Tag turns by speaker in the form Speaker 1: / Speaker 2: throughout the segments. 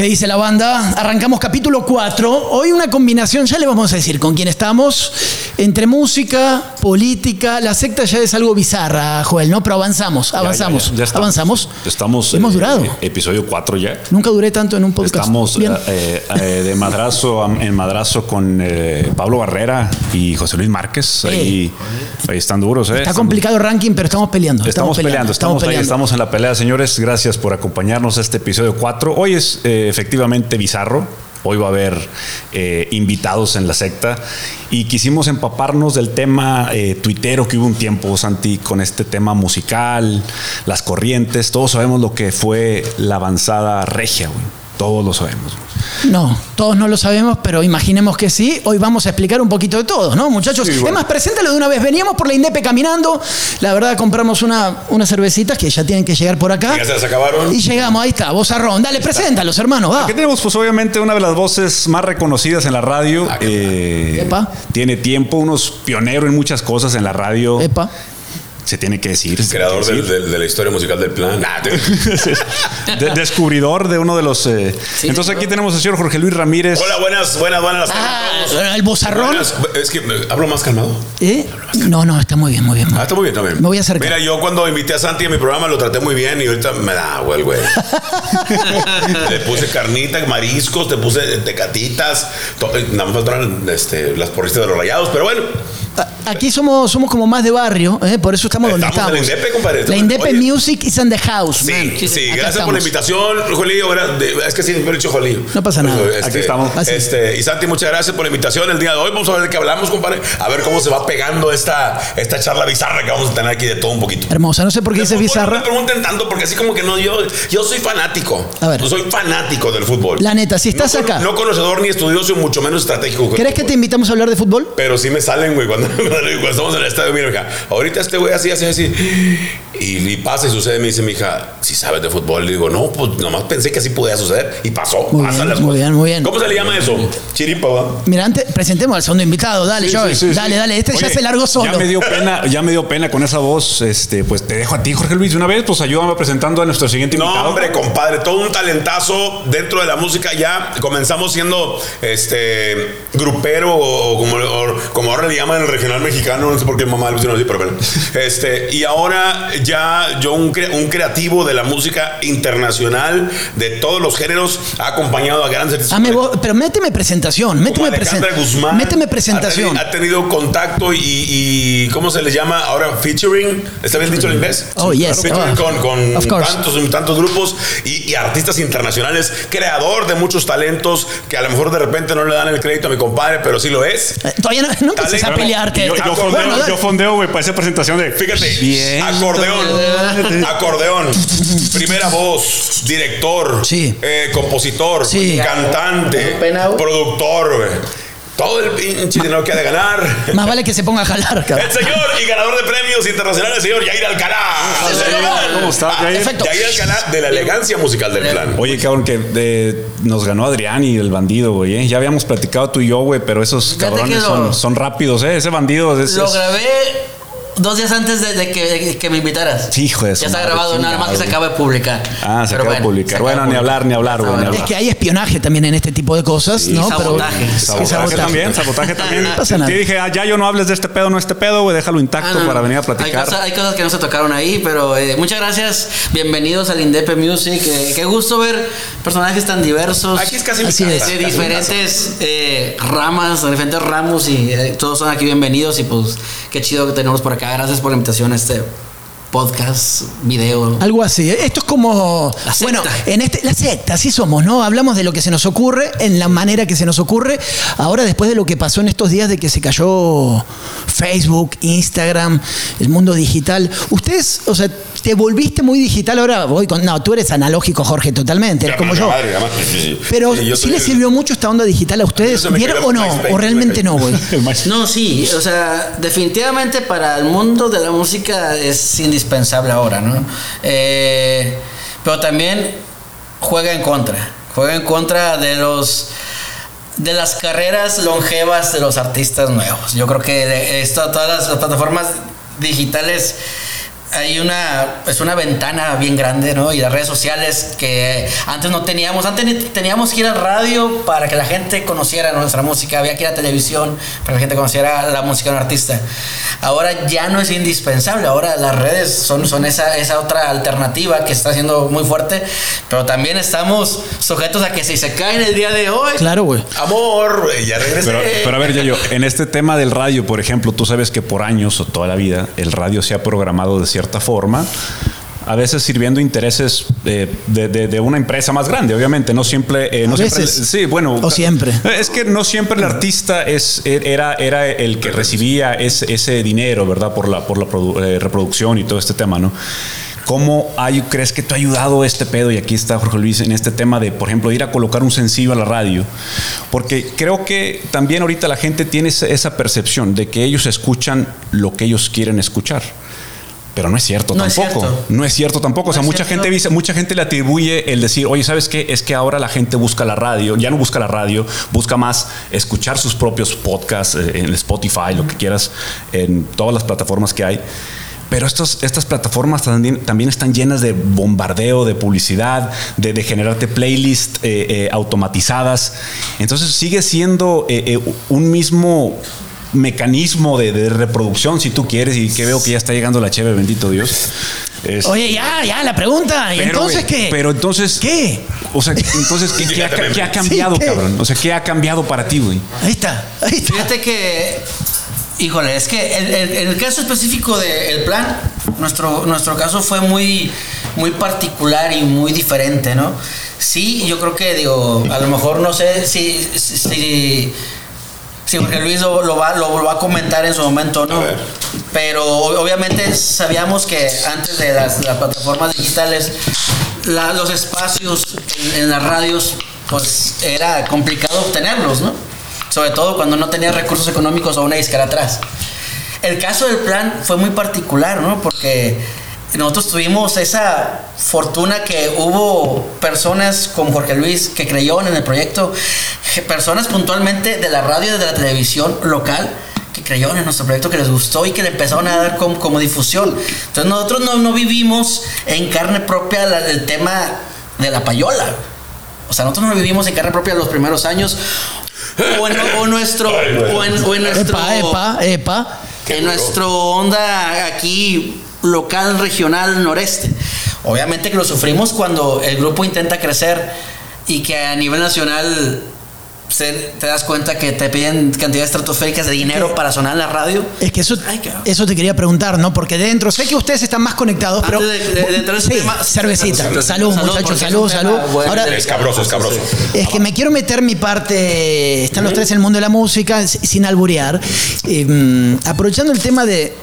Speaker 1: ¿Qué dice la banda? Arrancamos capítulo 4. Hoy una combinación, ya le vamos a decir con quién estamos, entre música, política. La secta ya es algo bizarra, Joel, ¿no? Pero avanzamos, avanzamos,
Speaker 2: Ya, ya, ya estamos.
Speaker 1: avanzamos.
Speaker 2: Estamos.
Speaker 1: Hemos
Speaker 2: eh,
Speaker 1: durado.
Speaker 2: Episodio 4 ya.
Speaker 1: Nunca duré tanto en un podcast.
Speaker 2: Estamos eh, eh, de madrazo en madrazo con eh, Pablo Barrera y José Luis Márquez. Ahí, ahí están duros, ¿eh?
Speaker 1: Está complicado el ranking, pero estamos peleando.
Speaker 2: Estamos, peleando, estamos, ahí, estamos en la pelea, señores. Gracias por acompañarnos a este episodio 4. Hoy es eh, efectivamente bizarro. Hoy va a haber eh, invitados en la secta y quisimos empaparnos del tema eh, tuitero que hubo un tiempo, Santi, con este tema musical, las corrientes. Todos sabemos lo que fue la avanzada regia, güey. Todos lo sabemos.
Speaker 1: No, todos no lo sabemos, pero imaginemos que sí. Hoy vamos a explicar un poquito de todo, ¿no, muchachos?
Speaker 2: Sí, bueno.
Speaker 1: Es más, preséntalo de una vez. Veníamos por la Indepe caminando. La verdad, compramos una, unas cervecitas que ya tienen que llegar por acá.
Speaker 3: Ya se las acabaron.
Speaker 1: Y llegamos, ahí está, vozarrón. Dale, preséntalos, hermano, va.
Speaker 2: Aquí tenemos, pues, obviamente, una de las voces más reconocidas en la radio.
Speaker 3: Ah,
Speaker 2: Eh,
Speaker 1: Epa.
Speaker 2: tiene tiempo, unos pioneros en muchas cosas en la radio.
Speaker 1: Epa.
Speaker 2: Se tiene que decir.
Speaker 3: Creador del- del- de la historia musical del plan. Nah.
Speaker 2: De- descubridor de uno de los. eh, entonces aquí tenemos al señor Jorge Luis Ramírez.
Speaker 3: Hola, buenas, buenas, buenas.
Speaker 1: Ah, el vozarrón.
Speaker 3: Buenas. Es que me- hablo más calmado.
Speaker 1: ¿Eh? No, no, está muy bien, muy bien.
Speaker 3: Ah, está muy bien también.
Speaker 1: Me voy a acercar.
Speaker 3: Mira, yo cuando invité a Santi a mi programa lo traté muy bien y ahorita me da agua el güey. Le puse carnita, mariscos, te puse tecatitas. eh, Nada más faltaron este, las porristas de los rayados, pero bueno.
Speaker 1: Aquí somos, somos como más de barrio, ¿eh? por eso estamos donde
Speaker 3: Estamos
Speaker 1: estamos.
Speaker 3: en la Indepe, compadre.
Speaker 1: La Indepe. Music is in the house,
Speaker 3: Sí,
Speaker 1: man.
Speaker 3: sí,
Speaker 1: Acá
Speaker 3: gracias por la invitación, Jolillo. Es que sí, me he dicho Jolillo.
Speaker 1: No pasa nada.
Speaker 3: Este,
Speaker 2: Aquí estamos.
Speaker 1: Así.
Speaker 3: Este, y Santi, muchas gracias por la invitación el día de hoy. Vamos a ver de qué hablamos, compadre. A ver cómo se va pegando esta, esta charla bizarra que vamos a tener aquí de todo un poquito.
Speaker 1: Hermosa, no sé por qué
Speaker 3: De
Speaker 1: dice
Speaker 3: fútbol
Speaker 1: bizarra.
Speaker 3: No me pregunten tanto porque así como que no, yo, yo soy fanático.
Speaker 1: A ver.
Speaker 3: Yo soy fanático del fútbol.
Speaker 1: La neta, si estás
Speaker 3: no,
Speaker 1: acá.
Speaker 3: No conocedor ni estudioso, y mucho menos estratégico.
Speaker 1: ¿Crees que te
Speaker 3: fútbol.
Speaker 1: invitamos a hablar de fútbol?
Speaker 3: Pero sí me salen, güey, cuando, cuando estamos en el estadio. Mira, hija, ahorita este güey así, así, así. Y, y pasa y sucede. Me dice mi hija, si sabes de fútbol. Le digo, no, pues nomás pensé que así podía suceder. Y pasó.
Speaker 1: Muy
Speaker 3: pasan
Speaker 1: bien,
Speaker 3: las
Speaker 1: muy
Speaker 3: cosas.
Speaker 1: bien, muy bien.
Speaker 3: ¿Cómo se le llama eso? Chiripa, ¿va?
Speaker 1: Mira, antes presentemos al segundo invitado. Dale,
Speaker 2: Sí,
Speaker 1: Joey.
Speaker 2: sí, sí,
Speaker 1: dale,
Speaker 2: sí.
Speaker 1: dale. Este ya se largó solo.
Speaker 2: Ya me dio pena, ya me dio pena con esa voz. Este, pues te dejo a ti, Jorge Luis, de una vez, pues ayúdame presentando a nuestro siguiente
Speaker 3: No,
Speaker 2: invitado.
Speaker 3: hombre, compadre, todo un talentazo dentro de la música. Ya comenzamos siendo este grupero o como, o como ahora le llaman en el regional mexicano, no sé por qué mamá lo pusieron así, pero bueno. Este, y ahora ya yo, un, un creativo de la música internacional, de todos los géneros, ha acompañado a grandes artistas.
Speaker 1: Dame voz- pero méteme presentación. Méteme, presentación.
Speaker 3: Guzmán.
Speaker 1: méteme
Speaker 3: Ha
Speaker 1: presentación.
Speaker 3: Ha, tenido contacto y, y- ¿cómo se le llama ahora? Featuring. ¿Está bien dicho en inglés?
Speaker 1: Oh, yes.
Speaker 3: Featuring
Speaker 1: Oh,
Speaker 3: con, con tantos, tantos grupos y, y artistas internacionales, creador de muchos talentos que a lo mejor de repente no le dan el crédito a mi compadre, pero sí lo es.
Speaker 1: Eh, Todavía no, no empieces a
Speaker 3: Talento.
Speaker 1: pelearte.
Speaker 2: Yo, fondeo, yo fondeo, güey, para esa presentación de.
Speaker 3: Fíjate,
Speaker 2: Bien.
Speaker 3: acordeón, acordeón, primera voz, director,
Speaker 1: Sí.
Speaker 3: eh, compositor,
Speaker 1: Sí.
Speaker 3: cantante,
Speaker 1: Pena,
Speaker 3: productor, güey. Todo el pinche dinero que ha de ganar.
Speaker 1: Más vale que se ponga a jalar, cabrón.
Speaker 3: El señor y ganador de premios internacionales, señor Yair Alcalá.
Speaker 2: ¿Cómo está,
Speaker 3: Ah,
Speaker 2: Yair?
Speaker 1: Perfecto.
Speaker 3: Yair Alcalá de la elegancia musical del plan.
Speaker 2: Oye, cabrón, que nos ganó Adrián y el bandido, güey. ¿eh? Ya habíamos platicado tú y yo, güey, pero esos cabrones son, son rápidos, ¿eh? Ese bandido es.
Speaker 4: Lo grabé dos días antes de, de que, de que me invitaras.
Speaker 2: Sí, hijo de su
Speaker 4: Ya está grabado, nada más que se acaba de publicar.
Speaker 2: Ah, se
Speaker 4: Pero
Speaker 2: acaba de publicar.
Speaker 4: se acaba
Speaker 2: Bueno,
Speaker 4: de
Speaker 2: ni
Speaker 4: publicar.
Speaker 2: hablar, ni hablar, güey.
Speaker 1: Es que hay espionaje también en este tipo de cosas, ¿no?
Speaker 4: sabotaje.
Speaker 1: Pero,
Speaker 2: Sabotaje,
Speaker 1: sabotaje.
Speaker 2: también, sabotaje también.
Speaker 1: No pasa nada.
Speaker 2: Te dije, ah, ya yo no hables de este pedo, no este pedo, güey, déjalo intacto
Speaker 4: Ah, no,
Speaker 2: para venir a
Speaker 4: Hay
Speaker 2: platicar.
Speaker 4: cosas, hay cosas que no se tocaron ahí, pero eh, muchas gracias. Bienvenidos al Indepe Music. Eh, qué gusto ver personajes tan diversos.
Speaker 3: Aquí es casi mi
Speaker 1: Así
Speaker 3: casa,
Speaker 1: es.
Speaker 4: de
Speaker 3: casi mi
Speaker 4: diferentes eh, ramas, de diferentes ramos y eh, todos son aquí bienvenidos y pues qué chido que tenemos por acá. Gracias por la invitación este podcast, video.
Speaker 1: Algo así. Esto es como.
Speaker 4: La secta.
Speaker 1: Bueno, en este. La secta, así somos, ¿no? Hablamos de lo que se nos ocurre, en la manera que se nos ocurre. Ahora, después de lo que pasó en estos días de que se cayó Facebook, Instagram, el mundo digital. Ustedes, o sea, te volviste muy digital ahora. Voy con. No, tú eres analógico, Jorge, totalmente. Eres como yo.
Speaker 3: madre, madre, sí, sí.
Speaker 1: Pero
Speaker 3: Sí, yo
Speaker 1: sí
Speaker 3: soy
Speaker 1: les
Speaker 3: el-
Speaker 1: sirvió mucho esta onda digital a ustedes. ¿Vieron o no? ¿O realmente no, güey?
Speaker 4: No, sí, o sea, definitivamente para el mundo de la música es indispensable ahora, ¿no? Eh, pero también juega en contra, juega en contra de los de las carreras longevas de los artistas nuevos. Yo creo que esto, todas las plataformas digitales hay una es una ventana bien grande, ¿no? Y las redes sociales que antes no teníamos, antes teníamos que ir al radio para que la gente conociera nuestra música, había que ir a televisión para que la gente conociera la música de un artista. Ahora ya no es indispensable, ahora las redes son, son esa, esa otra alternativa que está siendo muy fuerte, pero también estamos sujetos a que si se cae en el día de hoy,
Speaker 1: Claro, güey.
Speaker 3: Amor, güey, ya regresé.
Speaker 2: Pero, pero a ver, yo en este tema del radio, por ejemplo, tú sabes que por años o toda la vida el radio se ha programado de cierta forma, a veces sirviendo intereses de, de- de- de una empresa más grande, obviamente, no siempre... eh, no
Speaker 1: A
Speaker 2: siempre-
Speaker 1: veces.
Speaker 2: sí, bueno.
Speaker 1: O siempre.
Speaker 2: Es que no siempre el artista es, era, era el que recibía ese, ese dinero, ¿verdad? Por la, por la eh, reproducción y todo este tema, ¿no? ¿Cómo hay, crees que te ha ayudado este pedo? Y aquí está Jorge Luis en este tema de, por ejemplo, ir a colocar un sencillo a la radio. Porque creo que también ahorita la gente tiene esa percepción de que ellos escuchan lo que ellos quieren escuchar. Pero no es cierto
Speaker 4: No es
Speaker 2: tampoco.
Speaker 4: cierto.
Speaker 2: No es cierto tampoco. o sea, mucha
Speaker 4: cierto.
Speaker 2: gente dice, mucha gente le atribuye el decir, oye, ¿sabes qué? Es que ahora la gente busca la radio, ya no busca la radio, busca más escuchar sus propios podcasts eh, en Spotify, lo que quieras, en todas las plataformas que hay. Pero estos, estas plataformas también, también están llenas de bombardeo, de publicidad, de, de generarte playlists eh, eh, automatizadas. Entonces sigue siendo eh, un mismo mecanismo de, de reproducción, si tú quieres, y que veo que ya está llegando la cheve, bendito Dios. Es-
Speaker 1: Oye, ya, ya, la pregunta. ¿Y
Speaker 2: pero,
Speaker 1: entonces qué?
Speaker 2: Pero entonces.
Speaker 1: ¿Qué?
Speaker 2: O sea, entonces, ¿qué, qué ha, qué ha
Speaker 1: Sí,
Speaker 2: cambiado,
Speaker 1: ¿qué?
Speaker 2: cabrón? O sea, ¿qué ha cambiado para ti, güey?
Speaker 1: Ahí está, ahí está.
Speaker 4: Fíjate que, híjole, es que el, el- en el caso específico del plan, nuestro, nuestro caso fue muy, muy particular y muy diferente, ¿no? Sí, yo creo que, digo, a lo mejor no sé si, si, si- Jorge Luis lo, lo va, lo, va a comentar en su momento, ¿no? Pero obviamente sabíamos que antes de las, las plataformas digitales, la- los espacios en, en las radios, pues era complicado obtenerlos, ¿no? Sobre todo cuando no tenía recursos económicos o una disquera atrás. El caso del plan fue muy particular, ¿no? Porque nosotros tuvimos esa fortuna que hubo personas como Jorge Luis que creyeron en el proyecto, personas puntualmente de la radio y de la televisión local que creyeron en nuestro proyecto, que les gustó y que le empezaron a dar como, como difusión. Entonces nosotros no, no vivimos en carne propia la- el tema de la payola. O sea, nosotros no vivimos en carne propia los primeros años. O, en, o nuestro. O en, o en nuestro
Speaker 1: Epa, epa, epa.
Speaker 4: En nuestro onda aquí local, regional, noreste. Obviamente que lo sufrimos cuando el grupo intenta crecer y que a nivel nacional se- te das cuenta que te piden cantidades estratosféricas de dinero para sonar en la radio.
Speaker 1: Es que eso,
Speaker 4: Ay,
Speaker 1: eso te quería preguntar, ¿no? Porque dentro, sé que ustedes están más conectados, pero.
Speaker 4: De- de- de
Speaker 1: Sí,
Speaker 4: tema-
Speaker 1: cervecita.
Speaker 4: Salud,
Speaker 1: Salud,
Speaker 4: salud,
Speaker 1: muchachos, salud,
Speaker 4: es
Speaker 1: salud.
Speaker 4: bueno.
Speaker 1: Ahora,
Speaker 3: Es cabroso, es cabroso.
Speaker 1: es que me quiero meter mi parte. Están los tres en el mundo de la música, sin alburear. Eh, mm, aprovechando el tema de.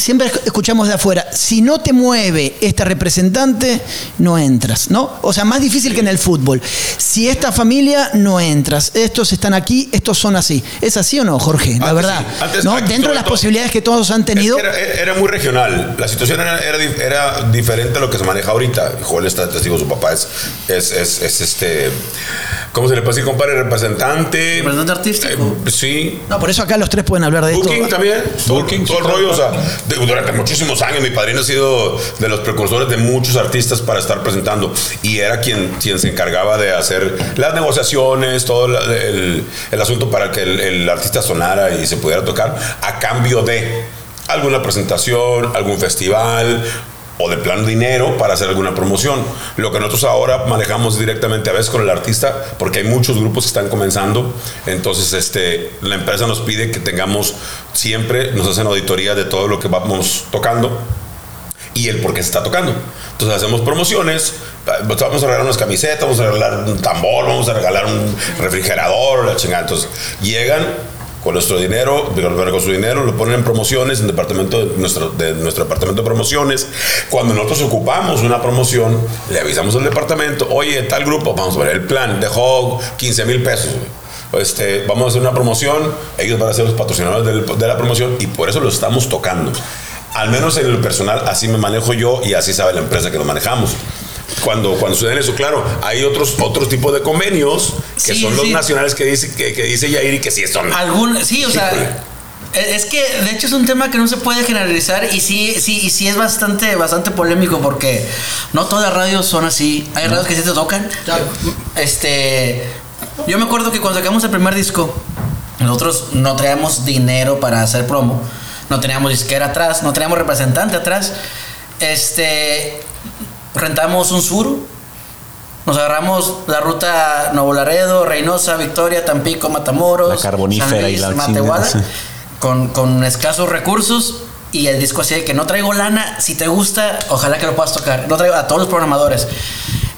Speaker 1: Siempre esc- escuchamos de afuera, si no te mueve esta representante, no entras, ¿no? O sea, más difícil que en el fútbol. Si esta familia, no entras. Estos están aquí, estos son así. ¿Es así o no, Jorge? La
Speaker 3: Antes
Speaker 1: verdad.
Speaker 3: sí. Antes,
Speaker 1: ¿no? Dentro de las
Speaker 3: todo-
Speaker 1: posibilidades que todos han tenido.
Speaker 3: Es que era, era muy regional. La situación era, era, dif- era diferente a lo que se maneja ahorita. Joel está testigo, su papá es, es, es, es este. ¿Cómo se le puede decir, compadre? Representante.
Speaker 4: Representante artístico.
Speaker 3: Eh, sí.
Speaker 1: No, por eso acá los tres pueden hablar de
Speaker 3: Booking
Speaker 1: esto.
Speaker 3: también.
Speaker 2: Booking,
Speaker 3: todo el rollo. O sea, de- durante muchísimos años mi padrino ha sido de los precursores de muchos artistas para estar presentando. Y era quien, quien se encargaba de hacer las negociaciones, todo la- el, el asunto para que el, el artista sonara y se pudiera tocar a cambio de alguna presentación, algún festival o de plan dinero para hacer alguna promoción. Lo que nosotros ahora manejamos directamente a veces con el artista, porque hay muchos grupos que están comenzando, entonces este, la empresa nos pide que tengamos siempre, nos hacen auditoría de todo lo que vamos tocando y el por qué se está tocando. Entonces hacemos promociones, pues, vamos a regalar unas camisetas, vamos a regalar un tambor, vamos a regalar un refrigerador, la chingada. Entonces llegan con nuestro dinero, con su dinero, lo ponen en promociones, en el departamento de nuestro, de nuestro departamento de promociones. Cuando nosotros ocupamos una promoción, le avisamos al departamento, oye, tal grupo, vamos a ver el plan, dejó 15 mil pesos. Este, vamos a hacer una promoción, ellos van a ser los patrocinadores de la promoción y por eso lo estamos tocando. Al menos en lo personal, así me manejo yo y así sabe la empresa que lo manejamos. Cuando, cuando suceden eso, claro, hay otros, otros tipos de convenios que
Speaker 4: Sí,
Speaker 3: son los
Speaker 4: sí.
Speaker 3: nacionales que dice, que, que dice Yair y que sí son.
Speaker 4: Algún, sí, o sea. Eh, Es que de hecho es un tema que no se puede generalizar y sí, sí, y sí es bastante, bastante polémico porque no todas las radios son así. Hay radios que sí te tocan. Este, yo me acuerdo que cuando sacamos el primer disco, nosotros no traíamos dinero para hacer promo, no teníamos disquera atrás, no teníamos representante atrás. Este, rentamos un sur, nos agarramos la ruta Nuevo Laredo, Reynosa, Victoria, Tampico, Matamoros,
Speaker 2: La Carbonífera
Speaker 4: San
Speaker 2: y
Speaker 4: Luis,
Speaker 2: la
Speaker 4: Matehuala,
Speaker 2: sí.
Speaker 4: con, con escasos recursos y el disco así de que no traigo lana, si te gusta, ojalá que lo puedas tocar. No traigo a todos los programadores.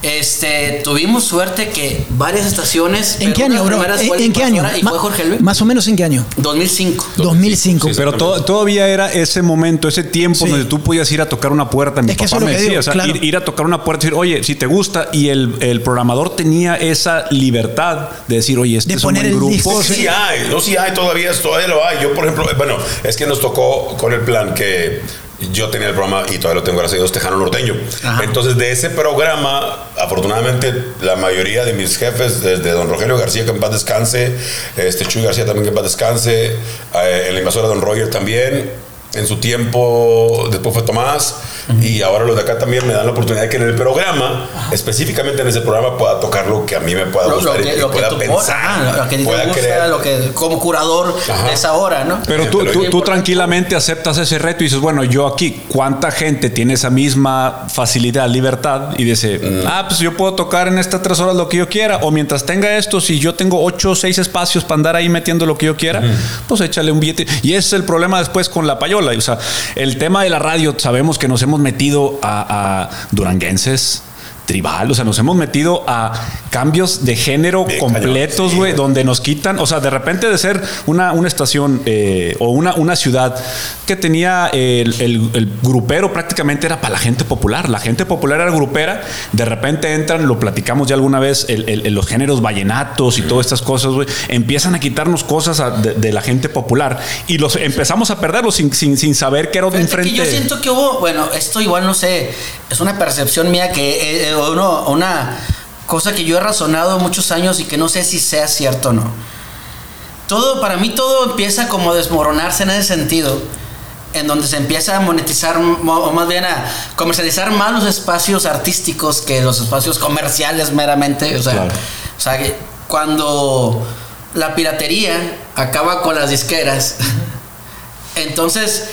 Speaker 4: Este, tuvimos suerte que varias estaciones.
Speaker 1: ¿En qué año, bro? ¿En, qué año?
Speaker 4: Y fue Jorge Luis.
Speaker 1: Más o menos en qué año
Speaker 4: 2005.
Speaker 1: 2005.
Speaker 3: Sí,
Speaker 2: Pero to- todavía era ese momento, ese tiempo
Speaker 1: Sí.
Speaker 2: donde tú podías ir a tocar una puerta. Mi
Speaker 1: Es que
Speaker 2: papá
Speaker 1: lo
Speaker 2: me
Speaker 1: que
Speaker 2: decía,
Speaker 1: digo,
Speaker 2: o sea,
Speaker 1: claro.
Speaker 2: ir, ir a tocar una puerta y decir, oye, si te gusta, y el, el programador tenía esa libertad de decir, oye, este
Speaker 1: De
Speaker 2: es un buen
Speaker 1: el
Speaker 2: grupo.
Speaker 1: disco,
Speaker 3: Sí, sí hay, no, sí hay, todavía, todavía lo hay. Yo, por ejemplo, eh, bueno, es que nos tocó con el plan que yo tenía el programa y todavía lo tengo, gracias a Dios, Tejano Norteño.
Speaker 4: Ajá.
Speaker 3: Entonces, de ese programa, afortunadamente, la mayoría de mis jefes, desde don Rogelio García, que en paz descanse, este Chuy García también, que en paz descanse, eh, en la invasora don Roger también, en su tiempo, después fue Tomás, y ahora los de acá también me dan la oportunidad de que en el programa, específicamente en ese programa, pueda tocar lo que a mí me pueda
Speaker 4: Lo, lo
Speaker 3: gustar y-
Speaker 4: que,
Speaker 3: y
Speaker 4: lo que
Speaker 3: pueda
Speaker 4: tú
Speaker 3: pensar,
Speaker 4: ah, lo que te
Speaker 3: pueda
Speaker 4: gusta,
Speaker 3: creer.
Speaker 4: lo que como curador
Speaker 3: Ajá.
Speaker 4: de esa hora, ¿no?
Speaker 2: Pero tú,
Speaker 3: Pero
Speaker 2: tú, tú tranquilamente aceptas ese reto y dices, bueno, yo aquí, ¿cuánta gente tiene esa misma facilidad, libertad? Y dice,
Speaker 3: Mm.
Speaker 2: ah, pues yo puedo tocar en estas tres horas lo que yo quiera, o mientras tenga esto, si yo tengo ocho o seis espacios para andar ahí metiendo lo que yo quiera, pues échale un billete. Y ese es el problema después con la payola. O sea, el tema de la radio, sabemos que nos hemos metido a, a duranguenses. Tribal, o sea, nos hemos metido a cambios de género
Speaker 3: Bien
Speaker 2: completos,
Speaker 3: sí,
Speaker 2: güey, donde nos quitan, o sea, de repente de ser una, una estación eh, o una, una ciudad que tenía el, el- el grupero prácticamente era para la gente popular, la gente popular era grupera, de repente entran, lo platicamos ya alguna vez, el- el- el- los géneros vallenatos y todas estas cosas, güey, empiezan a quitarnos cosas a- de, de la gente popular y los empezamos a perderlos sin, sin, sin saber que era de
Speaker 4: Fíjate que yo siento que hubo, bueno, esto igual no sé, es una percepción mía que eh, uno- una cosa que yo he razonado muchos años y que no sé si sea cierto o no. Todo, para mí todo empieza como a desmoronarse en ese sentido, en donde se empieza a monetizar, mo- o más bien a comercializar más los espacios artísticos que los espacios comerciales meramente. O sea,
Speaker 2: Claro.
Speaker 4: o sea que cuando la piratería acaba con las disqueras, entonces,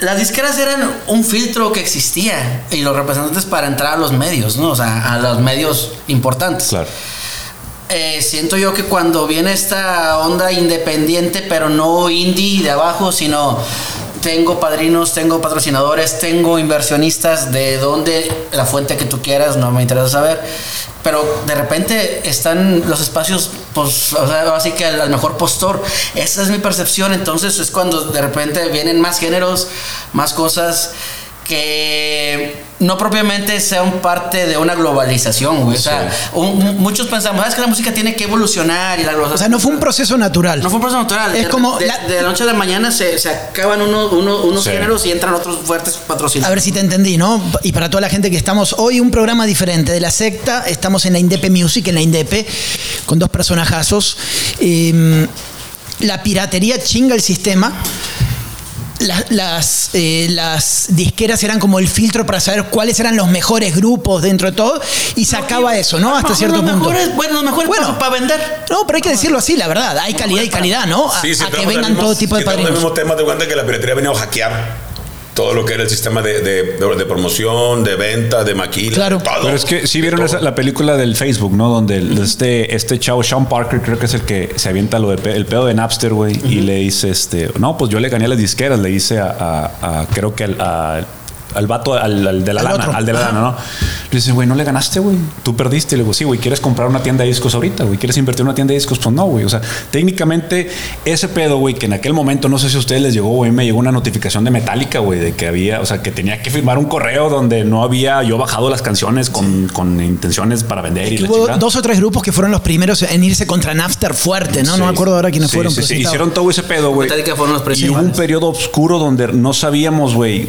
Speaker 4: las disqueras eran un filtro que existía y los representantes para entrar a los medios, ¿no? O sea, a los medios importantes.
Speaker 2: Claro.
Speaker 4: Eh, siento yo que cuando viene esta onda independiente, pero no indie de abajo, sino tengo padrinos, tengo patrocinadores, tengo inversionistas, de donde la fuente que tú quieras, no me interesa saber. Pero de repente están los espacios, pues, o sea, así que al mejor postor. Esa es mi percepción. Entonces es cuando de repente vienen más géneros, más cosas que no propiamente sean parte de una globalización, güey. O sea, un- un- muchos pensamos, "Ah, es que la música tiene que evolucionar y la
Speaker 1: O
Speaker 4: globalización.
Speaker 1: sea, no fue un proceso natural.
Speaker 4: No fue un proceso natural.
Speaker 1: Es
Speaker 4: de,
Speaker 1: como
Speaker 4: de,
Speaker 1: la-
Speaker 4: de la noche a la mañana se, se acaban unos, unos, unos
Speaker 2: Sí.
Speaker 4: géneros y entran otros fuertes
Speaker 1: A
Speaker 4: patrocinadores.
Speaker 1: ver si te entendí, ¿no? Y para toda la gente que estamos hoy, un programa diferente de la secta. Estamos en la Indepe Music, en la Indepe, con dos personajazos. Eh, la piratería chinga el sistema. La- las, eh, las disqueras eran como el filtro para saber cuáles eran los mejores grupos dentro de todo y sacaba eso, ¿no? Hasta
Speaker 4: Los
Speaker 1: cierto punto.
Speaker 4: mejores- bueno, los mejores
Speaker 1: Bueno.
Speaker 4: para vender.
Speaker 1: No, pero hay que decirlo así, la verdad. Hay calidad y calidad, ¿no? A,
Speaker 3: Sí, sí,
Speaker 1: a que vengan
Speaker 3: mismo-
Speaker 1: todo tipo de
Speaker 3: tenemos el
Speaker 1: padrinos.
Speaker 3: mismo tema de cuenta que la piratería ha venido a hackear todo lo que era el sistema de, de, de- de promoción, de venta, de maquila,
Speaker 1: Claro.
Speaker 3: todo.
Speaker 2: Pero es que sí vieron esa- la película del Facebook, ¿no? Donde el- este, este chavo, Sean Parker, creo que es el que se avienta lo de pe- el pedo de Napster, güey, y le dice, este, no, pues yo le gané a las disqueras, le dice a, a- a- creo que al, a- al vato, al, al de la
Speaker 1: Al
Speaker 2: lana,
Speaker 1: otro.
Speaker 2: al de la lana, ¿no? Le dice, güey, no le ganaste, güey, tú perdiste. Le digo, sí, güey, ¿quieres comprar una tienda de discos ahorita, güey? ¿Quieres invertir en una tienda de discos? Pues no, güey. O sea, técnicamente ese pedo, güey, que en aquel momento, no sé si a ustedes les llegó, güey, me llegó una notificación de Metallica, güey, de que había, o sea, que tenía que firmar un correo donde no había yo bajado las canciones con, con intenciones para vender y
Speaker 1: Que hubo dos o tres grupos que fueron los primeros en irse contra Napster fuerte, ¿no? No me acuerdo ahora quiénes
Speaker 2: Sí,
Speaker 1: fueron.
Speaker 2: sí, hicieron todo ese pedo, güey.
Speaker 4: Metallica fueron los
Speaker 2: Y hubo un periodo oscuro donde no sabíamos, güey,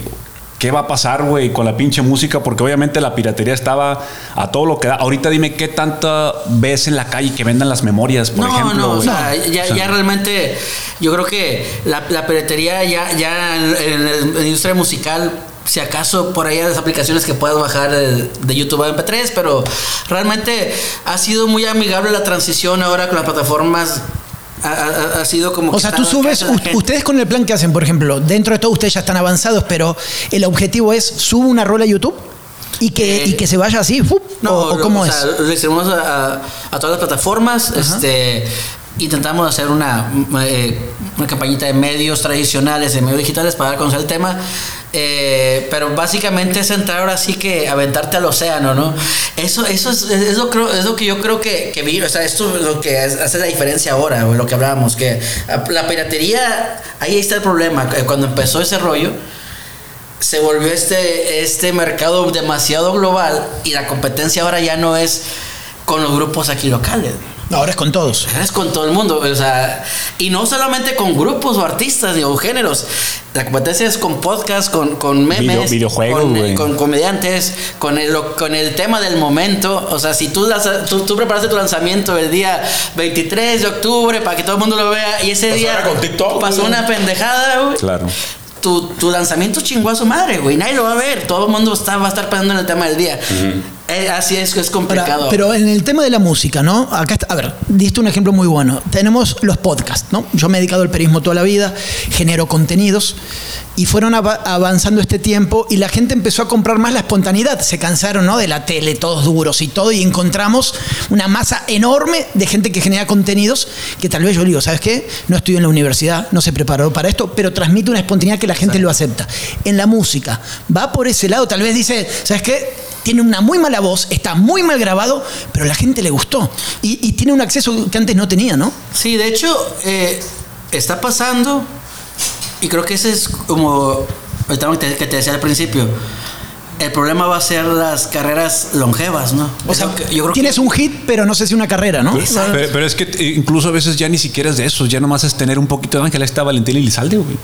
Speaker 2: ¿Qué va a pasar, güey, con la pinche música? Porque obviamente la piratería estaba a todo lo que da. Ahorita dime qué tanta ves en la calle que vendan las memorias, por
Speaker 4: no,
Speaker 2: ejemplo.
Speaker 4: No, o
Speaker 2: güey?
Speaker 4: sea, ya,
Speaker 2: O sea,
Speaker 4: ya realmente yo creo que la, la piratería ya, ya en, en la- en la industria musical, si acaso por ahí hay las aplicaciones que puedas bajar de, de YouTube a MP3, pero realmente ha sido muy amigable la transición ahora con las plataformas. Ha, sido como...
Speaker 1: O sea, tú subes, ustedes con el plan que hacen, por ejemplo, dentro de todo ustedes ya están avanzados, pero el objetivo es subo una rola a YouTube y que,
Speaker 4: Eh,
Speaker 1: y que se vaya así.
Speaker 4: No,
Speaker 1: o, o
Speaker 4: lo-
Speaker 1: cómo
Speaker 4: o
Speaker 1: es.
Speaker 4: sea, lo hicimos a, a- a todas las plataformas. Este, intentamos hacer una, eh, una campañita de medios tradicionales, de medios digitales para dar a conocer el tema. Eh, pero básicamente es entrar ahora sí que aventarte al océano, ¿no? Eso, eso es, es lo, creo- es lo que yo creo que, que vi, o sea, esto es lo que hace la diferencia ahora, lo que hablábamos, que la piratería, ahí está el problema. Eh, Cuando empezó ese rollo, se volvió este, este mercado demasiado global y la competencia ahora ya no es con los grupos aquí locales.
Speaker 1: Ahora es con todos.
Speaker 4: Es con todo el mundo, o sea, y no solamente con grupos o artistas o géneros. La competencia es con podcasts, con, con memes,
Speaker 2: Video- videojuegos,
Speaker 4: con,
Speaker 2: güey.
Speaker 4: con comediantes, con el, con el tema del momento. O sea, si tú, las- tú, tú preparaste tu lanzamiento el día 23 de octubre para que todo el mundo lo vea y ese
Speaker 3: Pues
Speaker 4: día
Speaker 3: ahora con TikTok,
Speaker 4: pasó
Speaker 3: güey.
Speaker 4: una pendejada, güey
Speaker 2: Claro.
Speaker 4: tu, tu lanzamiento chingó a su madre, güey. Nadie lo va a ver. Todo el mundo está, va a estar pensando en el tema del día. Eh, así es es
Speaker 1: Ahora,
Speaker 4: complicado.
Speaker 1: pero en el tema de la música, ¿no? Acá está, a ver, diste un ejemplo muy bueno. Tenemos los podcasts, ¿no? Yo me he dedicado al periodismo toda la vida, genero contenidos y fueron ava- avanzando este tiempo y la gente empezó a comprar más la espontaneidad. Se cansaron, ¿no? De la tele, todos duros y todo y encontramos una masa enorme de gente que genera contenidos que tal vez yo digo, ¿sabes qué? No estudió en la universidad, no se preparó para esto, pero transmite una espontaneidad que la gente lo acepta. En la música, va por ese lado, tal vez dice, ¿sabes qué? tiene una muy mala voz, está muy mal grabado, pero a la gente le gustó. Y, y tiene un acceso que antes no tenía, ¿no?
Speaker 4: Sí, de hecho, eh, está pasando. Y creo que ese es como el tema que te, decía al principio. El problema va a ser las carreras longevas, ¿no?
Speaker 1: O sea,
Speaker 4: yo creo
Speaker 1: tienes
Speaker 4: que,
Speaker 1: un hit, pero no sé si una carrera, ¿no?
Speaker 2: Pero, pero es que incluso a veces ya ni siquiera es de eso, ya nomás es tener un poquito de ángel. Ahí está Valentín Elizalde, güey.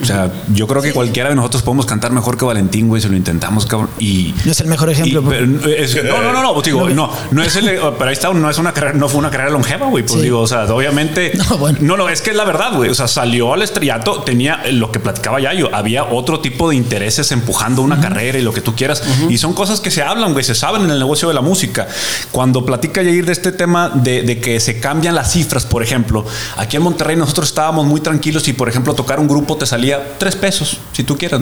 Speaker 2: O sea, yo creo que cualquiera de nosotros podemos cantar mejor que Valentín, güey, si lo intentamos, cabrón. Y.
Speaker 1: No es el mejor ejemplo.
Speaker 2: y-
Speaker 1: pero-
Speaker 2: es- no, no, no, no, pues digo, no, no es el, pero ahí está, no es una carrera, no fue una carrera longeva, güey. Pues
Speaker 1: Sí.
Speaker 2: digo, o sea, obviamente.
Speaker 1: No, bueno.
Speaker 2: no, no, es que es la verdad, güey. O sea, salió al estrellato, tenía lo que platicaba Yayo, había otro tipo de intereses empujando una carrera y lo que tú quieras. Y son cosas que se hablan, güey, se saben en el negocio de la música. Cuando platica Yair de este tema de, de que se cambian las cifras, por ejemplo, aquí en Monterrey nosotros estábamos muy tranquilos y, por ejemplo, tocar un grupo te salía tres pesos, si tú quieres.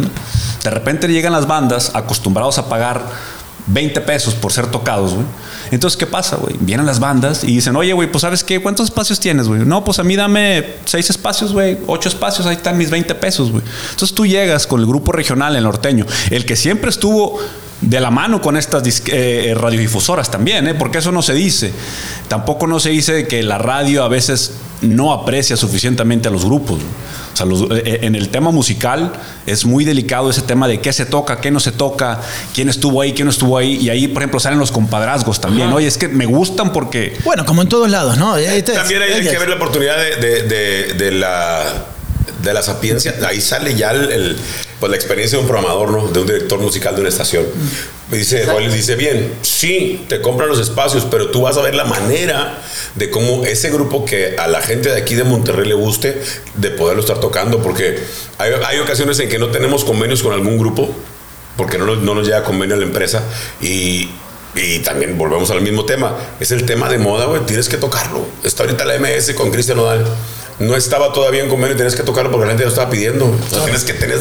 Speaker 2: De repente llegan las bandas acostumbrados a pagar 20 pesos por ser tocados. Entonces, ¿qué pasa, güey? Vienen las bandas y dicen, oye, güey, pues ¿sabes qué? ¿Cuántos espacios tienes? No, pues a mí dame seis espacios, güey, ocho espacios, ahí están mis 20 pesos, güey. Entonces tú llegas con el grupo regional, el norteño, el que siempre estuvo de la mano con estas dis- eh, radiodifusoras también, ¿eh? porque eso no se dice. Tampoco no se dice que la radio a veces no aprecia suficientemente a los grupos. O sea, los- eh, en el tema musical es muy delicado ese tema de qué se toca, qué no se toca, quién estuvo ahí, quién no estuvo ahí. Y ahí, por ejemplo, salen los compadrazgos también. Oye, es que me gustan porque...
Speaker 1: Bueno, como en todos lados, ¿no? Este-
Speaker 3: También hay, hay que ver la oportunidad de, de- de- de la de la sapiencia. Ahí sale ya el, el- pues la experiencia de un programador, ¿no? De un director musical de una estación. Me dice, Joel dice, bien, sí, te compran los espacios, pero tú vas a ver la manera de cómo ese grupo que a la gente de aquí de Monterrey le guste, de poderlo estar tocando, porque hay, hay ocasiones en que no tenemos convenios con algún grupo, porque no no nos llega convenio a la empresa y, y también volvemos al mismo tema. Es el tema de moda, güey. Tienes que tocarlo. Está ahorita la MS con Cristian Nodal. No estaba todavía en convenio, tienes que tocarlo porque la gente lo estaba pidiendo. O sea, tienes que tener,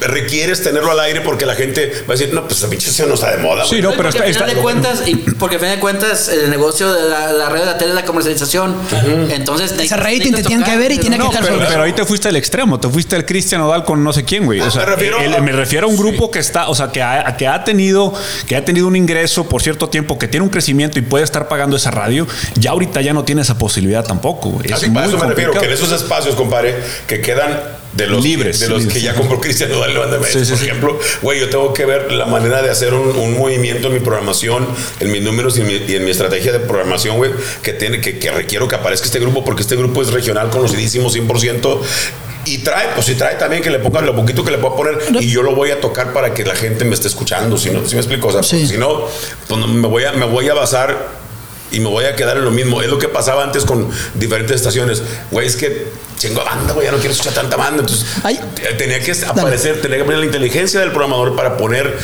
Speaker 3: requieres tenerlo al aire porque la gente va a decir, no, pues esa pinche no está de moda.
Speaker 2: Sí,
Speaker 3: güey".
Speaker 2: no, pero
Speaker 4: porque
Speaker 2: está-
Speaker 4: al final de cuentas, y porque al final de cuentas, el negocio de la, la red de la tele es la comercialización. Entonces,
Speaker 1: Ese rating te tienen que ver y tiene que
Speaker 2: No,
Speaker 1: estar
Speaker 2: pero, pero ahí te fuiste al extremo, te fuiste al Cristian Odal con no sé quién, güey. O sea,
Speaker 3: me refiero
Speaker 2: el-
Speaker 3: a-
Speaker 2: me refiero a un grupo que está, o sea, que ha, que ha tenido, que ha tenido un ingreso por cierto tiempo, que tiene un crecimiento y puede estar pagando esa radio. Ya ahorita ya no tiene esa posibilidad tampoco, güey. Es
Speaker 3: Así,
Speaker 2: muy
Speaker 3: a eso me refiero,
Speaker 2: complicado.
Speaker 3: que en esos espacios, compadre, que quedan de los
Speaker 2: Libres,
Speaker 3: de los
Speaker 2: libres,
Speaker 3: que ya compró Cristian Nodal en Banda MS,
Speaker 2: Sí, sí,
Speaker 3: por ejemplo, güey, yo tengo que ver la manera de hacer un, un movimiento en mi programación, en mis números y en mi, y en mi estrategia de programación, güey, que tiene que, que requiero que aparezca este grupo porque este grupo es regional, conocidísimo 100%. Y trae, pues si trae también que le pongan lo poquito que le puedo poner y yo lo voy a tocar para que la gente me esté escuchando. Si no, si me explico, o sea,
Speaker 1: Sí.
Speaker 3: si no, pues me voy a, me voy a basar y me voy a quedar en lo mismo. Es lo que pasaba antes con diferentes estaciones. Güey, es que chingo banda, güey, ya no quiero escuchar tanta banda. Entonces,
Speaker 1: Ay.
Speaker 3: tenía que aparecer, tenía que poner la inteligencia del programador para poner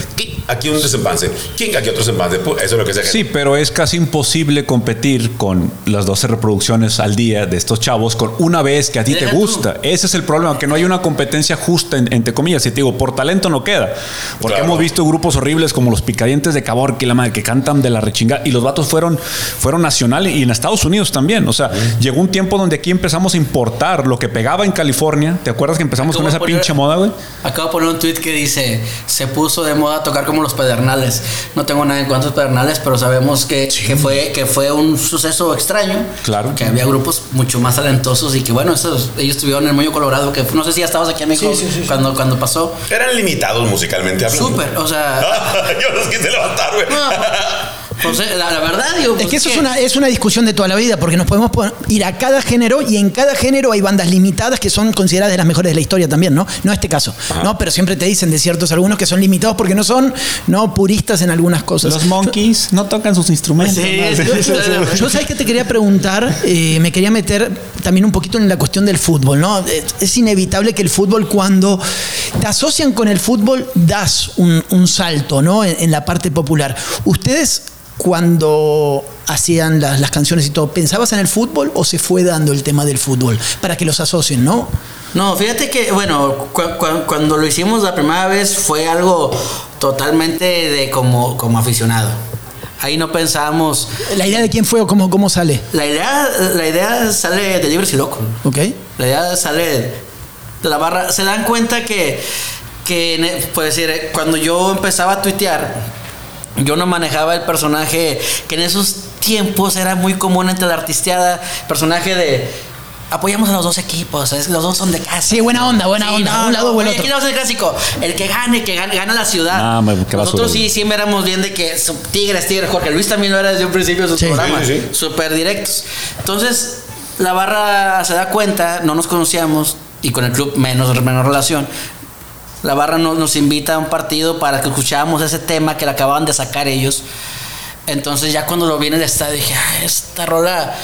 Speaker 3: aquí un desempance, aquí otro desempance. Eso es lo que se
Speaker 2: Sí, pero es casi imposible competir con las 12 reproducciones al día de estos chavos con una vez que a ti te
Speaker 4: tú.
Speaker 2: gusta. Ese es el problema, que no hay una competencia justa, en- entre comillas. Y te digo, por talento no queda. Porque
Speaker 3: Claro.
Speaker 2: hemos visto grupos horribles como los Picadientes de Cabor, que la madre, que cantan de la rechinga. Y los vatos fueron, fueron nacionales y en Estados Unidos también. O sea, llegó un tiempo donde aquí empezamos a importar lo que pegaba en California. ¿Te acuerdas que empezamos con
Speaker 4: Acabo
Speaker 2: esa
Speaker 4: poner-
Speaker 2: pinche moda, güey?
Speaker 4: Acabo de poner un tweet que dice, se puso de moda tocar como los pedernales. No tengo nada en cuanto a los pedernales, pero sabemos que, que, fue, que fue un suceso extraño.
Speaker 2: Claro.
Speaker 4: Que había grupos mucho más talentosos y que bueno, esos, ellos estuvieron en el Moño Colorado, que no sé si ya estabas aquí en México
Speaker 1: Sí, sí, sí, sí.
Speaker 4: Cuando, cuando pasó.
Speaker 3: Eran limitados musicalmente hablando.
Speaker 4: Súper, o sea...
Speaker 3: Yo los quise levantar, güey.
Speaker 4: no, eh, la, la verdad, digo...
Speaker 1: Es que eso es una, es una discusión de toda la vida, porque nos podemos ir a cada género y en cada género hay bandas limitadas que son consideradas de las mejores de la historia también, ¿no? No este caso, ¿no? Pero siempre te dicen de ciertos algunos que son limitados porque no son no puristas en algunas cosas.
Speaker 2: Los monkeys no tocan sus instrumentos.
Speaker 4: Sí,
Speaker 2: ¿no?
Speaker 4: sí.
Speaker 1: Yo sabes que te quería preguntar, Eh, me quería meter también un poquito en la cuestión del fútbol, ¿no? Es, es inevitable que el fútbol cuando te asocian con el fútbol das un, un salto, ¿no? En, en la parte popular. Ustedes cuando hacían las, las canciones y todo, ¿pensabas en el fútbol o se fue dando el tema del fútbol para que los asocien, no?
Speaker 4: No, fíjate que, bueno, cu- cu- cuando lo hicimos la primera vez fue algo totalmente de como, como aficionado. Ahí no pensábamos.
Speaker 1: La idea de quién fue o cómo, cómo sale,
Speaker 4: La idea, la idea sale de Libres y Loco.
Speaker 1: ¿ok?
Speaker 4: La idea sale de la barra. Se dan cuenta que, que decir, cuando yo empezaba a tuitear, yo no manejaba el personaje que en esos tiempos era muy común entre la artisteada, personaje de apoyamos a los dos equipos, es- los dos son de casa.
Speaker 1: Sí, buena onda, buena
Speaker 4: Sí,
Speaker 1: onda,
Speaker 4: no,
Speaker 1: un lado
Speaker 4: no,
Speaker 1: o el otro.
Speaker 4: aquí vamos al clásico, el que gane, que gane, gana la ciudad.
Speaker 2: Ah, me- qué basura,
Speaker 4: Nosotros sí siempre éramos bien de que tigres, tigres, Jorge Luis también lo era desde un principio de sus
Speaker 1: Sí.
Speaker 4: programas,
Speaker 3: Sí, sí, sí.
Speaker 4: súper directos. Entonces, la barra se da cuenta, no nos conocíamos y con el club menos, menos relación. La barra no- nos invita a un partido para que escucháramos ese tema que le acababan de sacar ellos. Entonces ya cuando lo vi en el estadio dije, "Ah, esta rola...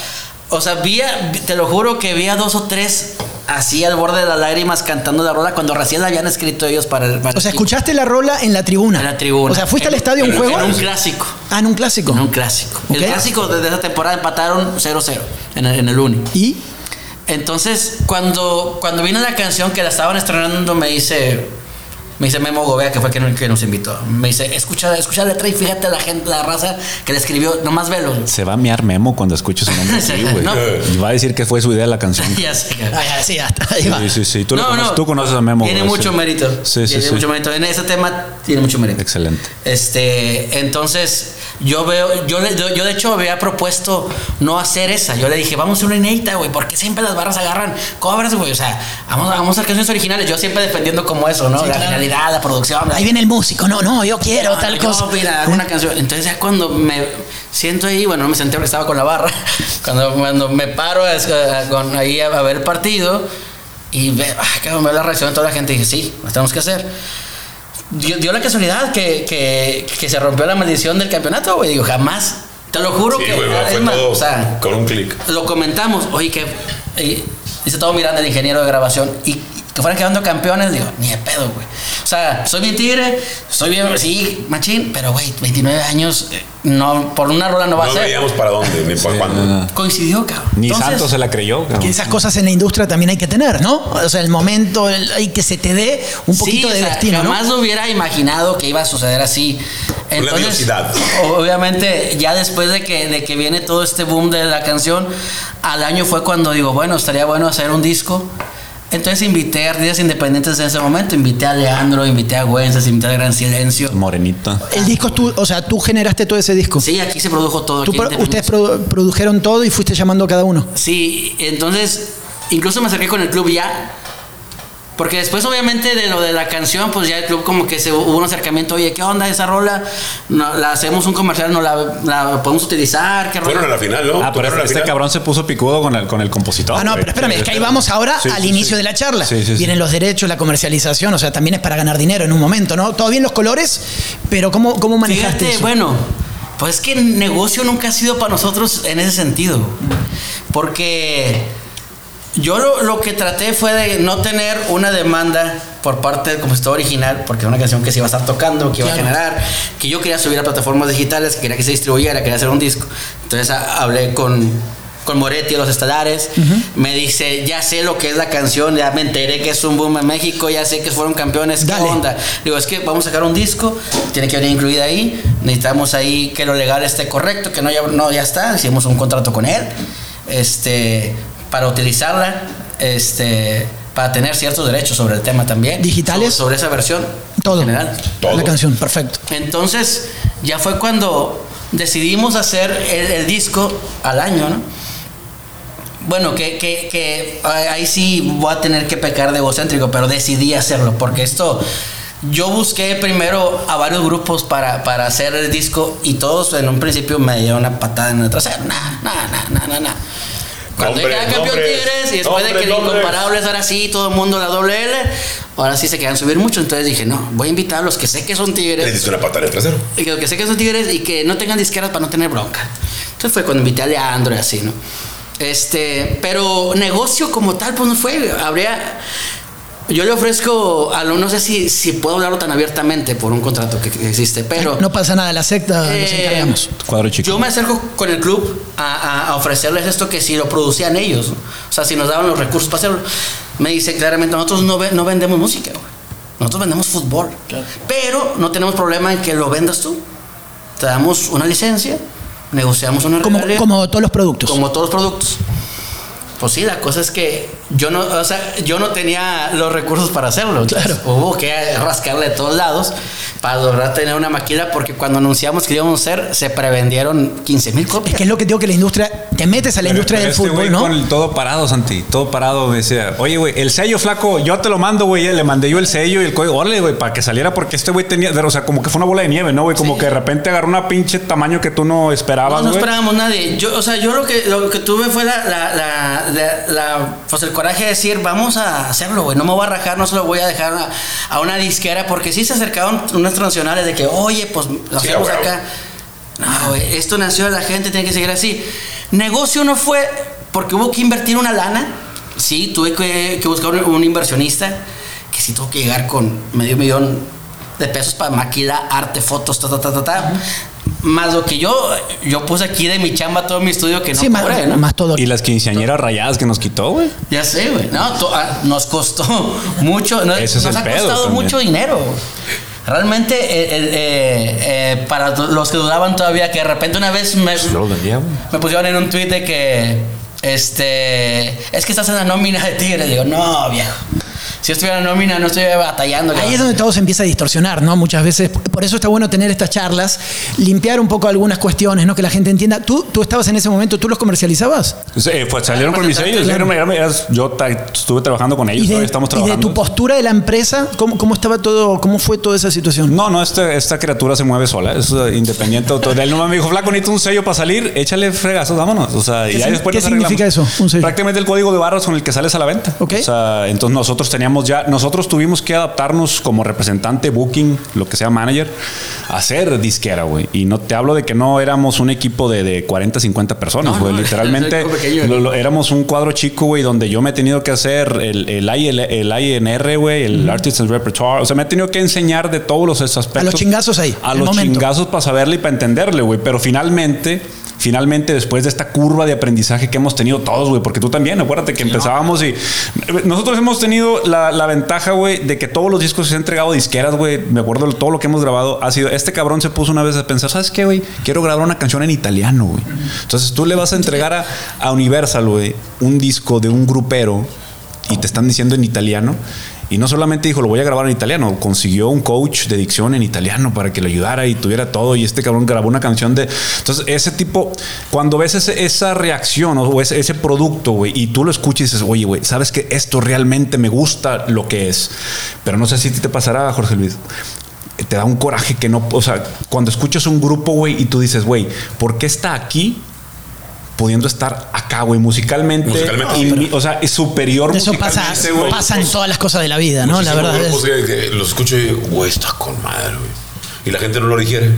Speaker 4: O sea, vi, a- te lo juro que vi a dos o tres así al borde de las lágrimas cantando la rola cuando recién la habían escrito ellos para el... para
Speaker 1: O sea, escuchaste la rola en la tribuna.
Speaker 4: En la tribuna.
Speaker 1: O sea, ¿fuiste al estadio a un
Speaker 3: en-
Speaker 1: juego?
Speaker 4: En un clásico.
Speaker 1: Ah, en un clásico.
Speaker 4: En un clásico. El clásico desde esa temporada empataron 0-0 en el, en el Uni.
Speaker 1: ¿Y?
Speaker 4: Entonces, cuando, cuando vino la canción que la estaban estrenando, me dice, me dice Memo Gobea, que fue quien, que nos invitó. Me dice, escucha, escucha la letra y fíjate la gente, la raza que le escribió, nomás velo.
Speaker 2: Se va a mear Memo cuando escuche su nombre así, güey.
Speaker 4: No.
Speaker 2: Y va a decir que fue su idea la canción.
Speaker 4: ya sé.
Speaker 1: sí, ya está, ahí va.
Speaker 2: Sí, sí, sí. Tú, lo conoces, tú conoces a Memo.
Speaker 4: Tiene
Speaker 2: güey,
Speaker 4: mucho
Speaker 2: sí.
Speaker 4: mérito.
Speaker 2: Sí, sí,
Speaker 4: tiene
Speaker 2: sí.
Speaker 4: mucho mérito. En ese tema tiene mucho mérito.
Speaker 2: Excelente.
Speaker 4: Este, entonces, yo veo, yo, le- yo, yo de hecho había propuesto no hacer esa. Yo le dije, vamos a hacer una inédita, güey, porque siempre las barras agarran cobras, güey. O sea, vamos, vamos a hacer canciones originales. Yo siempre defendiendo como eso, ¿no?
Speaker 1: Sí,
Speaker 4: la
Speaker 1: claro.
Speaker 4: La producción.
Speaker 1: Ahí viene el músico. No, no, yo quiero
Speaker 4: no,
Speaker 1: tal
Speaker 4: yo,
Speaker 1: cosa.
Speaker 4: mira, una canción. Entonces ya cuando me siento ahí, bueno, no me senté porque estaba con la barra. Cuando, cuando me paro es, eh, con, ahí a, a ver el partido y ve, ah, veo la reacción de toda la gente y dije, sí, lo tenemos que hacer. Dio, dio la casualidad que, que, que se rompió la maldición del campeonato, güey. Digo, jamás. Te lo juro
Speaker 3: Sí,
Speaker 4: que. es
Speaker 3: fue
Speaker 4: más,
Speaker 3: todo
Speaker 4: o sea,
Speaker 3: con un clic.
Speaker 4: lo comentamos, oye, que y dice todo Miranda, el ingeniero de grabación, y que fueran quedando campeones, digo, ni de pedo, güey. O sea, soy bien tigre, soy bien, sí, machín, pero güey, 29 años, eh, no, por una rola no va
Speaker 3: No
Speaker 4: a ser.
Speaker 3: veíamos para dónde, ni para cuándo.
Speaker 2: no, no.
Speaker 4: Coincidió, cabrón.
Speaker 2: Ni
Speaker 4: Entonces,
Speaker 2: Santos se la creyó. cabrón.
Speaker 1: Que esas cosas en la industria también hay que tener, ¿no? O sea, el momento, el, hay que se te dé un poquito
Speaker 4: sí,
Speaker 1: de
Speaker 4: o sea,
Speaker 1: destino, ¿no?
Speaker 4: jamás lo hubiera imaginado que iba a suceder así. Entonces, obviamente, ya después de que, de que viene todo este boom de la canción, al año fue cuando digo, bueno, estaría bueno hacer un disco. Entonces invité a artistas independientes en ese momento. Invité a Leandro, invité a Güenzas, invité a Gran Silencio.
Speaker 2: Morenita.
Speaker 1: El disco es tú, o sea, tú generaste todo ese disco.
Speaker 4: Sí, aquí se produjo todo. Aquí
Speaker 1: pro- ustedes produ- produjeron todo y fuiste llamando a cada uno.
Speaker 4: Sí, entonces incluso me acerqué con el club ya. Porque después, obviamente, de lo de la canción, pues ya el club como que se hubo un acercamiento, oye, ¿qué onda esa rola? No, la hacemos un comercial, no la, la podemos utilizar, ¿qué rola?
Speaker 3: Fueron a la final, ¿no?
Speaker 2: Ah, pero este
Speaker 3: final.
Speaker 2: cabrón se puso picudo con el, con el compositor.
Speaker 1: Ah, no, pero espérame, es que ahí vamos ahora
Speaker 2: sí,
Speaker 1: al
Speaker 2: sí,
Speaker 1: inicio
Speaker 2: sí.
Speaker 1: de la charla.
Speaker 2: Sí, sí, sí.
Speaker 1: Vienen los derechos, la comercialización, o sea, también es para ganar dinero en un momento, ¿no? Todo bien los colores, pero ¿cómo, cómo manejaste
Speaker 4: Fíjate,
Speaker 1: eso?
Speaker 4: bueno, pues es que el negocio nunca ha sido para nosotros en ese sentido. Porque yo lo, lo que traté fue de no tener una demanda por parte del compositor original, porque era una canción que se iba a estar tocando, que iba
Speaker 1: Claro.
Speaker 4: a generar, que yo quería subir a plataformas digitales, que quería que se distribuyera, quería hacer un disco. Entonces a- hablé con, con Moretti, los estelares, me dice, ya sé lo que es la canción, ya me enteré que es un boom en México, ya sé que fueron campeones, ¿qué onda? Digo, es que vamos a sacar un disco, tiene que venir incluida ahí, necesitamos ahí que lo legal esté correcto, que no ya, no, ya está, hicimos un contrato con él, este, para utilizarla, este, para tener ciertos derechos sobre el tema también.
Speaker 1: ¿Digitales?
Speaker 4: Sobre, sobre esa versión.
Speaker 1: Todo.
Speaker 4: En general.
Speaker 3: Todo.
Speaker 1: La canción, perfecto.
Speaker 4: Entonces, ya fue cuando decidimos hacer el, el disco al año, ¿no? Bueno, que, que, que ahí ahí sí voy a tener que pecar de egocéntrico, pero decidí hacerlo, porque esto, yo busqué primero a varios grupos para, para hacer el disco y todos en un principio me dieron una patada en el trasero. Nah, nah, nah, nah, nah, nah. Cuando
Speaker 3: Nombres,
Speaker 4: llega campeón Tigres y después de que
Speaker 3: nombres,
Speaker 4: el
Speaker 3: nombres.
Speaker 4: incomparable es ahora sí, todo el mundo la doble L, ahora sí se quedan subir mucho. Entonces dije, no, voy a invitar a los que sé que son
Speaker 3: Le
Speaker 4: Tigres
Speaker 3: diste una patada en el trasero.
Speaker 4: y que, que sé que son tigres y que no tengan disqueras para no tener bronca. Entonces fue cuando invité a Leandro y así, ¿no? Este, pero negocio como tal, pues no fue. Habría. Yo le ofrezco a lo, no sé si, si puedo hablarlo tan abiertamente por un contrato que, existe, pero.
Speaker 1: No pasa nada, la secta nos
Speaker 4: eh,
Speaker 1: encargamos.
Speaker 2: Cuadro chico.
Speaker 4: Yo me acerco con el club a, a- a ofrecerles esto que si lo producían ellos, ¿no? o sea, si nos daban los recursos para hacerlo. Me dice claramente, nosotros no, ve- no vendemos música, güey. nosotros vendemos fútbol, pero no tenemos problema en que lo vendas tú. Te damos una licencia, negociamos una
Speaker 1: Como, como todos los productos.
Speaker 4: como todos los productos. Pues sí, la cosa es que yo no, o sea, yo no tenía los recursos para hacerlo.
Speaker 1: Claro.
Speaker 4: Hubo que rascarle de todos lados para lograr tener una maquila porque cuando anunciamos que íbamos a hacer, se prevendieron 15 mil
Speaker 1: Es
Speaker 4: copias.
Speaker 1: que es lo que digo que la industria, te metes a la
Speaker 2: Pero-
Speaker 1: industria
Speaker 2: pero
Speaker 1: del
Speaker 2: este
Speaker 1: fútbol, ¿no?
Speaker 2: Con el todo parado, Santi. Todo parado. Me decía, oye, güey, el sello flaco, yo te lo mando, güey. eh, Le mandé yo el sello y el código. Órale, güey, para que saliera, porque este güey tenía. O sea, como que fue una bola de nieve, ¿no, güey? Como
Speaker 4: Sí.
Speaker 2: que de repente agarró una pinche tamaño que tú no esperabas,
Speaker 4: No, no esperábamos nadie. Yo, o sea, yo lo que, lo que tuve fue la, la, la, la- la- pues el coraje de decir, vamos a hacerlo, güey. No me voy a rajar, no se lo voy a dejar a, a una disquera, porque sí se acercaron unas transnacionales de que, oye, pues lo
Speaker 3: Sí,
Speaker 4: hacemos acá. No, güey, esto nació de la gente, tiene que seguir así. Negocio no fue porque hubo que invertir una lana. Sí, tuve que, que buscar un, un inversionista que sí tuvo que llegar con medio millón de pesos para maquila, arte, fotos, ta, ta, ta, ta, ta. Más lo que yo, yo puse aquí de mi chamba todo mi estudio que no
Speaker 1: sí, más,
Speaker 4: cobré, ¿no?
Speaker 1: más todo.
Speaker 2: Y las quinceañeras rayadas que nos quitó, güey.
Speaker 4: Ya sé, güey. No, to- ah, nos costó mucho. no-
Speaker 2: Ese es
Speaker 4: nos
Speaker 2: el
Speaker 4: ha
Speaker 2: pedo
Speaker 4: costado
Speaker 2: también.
Speaker 4: mucho dinero. Realmente, eh, eh, eh, para los que dudaban todavía, que de repente una vez me,
Speaker 2: güey.
Speaker 4: me pusieron en un tweet de que este es que estás en la nómina de Tigres. Digo, no, viejo. Si yo estuviera en la nómina, no estoy batallando.
Speaker 1: Ahí
Speaker 4: cabrón".
Speaker 1: es donde todo se empieza a distorsionar, ¿no? Muchas veces. Por eso está bueno tener estas charlas, limpiar un poco algunas cuestiones, ¿no? Que la gente entienda. ¿Tú, tú estabas en ese momento, tú los comercializabas?
Speaker 2: Sí, pues salieron con mis sellos. Yo estuve trabajando con ellos,
Speaker 1: Y de,
Speaker 2: todavía estamos
Speaker 1: y de
Speaker 2: trabajando.
Speaker 1: tu postura de la empresa, ¿cómo, cómo estaba todo, cómo fue toda esa situación?
Speaker 2: No, no, esta, esta criatura se mueve sola, es uh, independiente. Él nomás me dijo, flaco, necesito un sello para salir, échale fregazos, vámonos. O sea, y
Speaker 1: ¿Qué
Speaker 2: ya
Speaker 1: sign-
Speaker 2: después
Speaker 1: qué
Speaker 2: arreglamos.
Speaker 1: significa eso, un sello?
Speaker 2: Prácticamente el código de barras con el que sales a la venta.
Speaker 1: Ok.
Speaker 2: O sea, entonces nosotros teníamos ya, nosotros tuvimos que adaptarnos como representante booking, lo que sea manager, a ser disquera, güey. Y no te hablo de que no éramos un equipo de, de 40, 50 personas, güey.
Speaker 4: no,
Speaker 2: Literalmente
Speaker 4: es algo pequeño.
Speaker 2: lo- lo- éramos un cuadro chico, güey, donde yo me he tenido que hacer el, el, IL el INR, güey, el Artist and Repertoire. O sea, me he tenido que enseñar de todos los aspectos.
Speaker 1: A los chingazos ahí,
Speaker 2: A
Speaker 1: el
Speaker 2: los
Speaker 1: momento.
Speaker 2: chingazos para saberle y para entenderle, güey. Pero finalmente, finalmente, después de esta curva de aprendizaje que hemos tenido todos, güey, porque tú también, acuérdate que empezábamos y nosotros hemos tenido la, la ventaja, güey, de que todos los discos que se han entregado disqueras, güey, me acuerdo de todo lo que hemos grabado, ha sido, este cabrón se puso una vez a pensar, ¿sabes qué, güey? Quiero grabar una canción en italiano, güey. Entonces tú le vas a entregar a, a Universal, güey, un disco de un grupero y te están diciendo en italiano. Y no solamente dijo, lo voy a grabar en italiano, consiguió un coach de dicción en italiano para que le ayudara y tuviera todo. Y este cabrón grabó una canción de. Entonces, ese tipo, cuando ves ese- esa reacción o ese, ese producto, güey, y tú lo escuchas y dices, oye, güey, sabes que esto realmente me gusta lo que es. Pero no sé si te pasará, Jorge Luis te da un coraje que no, o sea, cuando escuchas un grupo, güey, y tú dices, güey, ¿por qué está aquí? Pudiendo estar acá, güey, musicalmente.
Speaker 3: Musicalmente.
Speaker 2: y o sea, es superior
Speaker 1: Eso pasa,
Speaker 2: güey.
Speaker 1: pasa en todas las cosas de la vida, ¿no? La verdad es.
Speaker 3: que, que los escucho y digo, güey, está con madre, güey. Y la gente no lo digiere.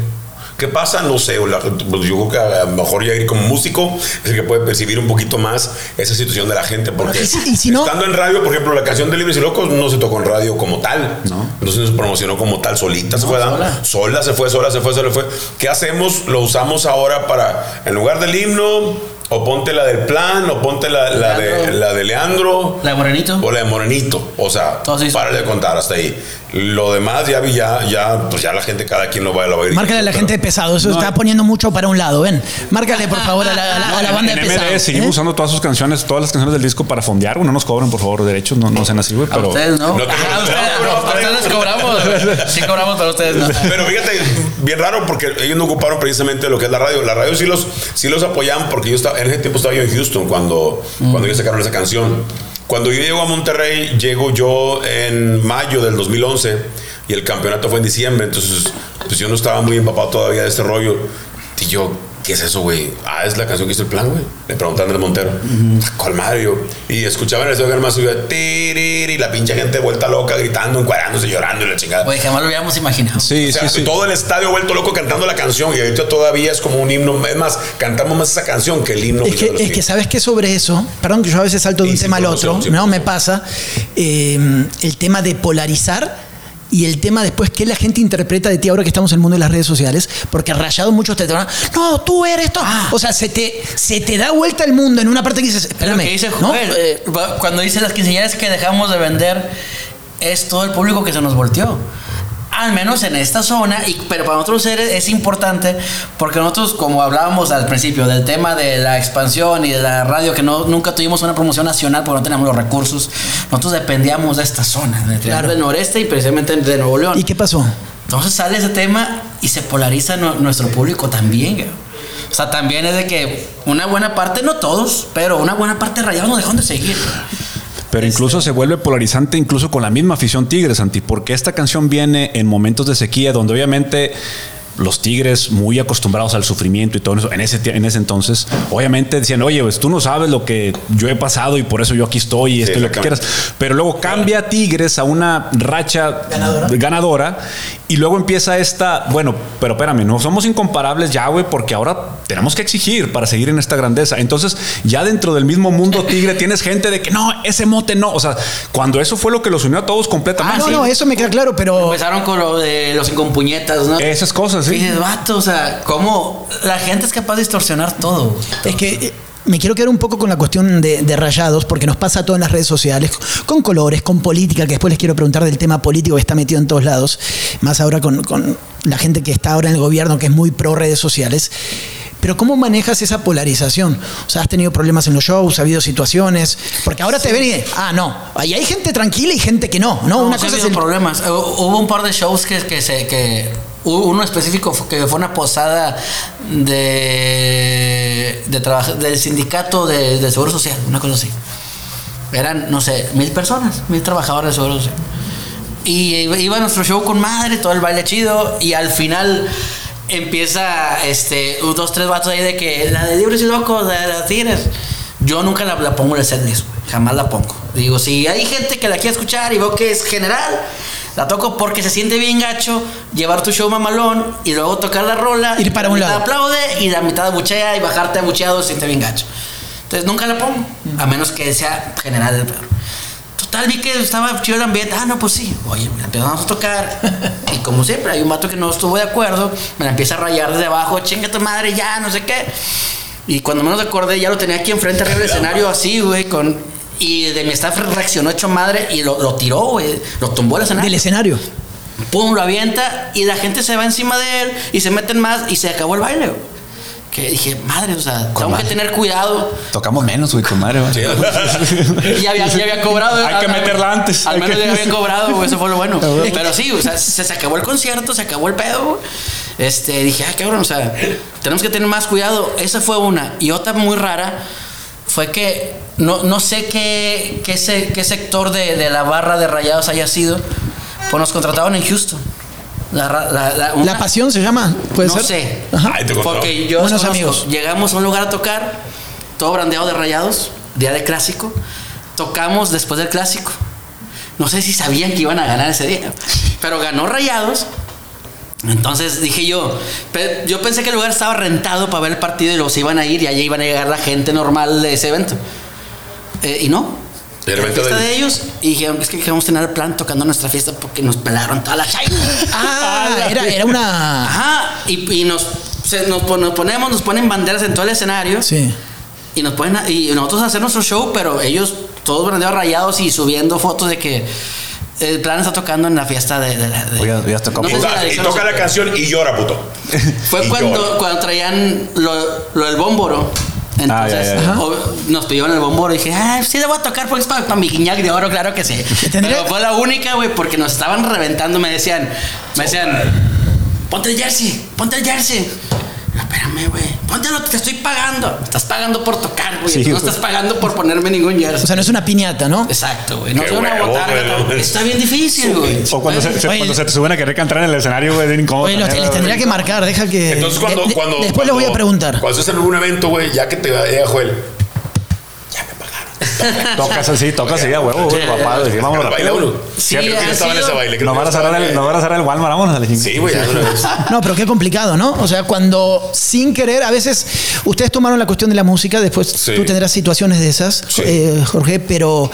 Speaker 3: ¿Qué pasa? No sé. la- pues yo creo que a lo mejor ya ir como músico es el que puede percibir un poquito más esa situación de la gente. Porque
Speaker 1: Y si- y si no-
Speaker 3: estando en radio, por ejemplo, la canción de Libres y Locos no se tocó en radio como tal. No. Entonces no se promocionó como tal, solita se fue dando.
Speaker 4: sola.
Speaker 3: Sola se fue, sola se fue, sola se fue. ¿Qué hacemos? Lo usamos ahora para, en lugar del himno, o ponte la del plan, o ponte la, la de,
Speaker 4: Leandro.
Speaker 3: la de Leandro.
Speaker 4: La de Morenito.
Speaker 3: O la de Morenito. O sea,
Speaker 4: Todo se hizo.
Speaker 3: párale de contar hasta ahí. Lo demás ya vi, ya, ya, pues ya la gente, cada quien lo va, lo va a ir.
Speaker 1: Márcale a la
Speaker 3: Pero-
Speaker 1: gente de pesado, eso
Speaker 2: No,
Speaker 1: está poniendo mucho para un lado, ven. Márcale por favor a la, a la- a la banda
Speaker 2: en
Speaker 1: de pesado.
Speaker 2: MD seguimos
Speaker 1: ¿eh?
Speaker 2: usando todas sus canciones, todas las canciones del disco para fondear. güey. No nos cobran, por favor, derechos, no, no sean así, güey.
Speaker 4: A
Speaker 2: Pero
Speaker 4: ustedes no.
Speaker 3: No te-
Speaker 4: Ah, a ustedes
Speaker 3: no,
Speaker 4: no.
Speaker 3: no,
Speaker 4: A ustedes les cobramos. Sí cobramos, pero ustedes no.
Speaker 3: Pero fíjate, bien raro porque ellos no ocuparon precisamente lo que es la radio. La radio sí los, sí los apoyaban porque yo estaba, en ese tiempo estaba yo en Houston cuando, cuando ellos sacaron esa canción. Cuando yo llego a Monterrey, llego yo en mayo del 2011 y el campeonato fue en diciembre. Entonces, pues yo no estaba muy empapado todavía de este rollo. Y yo, ¿qué es eso, güey? Ah, es la canción que hizo el plan, güey. Le preguntan Andrés Montero. ¿Cuál madre? Yo, Y escuchaban el sonido más subía, "Tiriri", y la pinche gente vuelta loca, gritando, encuadrándose, llorando y la chingada.
Speaker 4: Oye, jamás lo hubiéramos imaginado.
Speaker 2: sí,
Speaker 3: O sea,
Speaker 2: sí, sí.
Speaker 3: todo el estadio vuelto loco cantando la canción y ahorita todavía es como un himno. Es más, cantamos más esa canción que el himno.
Speaker 1: Es que, es que sabes que sobre eso, perdón que yo a veces salto de un tema al otro,
Speaker 3: sí,
Speaker 1: ¿no? Me pasa eh, el tema de polarizar y el tema después que la gente interpreta de ti ahora que estamos en el mundo de las redes sociales, porque rayado muchos te van, no, tú eres esto. O sea, se te, se te da vuelta el mundo en una parte que dices,
Speaker 4: Es
Speaker 1: espérame,
Speaker 4: que dice
Speaker 1: ¿no?
Speaker 4: Joel, eh, cuando dice las quinceañeras que dejamos de vender, es todo el público que se nos volteó. Al menos en esta zona, y, pero para nosotros es, es importante porque nosotros, como hablábamos al principio del tema de la expansión y de la radio, que no, nunca tuvimos una promoción nacional porque no teníamos los recursos, nosotros dependíamos de esta zona, del Triángulo del Noreste y precisamente de Nuevo León.
Speaker 1: ¿Y qué pasó?
Speaker 4: Entonces sale ese tema y se polariza nu- nuestro público también. O sea, también es de que una buena parte, no todos, pero una buena parte de rayados nos dejaron de seguir.
Speaker 2: Pero incluso se vuelve polarizante incluso con la misma afición Tigres, Santi, porque esta canción viene en momentos de sequía donde obviamente los Tigres muy acostumbrados al sufrimiento y todo eso, en ese, en ese entonces, obviamente decían, oye, pues tú no sabes lo que yo he pasado y por eso yo aquí estoy y esto y lo que quieras. Pero luego cambia Tigres a una racha
Speaker 1: Ganadora.
Speaker 2: ganadora y luego empieza esta, bueno, pero espérame, no somos incomparables ya, güey, porque ahora tenemos que exigir para seguir en esta grandeza. Entonces, ya dentro del mismo mundo tigre tienes gente de que no, ese mote no. O sea, cuando eso fue lo que los unió a todos completamente.
Speaker 1: no,
Speaker 4: sí.
Speaker 1: no, eso me queda claro, pero
Speaker 4: Empezaron con lo de los incompuñetas, ¿no?
Speaker 2: Esas cosas, sí.
Speaker 4: Y dices, vato, o sea, ¿cómo la gente es capaz de distorsionar todo?
Speaker 1: Es que eh, me quiero quedar un poco con la cuestión de, de rayados, porque nos pasa todo en las redes sociales, con colores, con política, que después les quiero preguntar del tema político que está metido en todos lados, más ahora con, con la gente que está ahora en el gobierno, que es muy pro redes sociales. Pero ¿cómo manejas esa polarización? O sea, has tenido problemas en los shows, ha habido situaciones, porque ahora te ven y, ah, no, ahí hay gente tranquila y gente que no, ¿no?
Speaker 4: No,
Speaker 1: Una
Speaker 4: sí ha
Speaker 1: cosa es el...
Speaker 4: problemas. Eh, Hubo un par de shows que, que se que uno específico que fue una posada de, de trabaja- del sindicato de, de seguro social, una cosa así. Eran, no sé, mil personas, mil trabajadores de seguro social. Y iba iba nuestro show con madre, todo el baile chido, y al final empieza este dos, tres vatos ahí de que la de libres y locos, de las tigres. Yo nunca la, la pongo en el setlist, jamás la pongo. Digo, si hay gente que la quiere escuchar y veo que es general, la toco porque se siente bien gacho llevar tu show mamalón y luego tocar la rola.
Speaker 1: Ir para
Speaker 4: la
Speaker 1: un
Speaker 4: mitad
Speaker 1: lado.
Speaker 4: aplaude y la mitad abuchea y bajarte abucheado se siente bien gacho. Entonces nunca la pongo, a menos que sea general el perro. Total, vi que estaba chido el ambiente. Ah, no, pues sí. Oye, empezamos a tocar. Y como siempre, hay un vato que no estuvo de acuerdo. Me la empieza a rayar desde abajo. Chinga tu madre, ya, no sé qué. Y cuando menos acordé, ya lo tenía aquí enfrente arriba del escenario, así, güey. Con... Y de mi staff reaccionó hecho madre y lo, lo tiró, güey. Lo tumbó el escenario.
Speaker 1: Del escenario.
Speaker 4: Pum, lo avienta y la gente se va encima de él y se meten más y se acabó el baile. güey. Que dije, madre, o sea, tengo que tener cuidado.
Speaker 2: Tocamos menos, güey, con madre, güey.
Speaker 3: Sí.
Speaker 4: Ya había, ya había cobrado.
Speaker 2: Hay que meterla antes.
Speaker 4: Al menos
Speaker 2: que-
Speaker 4: ya habían cobrado, güey, eso fue lo bueno. Pero sí, o sea, se, se acabó el concierto, se acabó el pedo. güey. Este, dije, ah, cabrón, o sea, tenemos que tener más cuidado. Esa fue una. Y otra muy rara fue que no, no sé qué, qué, se- qué sector de, de la barra de rayados haya sido, pues nos contrataron en Houston. La, ra- la, la- una-
Speaker 1: La pasión se llama, puede
Speaker 4: no
Speaker 1: ser.
Speaker 4: sé.
Speaker 3: Ay, te.
Speaker 4: Porque yo
Speaker 1: Buenos
Speaker 4: conozco,
Speaker 1: amigos.
Speaker 4: llegamos a un lugar a tocar, todo brandeado de rayados, día de clásico. Tocamos después del clásico. No sé si sabían que iban a ganar ese día, pero ganó rayados. Entonces dije yo, yo pensé que el lugar estaba rentado para ver el partido y los iban a ir y allí iban a llegar la gente normal de ese evento. Eh, y no. Era
Speaker 3: evento
Speaker 4: fiesta de ellos y dijeron es que queremos tener el plan tocando nuestra fiesta porque nos pelaron toda la china.
Speaker 1: Ah, era, era una.
Speaker 4: Ajá, y, y nos, se- nos, nos ponemos, nos ponen banderas en todo el escenario.
Speaker 1: Sí.
Speaker 4: Y nos ponen a- y nosotros hacer nuestro show, pero ellos todos bandeados rayados y subiendo fotos de que el plan está tocando en la fiesta de. de, la- de-
Speaker 2: Oye, ya tocó
Speaker 4: No
Speaker 3: Y,
Speaker 4: sé si
Speaker 3: toca-
Speaker 4: la
Speaker 3: y toca la canción y llora, puto.
Speaker 4: Fue
Speaker 3: y
Speaker 4: cuando,
Speaker 3: llora.
Speaker 4: cuando traían lo, lo del bómboro. Entonces,
Speaker 2: Ah, ya, ya,
Speaker 1: ya.
Speaker 4: o- nos pidieron el bómboro y dije, ah, sí le voy a tocar porque es para, para mi guiñac de oro, claro que sí.
Speaker 1: Tendría-
Speaker 4: Pero fue la única, güey, porque nos estaban reventando. Me decían, me decían, ponte el jersey, ponte el jersey. Espérame, güey, póntelo, te estoy pagando. Me Estás pagando por tocar, güey.
Speaker 2: Sí,
Speaker 4: no estás pagando por ponerme ningún jersey.
Speaker 1: O sea, no es una piñata, ¿no?
Speaker 4: Exacto, güey. No es una botarga.
Speaker 3: güey,
Speaker 4: todo.
Speaker 3: no.
Speaker 4: Está bien difícil, güey.
Speaker 2: O cuando se, se-
Speaker 1: Oye,
Speaker 2: cuando se te suben a querer cantar en el escenario, güey, incómodo.
Speaker 1: Oye, los- les tendría que marcar, deja que.
Speaker 3: Entonces, cuando.
Speaker 1: de-
Speaker 3: cuando
Speaker 1: después
Speaker 3: cuando,
Speaker 1: les voy a preguntar.
Speaker 3: Cuando estés en algún evento, güey, ya que te llega Joel.
Speaker 2: Tocas así, tocas así a huevo, güey, papá. Decir, vámonos rápido.
Speaker 4: Sí,
Speaker 3: Creo que
Speaker 4: ha
Speaker 3: yo estaba en
Speaker 4: sido-
Speaker 3: ese baile. creo
Speaker 2: Nos
Speaker 3: que
Speaker 2: van a cerrar el, nos van a cerrar el Walmart, vámonos a la chingada.
Speaker 3: Sí, güey.
Speaker 1: No, pero qué complicado, ¿no? O sea, cuando sin querer, a veces ustedes tomaron la cuestión de la música, después
Speaker 3: Sí.
Speaker 1: tú tendrás situaciones de esas,
Speaker 3: Sí.
Speaker 1: eh, Jorge, pero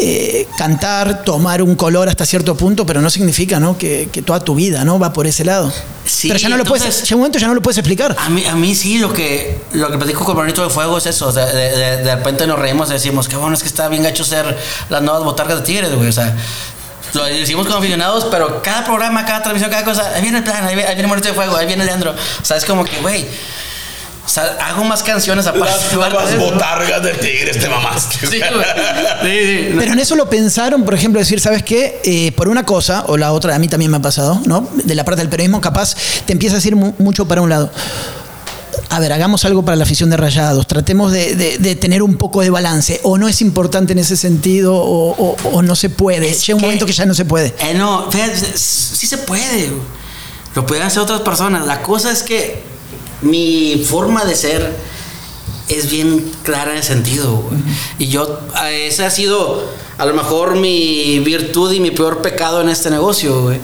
Speaker 1: eh, cantar, tomar un color hasta cierto punto, pero no significa, ¿no? Que, que toda tu vida, ¿no? Va por ese lado.
Speaker 4: Sí,
Speaker 1: pero ya no lo puedes,
Speaker 4: entonces-
Speaker 1: llega un momento ya no lo puedes explicar.
Speaker 4: A mí, a mí sí, lo que, lo que platico con Bonito de Fuego es eso. sea, de, de- de repente nos reímos y decimos, qué bueno, es que está bien gacho ser las nuevas botargas de Tigres, güey. O sea, lo decimos como aficionados, pero cada programa, cada transmisión, cada cosa, ahí viene el plan, ahí viene, ahí viene Bonito de Fuego, ahí viene Leandro. O sea, es como que, güey, o sea, hago más canciones aparte.
Speaker 3: Las nuevas
Speaker 4: de
Speaker 3: botargas de tigres te mamaste.
Speaker 4: Sí. Sí, sí.
Speaker 1: Pero en eso lo pensaron, por ejemplo, decir, ¿sabes qué? Eh, por una cosa, o la otra, a mí también me ha pasado, ¿no? De la parte del periodismo, capaz te empieza a decir mu- mucho para un lado. A ver, hagamos algo para la afición de rayados, tratemos de, de- de tener un poco de balance, o no es importante en ese sentido, o, o- o no se puede.
Speaker 4: Es
Speaker 1: Llega un
Speaker 4: que-
Speaker 1: momento que ya no se puede.
Speaker 4: Eh, no, fíjate, sí se puede. Lo pueden hacer otras personas. La cosa es que mi forma de ser es bien clara en ese sentido. güey. Y yo, eh, ese ha sido a lo mejor mi virtud y mi peor pecado en este negocio. güey.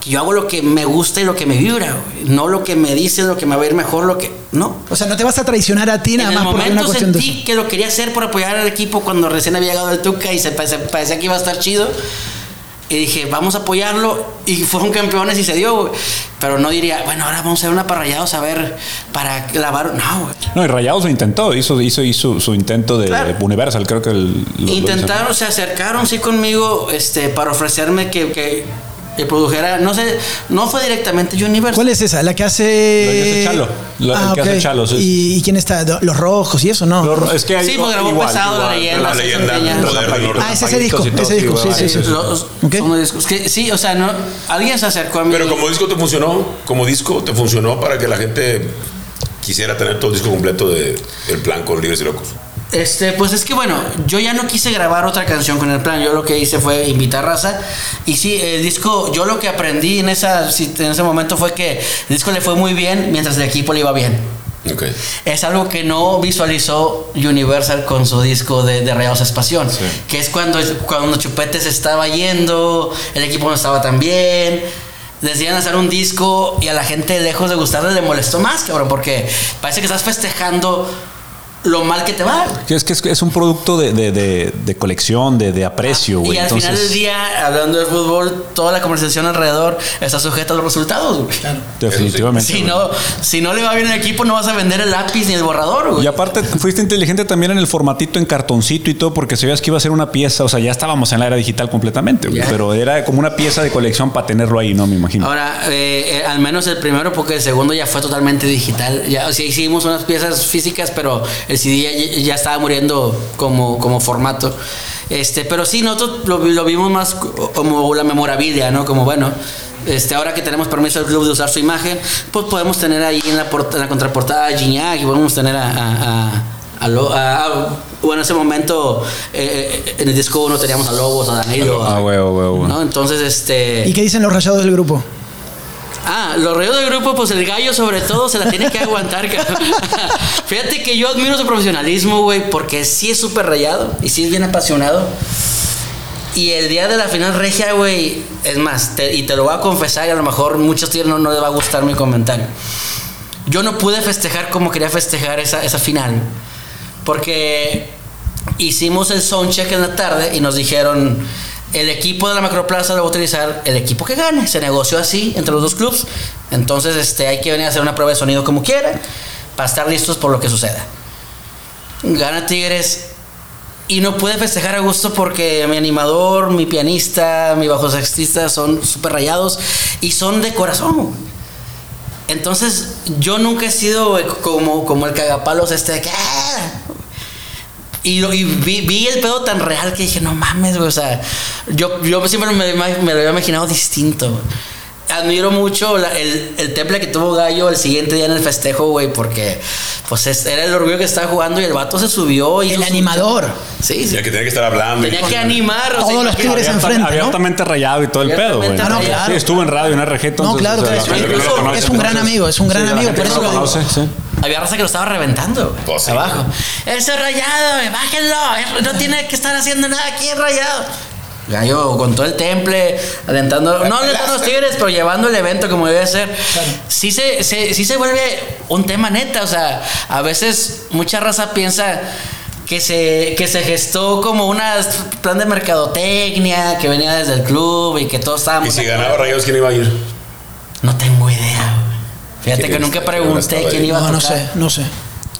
Speaker 4: Que yo hago lo que me gusta y lo que me vibra. güey. No lo que me dicen, lo que me va a ir mejor, lo que... No.
Speaker 1: O sea, no te vas a traicionar a ti
Speaker 4: En
Speaker 1: nada
Speaker 4: el
Speaker 1: más porque una
Speaker 4: momento
Speaker 1: cuestión de
Speaker 4: sentí
Speaker 1: eso.
Speaker 4: que lo quería hacer por apoyar al equipo cuando recién había llegado el Tuca y se parecía, parecía que iba a estar chido. Y dije, vamos a apoyarlo. Y fueron campeones y se dio, güey. Pero no diría, bueno, ahora vamos a hacer una para rayados a ver, para lavar. No, güey.
Speaker 2: No, y Rayados lo intentó, hizo, hizo, hizo su intento de
Speaker 4: Claro.
Speaker 2: Universal, creo que el, lo- lo.
Speaker 4: Intentaron, se acercaron, sí, conmigo, este, para ofrecerme que, que, que produjera, no sé, no fue directamente Universal.
Speaker 1: ¿Cuál es esa? La que hace.
Speaker 2: La que hace Chalo. La- el que hace. Chalo, sí.
Speaker 1: ¿Y, y quién está? Los rojos y eso, ¿no?
Speaker 2: Lo- es que hay
Speaker 4: Sí, pues grabó
Speaker 2: igual,
Speaker 4: pesado la
Speaker 2: igual,
Speaker 4: leyenda.
Speaker 3: La leyenda, del norte.
Speaker 1: Ah, es ese disco, ese disco, sí, sí, sí.
Speaker 4: Los- son discos que- sí, o sea, no, alguien se acercó a mí.
Speaker 3: Pero como disco te funcionó, como disco te funcionó para que la gente quisiera tener todo el disco completo de El Plan con Libres y Locos.
Speaker 4: Este, pues es que bueno, yo ya no quise grabar otra canción con el plan. Yo lo que hice fue invitar raza. Y sí, el disco, yo lo que aprendí en, esa, en ese momento fue que el disco le fue muy bien mientras el equipo le iba bien.
Speaker 3: Ok.
Speaker 4: Es algo que no visualizó Universal con su disco de, de Rayados es Pasión. Que es cuando, cuando Chupete se estaba yendo, el equipo no estaba tan bien. Decían hacer un disco y a la gente lejos de gustarle le molestó más, cabrón, porque parece que estás festejando lo mal que te va.
Speaker 2: Es que es, es un producto de, de- de- de colección, de, de aprecio, güey.
Speaker 4: y al final del día, hablando de fútbol, toda la conversación alrededor está sujeta a los resultados. güey.
Speaker 2: definitivamente.
Speaker 4: Si no, si no le va bien al equipo, no vas a vender el lápiz ni el borrador. güey.
Speaker 2: Y aparte fuiste inteligente también en el formatito en cartoncito y todo porque sabías que iba a ser una pieza, o sea, ya estábamos en la era digital completamente, güey, pero era como una pieza de colección para tenerlo ahí, ¿no? Me imagino.
Speaker 4: Ahora, eh, eh, al menos el primero, porque el segundo ya fue totalmente digital. Ya, o sea, hicimos unas piezas físicas, pero el CD ya, ya estaba muriendo como, como formato. Este, pero sí, nosotros lo, vi- lo vimos más co- como la memorabilia, ¿no? Como bueno. Este, ahora que tenemos permiso del club de usar su imagen, pues podemos tener ahí en la, porta- en la contraportada a Gignac y podemos tener a, a- a- a Lo- a- a- bueno, en ese momento eh, eh, en el disco uno teníamos a Lobos, a Danilo. a-
Speaker 2: Ah, huevo, huevo, huevo.
Speaker 4: ¿no? Entonces, este.
Speaker 1: ¿Y qué dicen los rayados del grupo?
Speaker 4: Ah, los rayos del grupo, pues el gallo sobre todo se la tiene que aguantar. Fíjate que yo admiro su profesionalismo, güey, porque sí es súper rayado y sí es bien apasionado. Y el día de la final regia, güey, es más, te- y te lo voy a confesar y a lo mejor muchos tíos no, no les va a gustar mi comentario. Yo no pude festejar como quería festejar esa, esa final. Porque hicimos el soundcheck en la tarde y nos dijeron, el equipo de la Macroplaza lo va a utilizar el equipo que gane. Se negoció así entre los dos clubes. Entonces este, hay que venir a hacer una prueba de sonido como quiera para estar listos por lo que suceda. Gana Tigres y no pude festejar a gusto porque mi animador, mi pianista, mi bajo sextista son súper rayados y son de corazón. Entonces, yo nunca he sido como, como el cagapalos este de que. "Ah". Y, y vi, vi el pedo tan real que dije, no mames, güey. O sea, yo, yo siempre me, me lo había imaginado distinto. güey. Admiro mucho la- el, el temple que tuvo Gallo el siguiente día en el festejo, güey, porque pues es- era el orgullo que estaba jugando y el vato se subió y
Speaker 1: El animador.
Speaker 4: Sí, sí.
Speaker 3: Ya que tenía que estar hablando. y-
Speaker 4: Tenía que animar. o
Speaker 1: Todos
Speaker 4: sea,
Speaker 1: los tigres enfrente, ¿no?
Speaker 2: abiertamente rayado y todo el pedo, güey.
Speaker 1: Ah, no, rayado.
Speaker 2: Sí, estuvo en radio en RG.
Speaker 1: No,
Speaker 2: entonces,
Speaker 1: claro
Speaker 2: o sea, no lo
Speaker 1: Incluso
Speaker 2: conoce,
Speaker 1: es un gran
Speaker 2: entonces-
Speaker 1: amigo, es un gran
Speaker 2: Sí,
Speaker 1: amigo, por eso
Speaker 2: no
Speaker 1: lo
Speaker 2: conoce, sí.
Speaker 4: Había raza que lo estaba reventando, güey.
Speaker 3: Pues sí.
Speaker 4: abajo. Ese rayado, güey, bájenlo. eh, No tiene que estar haciendo nada aquí, es rayado. Gallo con todo el temple, alentando, no alentando a los tigres, pero llevando el evento como debe ser. Sí se, se- sí se vuelve un tema neta, o sea, a veces mucha raza piensa que se, que se gestó como un plan de mercadotecnia que venía desde el club y que todos estábamos.
Speaker 3: Y si ganaba Rayados, ¿quién iba a ir?
Speaker 4: No tengo idea. Fíjate
Speaker 3: ¿Quién
Speaker 4: que nunca
Speaker 3: ¿Quién
Speaker 4: pregunté quién iba a
Speaker 1: No,
Speaker 4: tocar.
Speaker 1: no sé, no sé.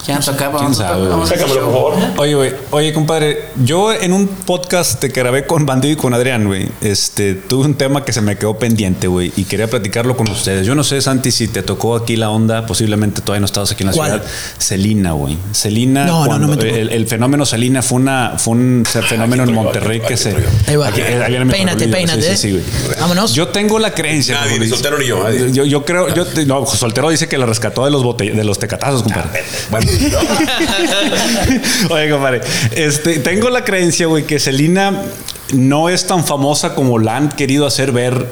Speaker 4: ¿Quién tocaba?
Speaker 2: ¿Quién
Speaker 4: Vamos a-
Speaker 2: sabe,
Speaker 4: vamos a
Speaker 3: Sácamelo, por favor.
Speaker 2: Oye, güey, oye, compadre, yo en un podcast que grabé con Bandido y con Adrián, güey, este, tuve un tema que se me quedó pendiente, güey, y quería platicarlo con ustedes. Yo no sé, Santi, si te tocó aquí la onda, posiblemente todavía no estabas aquí en la
Speaker 1: ¿Cuál?
Speaker 2: ciudad. Celina, güey. Celina,
Speaker 1: No, no,
Speaker 2: cuando-
Speaker 1: no me tocó.
Speaker 2: el, el fenómeno Celina fue una, fue un fenómeno en Monterrey que se.
Speaker 3: estoy yo.
Speaker 1: Ahí va.
Speaker 2: Aquí- eh, ahí
Speaker 1: Peínate, peínate,
Speaker 2: Sí, sí, sí, güey.
Speaker 1: Vámonos.
Speaker 2: Yo tengo la creencia.
Speaker 3: Nadie,
Speaker 2: como
Speaker 3: ni soltero ni yo, nadie.
Speaker 2: Yo, yo creo, yo no, soltero dice que lo rescató de los bote- de los tecatazos, compadre.
Speaker 3: Bueno,
Speaker 2: Oye, compadre, este, tengo la creencia, güey, que Selina no es tan famosa como la han querido hacer ver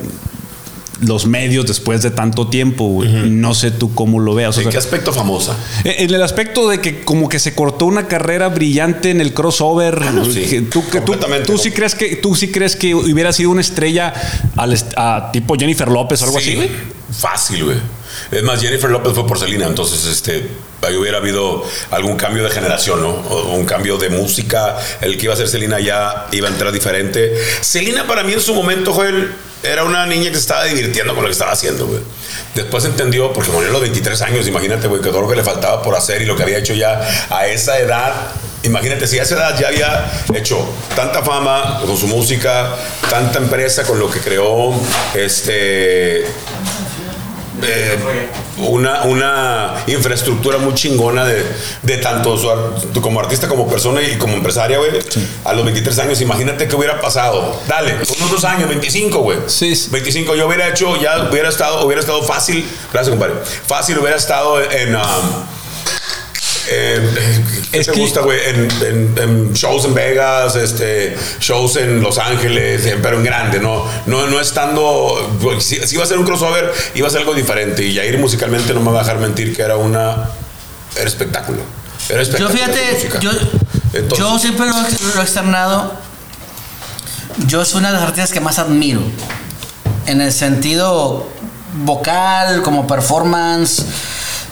Speaker 2: los medios después de tanto tiempo, güey. No sé tú cómo lo veas. o
Speaker 3: ¿en
Speaker 2: sea,
Speaker 3: qué aspecto famosa?
Speaker 2: en el aspecto de que como que se cortó una carrera brillante en el crossover.
Speaker 3: no, sí.
Speaker 2: tú, que tú, sí crees que tú sí crees que hubiera sido una estrella al a tipo Jennifer López o algo
Speaker 3: Sí,
Speaker 2: así, güey.
Speaker 3: Fácil, güey. Es más, Jennifer López fue por Selena, entonces este, ahí hubiera habido algún cambio de generación, ¿no? O un cambio de música. El que iba a ser Selena ya iba a entrar diferente. Selena para mí en su momento, Joel, era una niña que se estaba divirtiendo con lo que estaba haciendo, güey. Después entendió, porque murió a los 23 años, imagínate, güey, que todo lo que le faltaba por hacer y lo que había hecho ya a esa edad. Imagínate, si a esa edad ya había hecho tanta fama con su música, tanta empresa con lo que creó, este, eh, una, una infraestructura muy chingona de, de tanto su como artista como persona y como empresaria, güey. A los 23 años, imagínate qué hubiera pasado. Dale, unos dos años, 25, güey.
Speaker 2: Sí, sí.
Speaker 3: 25, yo hubiera hecho, ya hubiera estado, hubiera estado fácil, gracias, compadre. Fácil hubiera estado en. um, en- ¿Qué
Speaker 2: Es
Speaker 3: te
Speaker 2: que-
Speaker 3: gusta, güey? En, en- en shows en Vegas, este, shows en Los Ángeles, en- pero en grande, ¿no? No, no estando. Si, si iba a ser un crossover, iba a ser algo diferente. Y Jair musicalmente no me va a dejar mentir que era una. Era espectáculo. Era
Speaker 4: Yo
Speaker 3: espectáculo. de
Speaker 4: fíjate, yo,
Speaker 3: Entonces-
Speaker 4: yo siempre lo, lo he externado. Yo soy una de las artistas que más admiro. En el sentido vocal, como performance.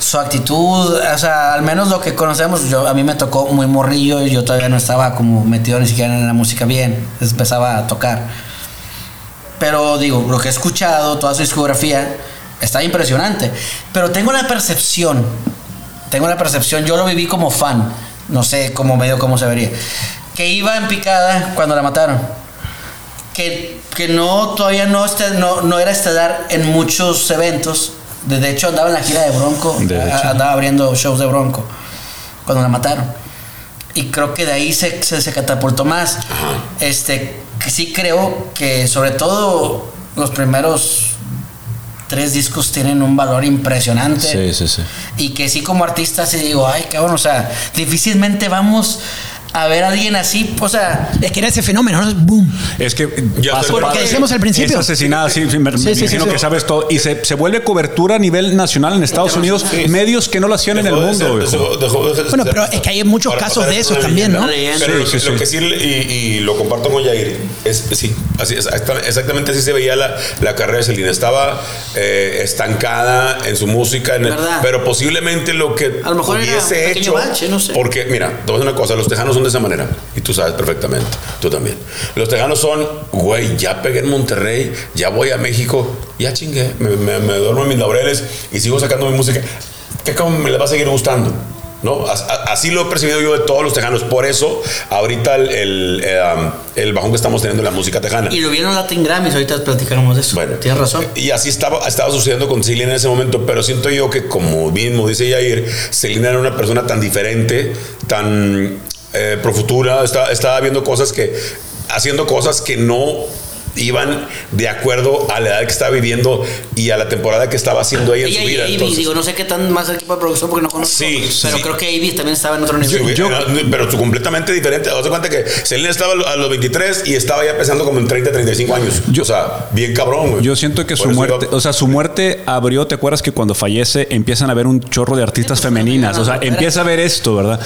Speaker 4: Su actitud, o sea, al menos lo que conocemos, yo a mí me tocó muy morrillo y yo todavía no estaba como metido ni siquiera en la música bien, empezaba a tocar. Pero digo, lo que he escuchado, toda su discografía, está impresionante. Pero tengo la percepción, tengo la percepción, yo lo viví como fan, no sé cómo medio cómo se vería, que iba en picada cuando la mataron. Que, que no, todavía no, este- no, no era estelar en muchos eventos. De de hecho, andaba en la gira de Bronco,
Speaker 2: De
Speaker 4: andaba abriendo shows de Bronco cuando la mataron. Y creo que de ahí se, se, se catapultó más. Este, que sí creo que sobre todo los primeros tres discos tienen un valor impresionante.
Speaker 2: Sí, sí, sí.
Speaker 4: Y que sí como artista sí digo, ay, cabrón, o sea, difícilmente vamos a ver a alguien así, o sea,
Speaker 1: Es que era ese fenómeno, ¿no? Boom.
Speaker 2: Es que
Speaker 3: Ya
Speaker 1: Porque decíamos al principio.
Speaker 2: Es asesinada, sí, sí, me
Speaker 1: Sí, sí,
Speaker 2: me imagino
Speaker 1: sí, sí.
Speaker 2: que sabes todo. Y se, se vuelve cobertura a nivel nacional en Estados Unidos,
Speaker 3: Sí.
Speaker 2: medios que no lo hacían en el
Speaker 3: de
Speaker 2: mundo.
Speaker 3: ser-
Speaker 2: viejo.
Speaker 3: dejó- dejó de ser-
Speaker 1: Bueno, pero es que hay muchos
Speaker 3: Para
Speaker 1: casos de
Speaker 3: una
Speaker 1: también. ¿no?
Speaker 3: Pero lo,
Speaker 2: Sí,
Speaker 3: que,
Speaker 2: sí,
Speaker 3: lo
Speaker 2: sí.
Speaker 3: que sí, y, y lo comparto con Jair, es sí, así, exacta- exactamente así se veía la, la carrera de Selena. Estaba eh, estancada en su música, en el- pero posiblemente lo que
Speaker 4: A lo mejor era
Speaker 3: hubiese hecho.
Speaker 4: bache, no sé.
Speaker 3: Porque, mira, te voy a decir una cosa: los tejanos son de esa manera, y tú sabes perfectamente, tú también. Los tejanos son, güey, ya pegué en Monterrey, ya voy a México, ya chingué, me, me- me duermo en mis laureles y sigo sacando mi música. ¿Qué cómo me le va a seguir gustando? ¿No? Así lo he percibido yo de todos los tejanos. Por eso, ahorita el, el, eh, el bajón que estamos teniendo en la música tejana.
Speaker 4: y lo vieron Latin Grammys, ahorita platicamos de eso.
Speaker 3: Bueno,
Speaker 4: Tienes razón.
Speaker 3: Y así estaba, estaba sucediendo con Selena en ese momento, pero siento yo que, como mismo dice Jair, Selena era una persona tan diferente, tan eh, profutura, estaba, estaba viendo cosas que, haciendo cosas que no iban de acuerdo a la edad que estaba viviendo y a la temporada que estaba haciendo ella en su
Speaker 4: y
Speaker 3: vida.
Speaker 4: Ivy,
Speaker 3: entonces.
Speaker 4: digo, no sé qué tan más equipo de producción porque no conozco.
Speaker 3: Sí,
Speaker 4: pero
Speaker 3: sí.
Speaker 4: creo que Ivy también estaba en otro
Speaker 3: Sí,
Speaker 4: nivel.
Speaker 3: pero tú completamente diferente. Haz de cuenta que Selena estaba a los 23 y estaba ya pesando como en 30, 35 años.
Speaker 2: Yo-
Speaker 3: o sea, bien cabrón, güey.
Speaker 2: Yo siento que
Speaker 3: Por
Speaker 2: su muerte,
Speaker 3: iba-
Speaker 2: o sea, su muerte abrió, ¿te acuerdas que cuando fallece empiezan a ver un chorro de artistas
Speaker 4: Sí, pues,
Speaker 2: femeninas? O sea, empieza a ver esto, ¿verdad?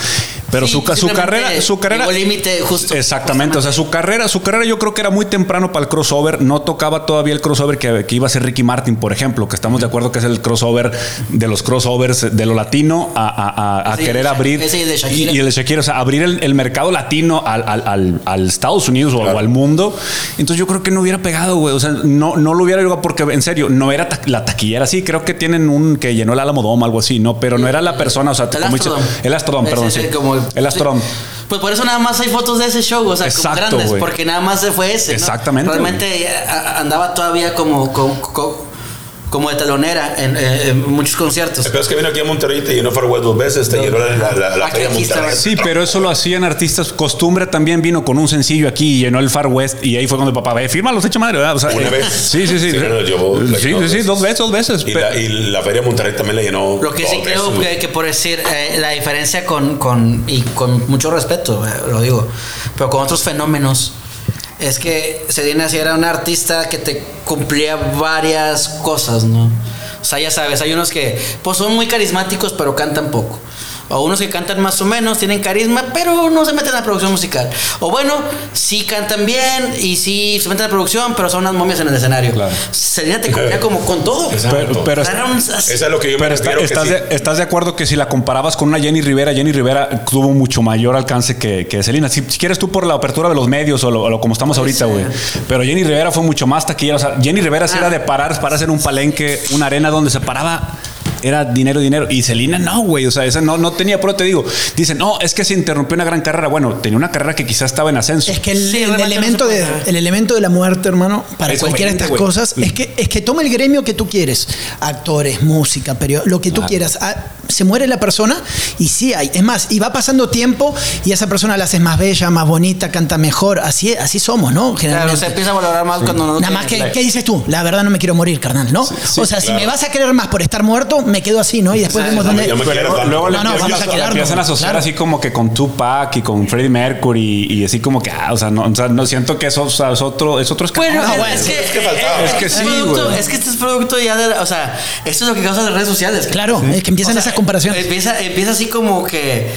Speaker 2: Pero
Speaker 4: Sí,
Speaker 2: su, su carrera, su carrera.
Speaker 4: límite justo.
Speaker 2: Exactamente, o sea, su carrera, su carrera yo creo que era muy temprano para el crossover. No tocaba todavía el crossover que, que iba a ser Ricky Martin, por ejemplo, que estamos de acuerdo que es el crossover de los crossovers de lo latino a, a- a- a
Speaker 4: y
Speaker 2: querer abrir.
Speaker 4: ese y de
Speaker 2: y,
Speaker 4: Shakira.
Speaker 2: y el de Shakira, o sea, abrir el, el mercado latino al, al- al- al Estados Unidos o- o, al mundo. Entonces yo creo que no hubiera pegado, güey. O sea, no, no lo hubiera llegado porque, en serio, no era ta- la taquillera. Sí, creo que tienen un que llenó el Álamo Dome, algo así, ¿no? Pero no era la persona, o sea,
Speaker 4: El Astrodome.
Speaker 2: el Astrodome,
Speaker 4: Ese
Speaker 2: perdón,
Speaker 4: es
Speaker 2: sí.
Speaker 4: el como-
Speaker 2: el Astrodome.
Speaker 4: Pues por eso nada más hay fotos de ese show, o sea,
Speaker 2: Exacto,
Speaker 4: como grandes,
Speaker 2: güey.
Speaker 4: porque nada más se fue ese. ¿no?
Speaker 2: Exactamente,
Speaker 4: Realmente andaba todavía como, como, como- como de talonera en, eh, en muchos conciertos.
Speaker 3: El peor es que vino aquí a Monterrey y te llenó Far West dos veces, te llenó la, la, la, la. Monterrey.
Speaker 2: Sí, pero eso lo hacían artistas. Costumbre también vino con un sencillo aquí y llenó el Far West. Y ahí fue cuando papá, ve, fírmalo, echa madre, ¿verdad? O sea,
Speaker 3: Una
Speaker 2: eh,
Speaker 3: vez.
Speaker 2: Sí, sí, sí.
Speaker 3: Sí, no,
Speaker 2: sí, sí,
Speaker 3: dos
Speaker 2: sí,
Speaker 3: veces.
Speaker 2: dos veces, dos veces.
Speaker 3: Y
Speaker 2: Pe-
Speaker 3: la, y la feria Monterrey también la llenó.
Speaker 4: Lo que sí creo
Speaker 3: veces,
Speaker 4: que, que por decir eh, la diferencia con, con, y con mucho respeto, eh, lo digo, pero con otros fenómenos, es que Selena sí era una artista que te cumplía varias cosas, ¿no? O sea, ya sabes, hay unos que pues son muy carismáticos pero cantan poco. O unos que cantan más o menos, tienen carisma, pero no se meten en la producción musical. O bueno, sí cantan bien y sí se meten en la producción, pero son unas momias en el escenario.
Speaker 2: Claro.
Speaker 4: Selena te cumplía como con todo.
Speaker 2: Pero-
Speaker 3: es lo que yo me
Speaker 2: Pero está-
Speaker 3: refiero. que
Speaker 2: estás,
Speaker 3: sí.
Speaker 2: de, estás de acuerdo que si la comparabas con una Jenny Rivera, Jenny Rivera tuvo mucho mayor alcance que, que Selena. Si, si quieres tú por la apertura de los medios o, lo, o lo como estamos ahorita, güey. Pero Jenny Rivera fue mucho más taquillera. O sea, Jenny Rivera sí
Speaker 4: Ah.
Speaker 2: era de parar, pararse en un palenque, una arena donde se paraba. Era dinero, dinero. Y Selena no, güey. O sea, esa no, no tenía, pero te digo, dicen, no, es que se interrumpió una gran carrera. Bueno, tenía una carrera que quizás estaba en ascenso.
Speaker 1: Es que el,
Speaker 4: Sí,
Speaker 1: el elemento
Speaker 4: no
Speaker 1: de, el elemento de la muerte, hermano, para
Speaker 2: Eso
Speaker 1: cualquiera de estas cosas, es que, es que toma el gremio que tú quieres. Actores, música, period- lo que tú quieras. Ah, se muere la persona y sí hay. Es más, y va pasando tiempo y esa persona la haces más bella, más bonita, canta mejor. Así, así somos, ¿no?
Speaker 4: Claro,
Speaker 1: Generalmente.
Speaker 4: se empieza a valorar más cuando no
Speaker 1: Nada más que, ¿qué dices tú? La verdad no me quiero morir, carnal, ¿no? o sea, si
Speaker 3: claro.
Speaker 1: me vas a querer más por estar muerto, me quedo así, ¿no? Y después vemos dónde...
Speaker 3: yo me quiero
Speaker 2: Luego,
Speaker 1: No, no,
Speaker 2: empiezan,
Speaker 1: vamos a quedarnos,
Speaker 2: empiezan a asociar
Speaker 1: claro.
Speaker 2: así como que con Tupac y con Freddie Mercury y, y así como que, ah, o sea, no, o sea, no siento que eso o sea, es otro, es otro.
Speaker 4: Bueno,
Speaker 1: No,
Speaker 4: es, es que,
Speaker 3: es que faltaba.
Speaker 2: Es que
Speaker 4: este
Speaker 2: sí,
Speaker 4: producto-
Speaker 2: güey.
Speaker 4: Es que este es producto ya de, o sea, esto es lo que causa las redes sociales.
Speaker 1: Claro, es que empiezan
Speaker 4: O sea,
Speaker 1: esas comparaciones.
Speaker 4: Empieza, empieza así como que,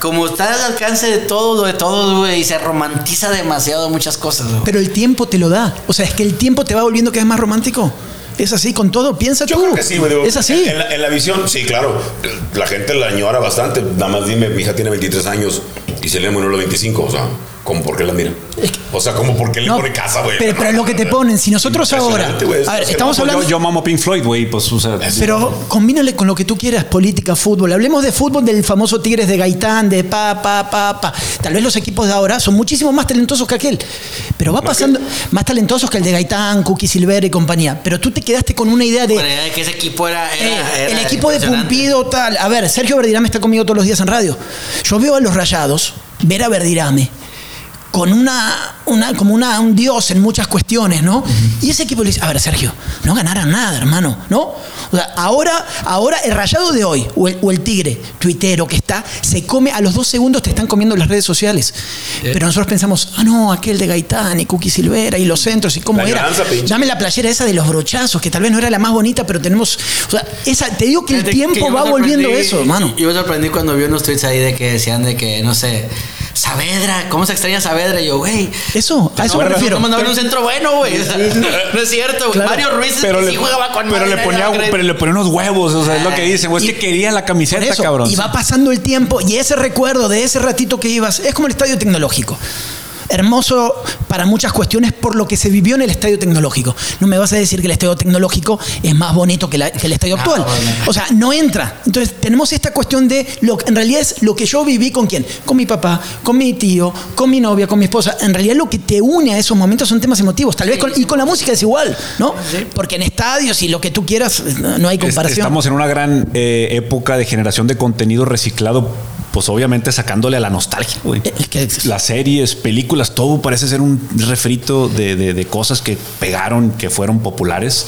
Speaker 4: como está al alcance de todo, de todo, güey, y se romantiza demasiado muchas cosas, güey.
Speaker 1: Pero el tiempo te lo da. O sea, es que el tiempo te va volviendo cada vez más romántico. Es así con todo. Piensa
Speaker 3: Yo
Speaker 1: tú.
Speaker 3: creo que sí, güey. digo,
Speaker 1: Es así.
Speaker 3: En, la, en la visión, sí, claro. La gente la añora bastante. Nada más dime, mi hija tiene 23 años y se le murió los 25. O sea, ¿cómo por qué la mira? O sea, ¿cómo por qué le
Speaker 1: No,
Speaker 3: pone casa, güey?
Speaker 1: pero, pero es lo que te ponen. Si nosotros ahora. A ver, estamos
Speaker 2: Yo,
Speaker 1: hablando.
Speaker 2: yo mamo Pink Floyd, güey, pues, o sea,
Speaker 1: Pero combínale con lo que tú quieras, política, fútbol. Hablemos de fútbol del famoso Tigres de Gaitán, de pa, pa, pa, pa. Tal vez los equipos de ahora son muchísimo más talentosos que aquel. Pero va pasando, más talentosos que el de Gaitán, Cookie Silver y compañía. Pero tú te quedaste con una idea de.
Speaker 4: Bueno, era que ese equipo era.
Speaker 1: eh,
Speaker 4: era-
Speaker 1: el
Speaker 4: era
Speaker 1: equipo de. Pumpido, tal. A ver, Sergio Verdirame está conmigo todos los días en radio. Yo veo a los rayados, ver a Verdirame con una, una como una, un dios en muchas cuestiones, ¿no? Y ese equipo le dice, a ver, Sergio, no ganarán nada, hermano, ¿no? O sea, ahora, ahora el rayado de hoy, o el, o el tigre tuitero que está, se come, a los dos segundos te están comiendo las redes sociales. Pero nosotros pensamos, ah, no, aquel de Gaitán y Cookie Silvera y los centros y cómo
Speaker 3: La
Speaker 1: era. Dame la playera esa de los brochazos, que tal vez no era la más bonita, pero tenemos. O sea, esa, te digo que el
Speaker 4: que
Speaker 1: tiempo va volviendo eso, hermano.
Speaker 4: Yo me sorprendí cuando vi unos tweets ahí de que decían de que, no sé, Saavedra, ¿cómo se extraña Saavedra? Y yo, güey.
Speaker 1: Eso, a eso me
Speaker 4: no,
Speaker 1: refiero.
Speaker 4: No mandaban un centro bueno, güey. No es cierto, güey.
Speaker 1: Claro.
Speaker 4: Mario Ruiz
Speaker 2: pero,
Speaker 4: sí
Speaker 2: le,
Speaker 4: jugaba con
Speaker 2: pero, le ponía, pero le ponía unos huevos, o sea, es lo que dicen, güey, es que quería la camiseta,
Speaker 1: eso,
Speaker 2: cabrón.
Speaker 1: Y va pasando el tiempo y ese recuerdo de ese ratito que ibas es como el estadio tecnológico. Hermoso para muchas cuestiones por lo que se vivió en el estadio tecnológico. No me vas a decir que el estadio tecnológico es más bonito que, la- que el estadio
Speaker 4: No,
Speaker 1: actual.
Speaker 4: bueno.
Speaker 1: O sea, no entra. Entonces tenemos esta cuestión de lo que en realidad es lo que yo viví con quién? Con mi papá, con mi tío, con mi novia, con mi esposa. En realidad lo que te une a esos momentos son temas emotivos. Tal vez con- y con la música es igual, ¿no? Porque en estadios y lo que tú quieras no no hay comparación.
Speaker 2: Estamos en una gran eh, época de generación de contenido reciclado, pues obviamente sacándole a la nostalgia, güey.
Speaker 1: Que-
Speaker 2: Las series, películas, todo parece ser un refrito de, de- de cosas que pegaron, que fueron populares.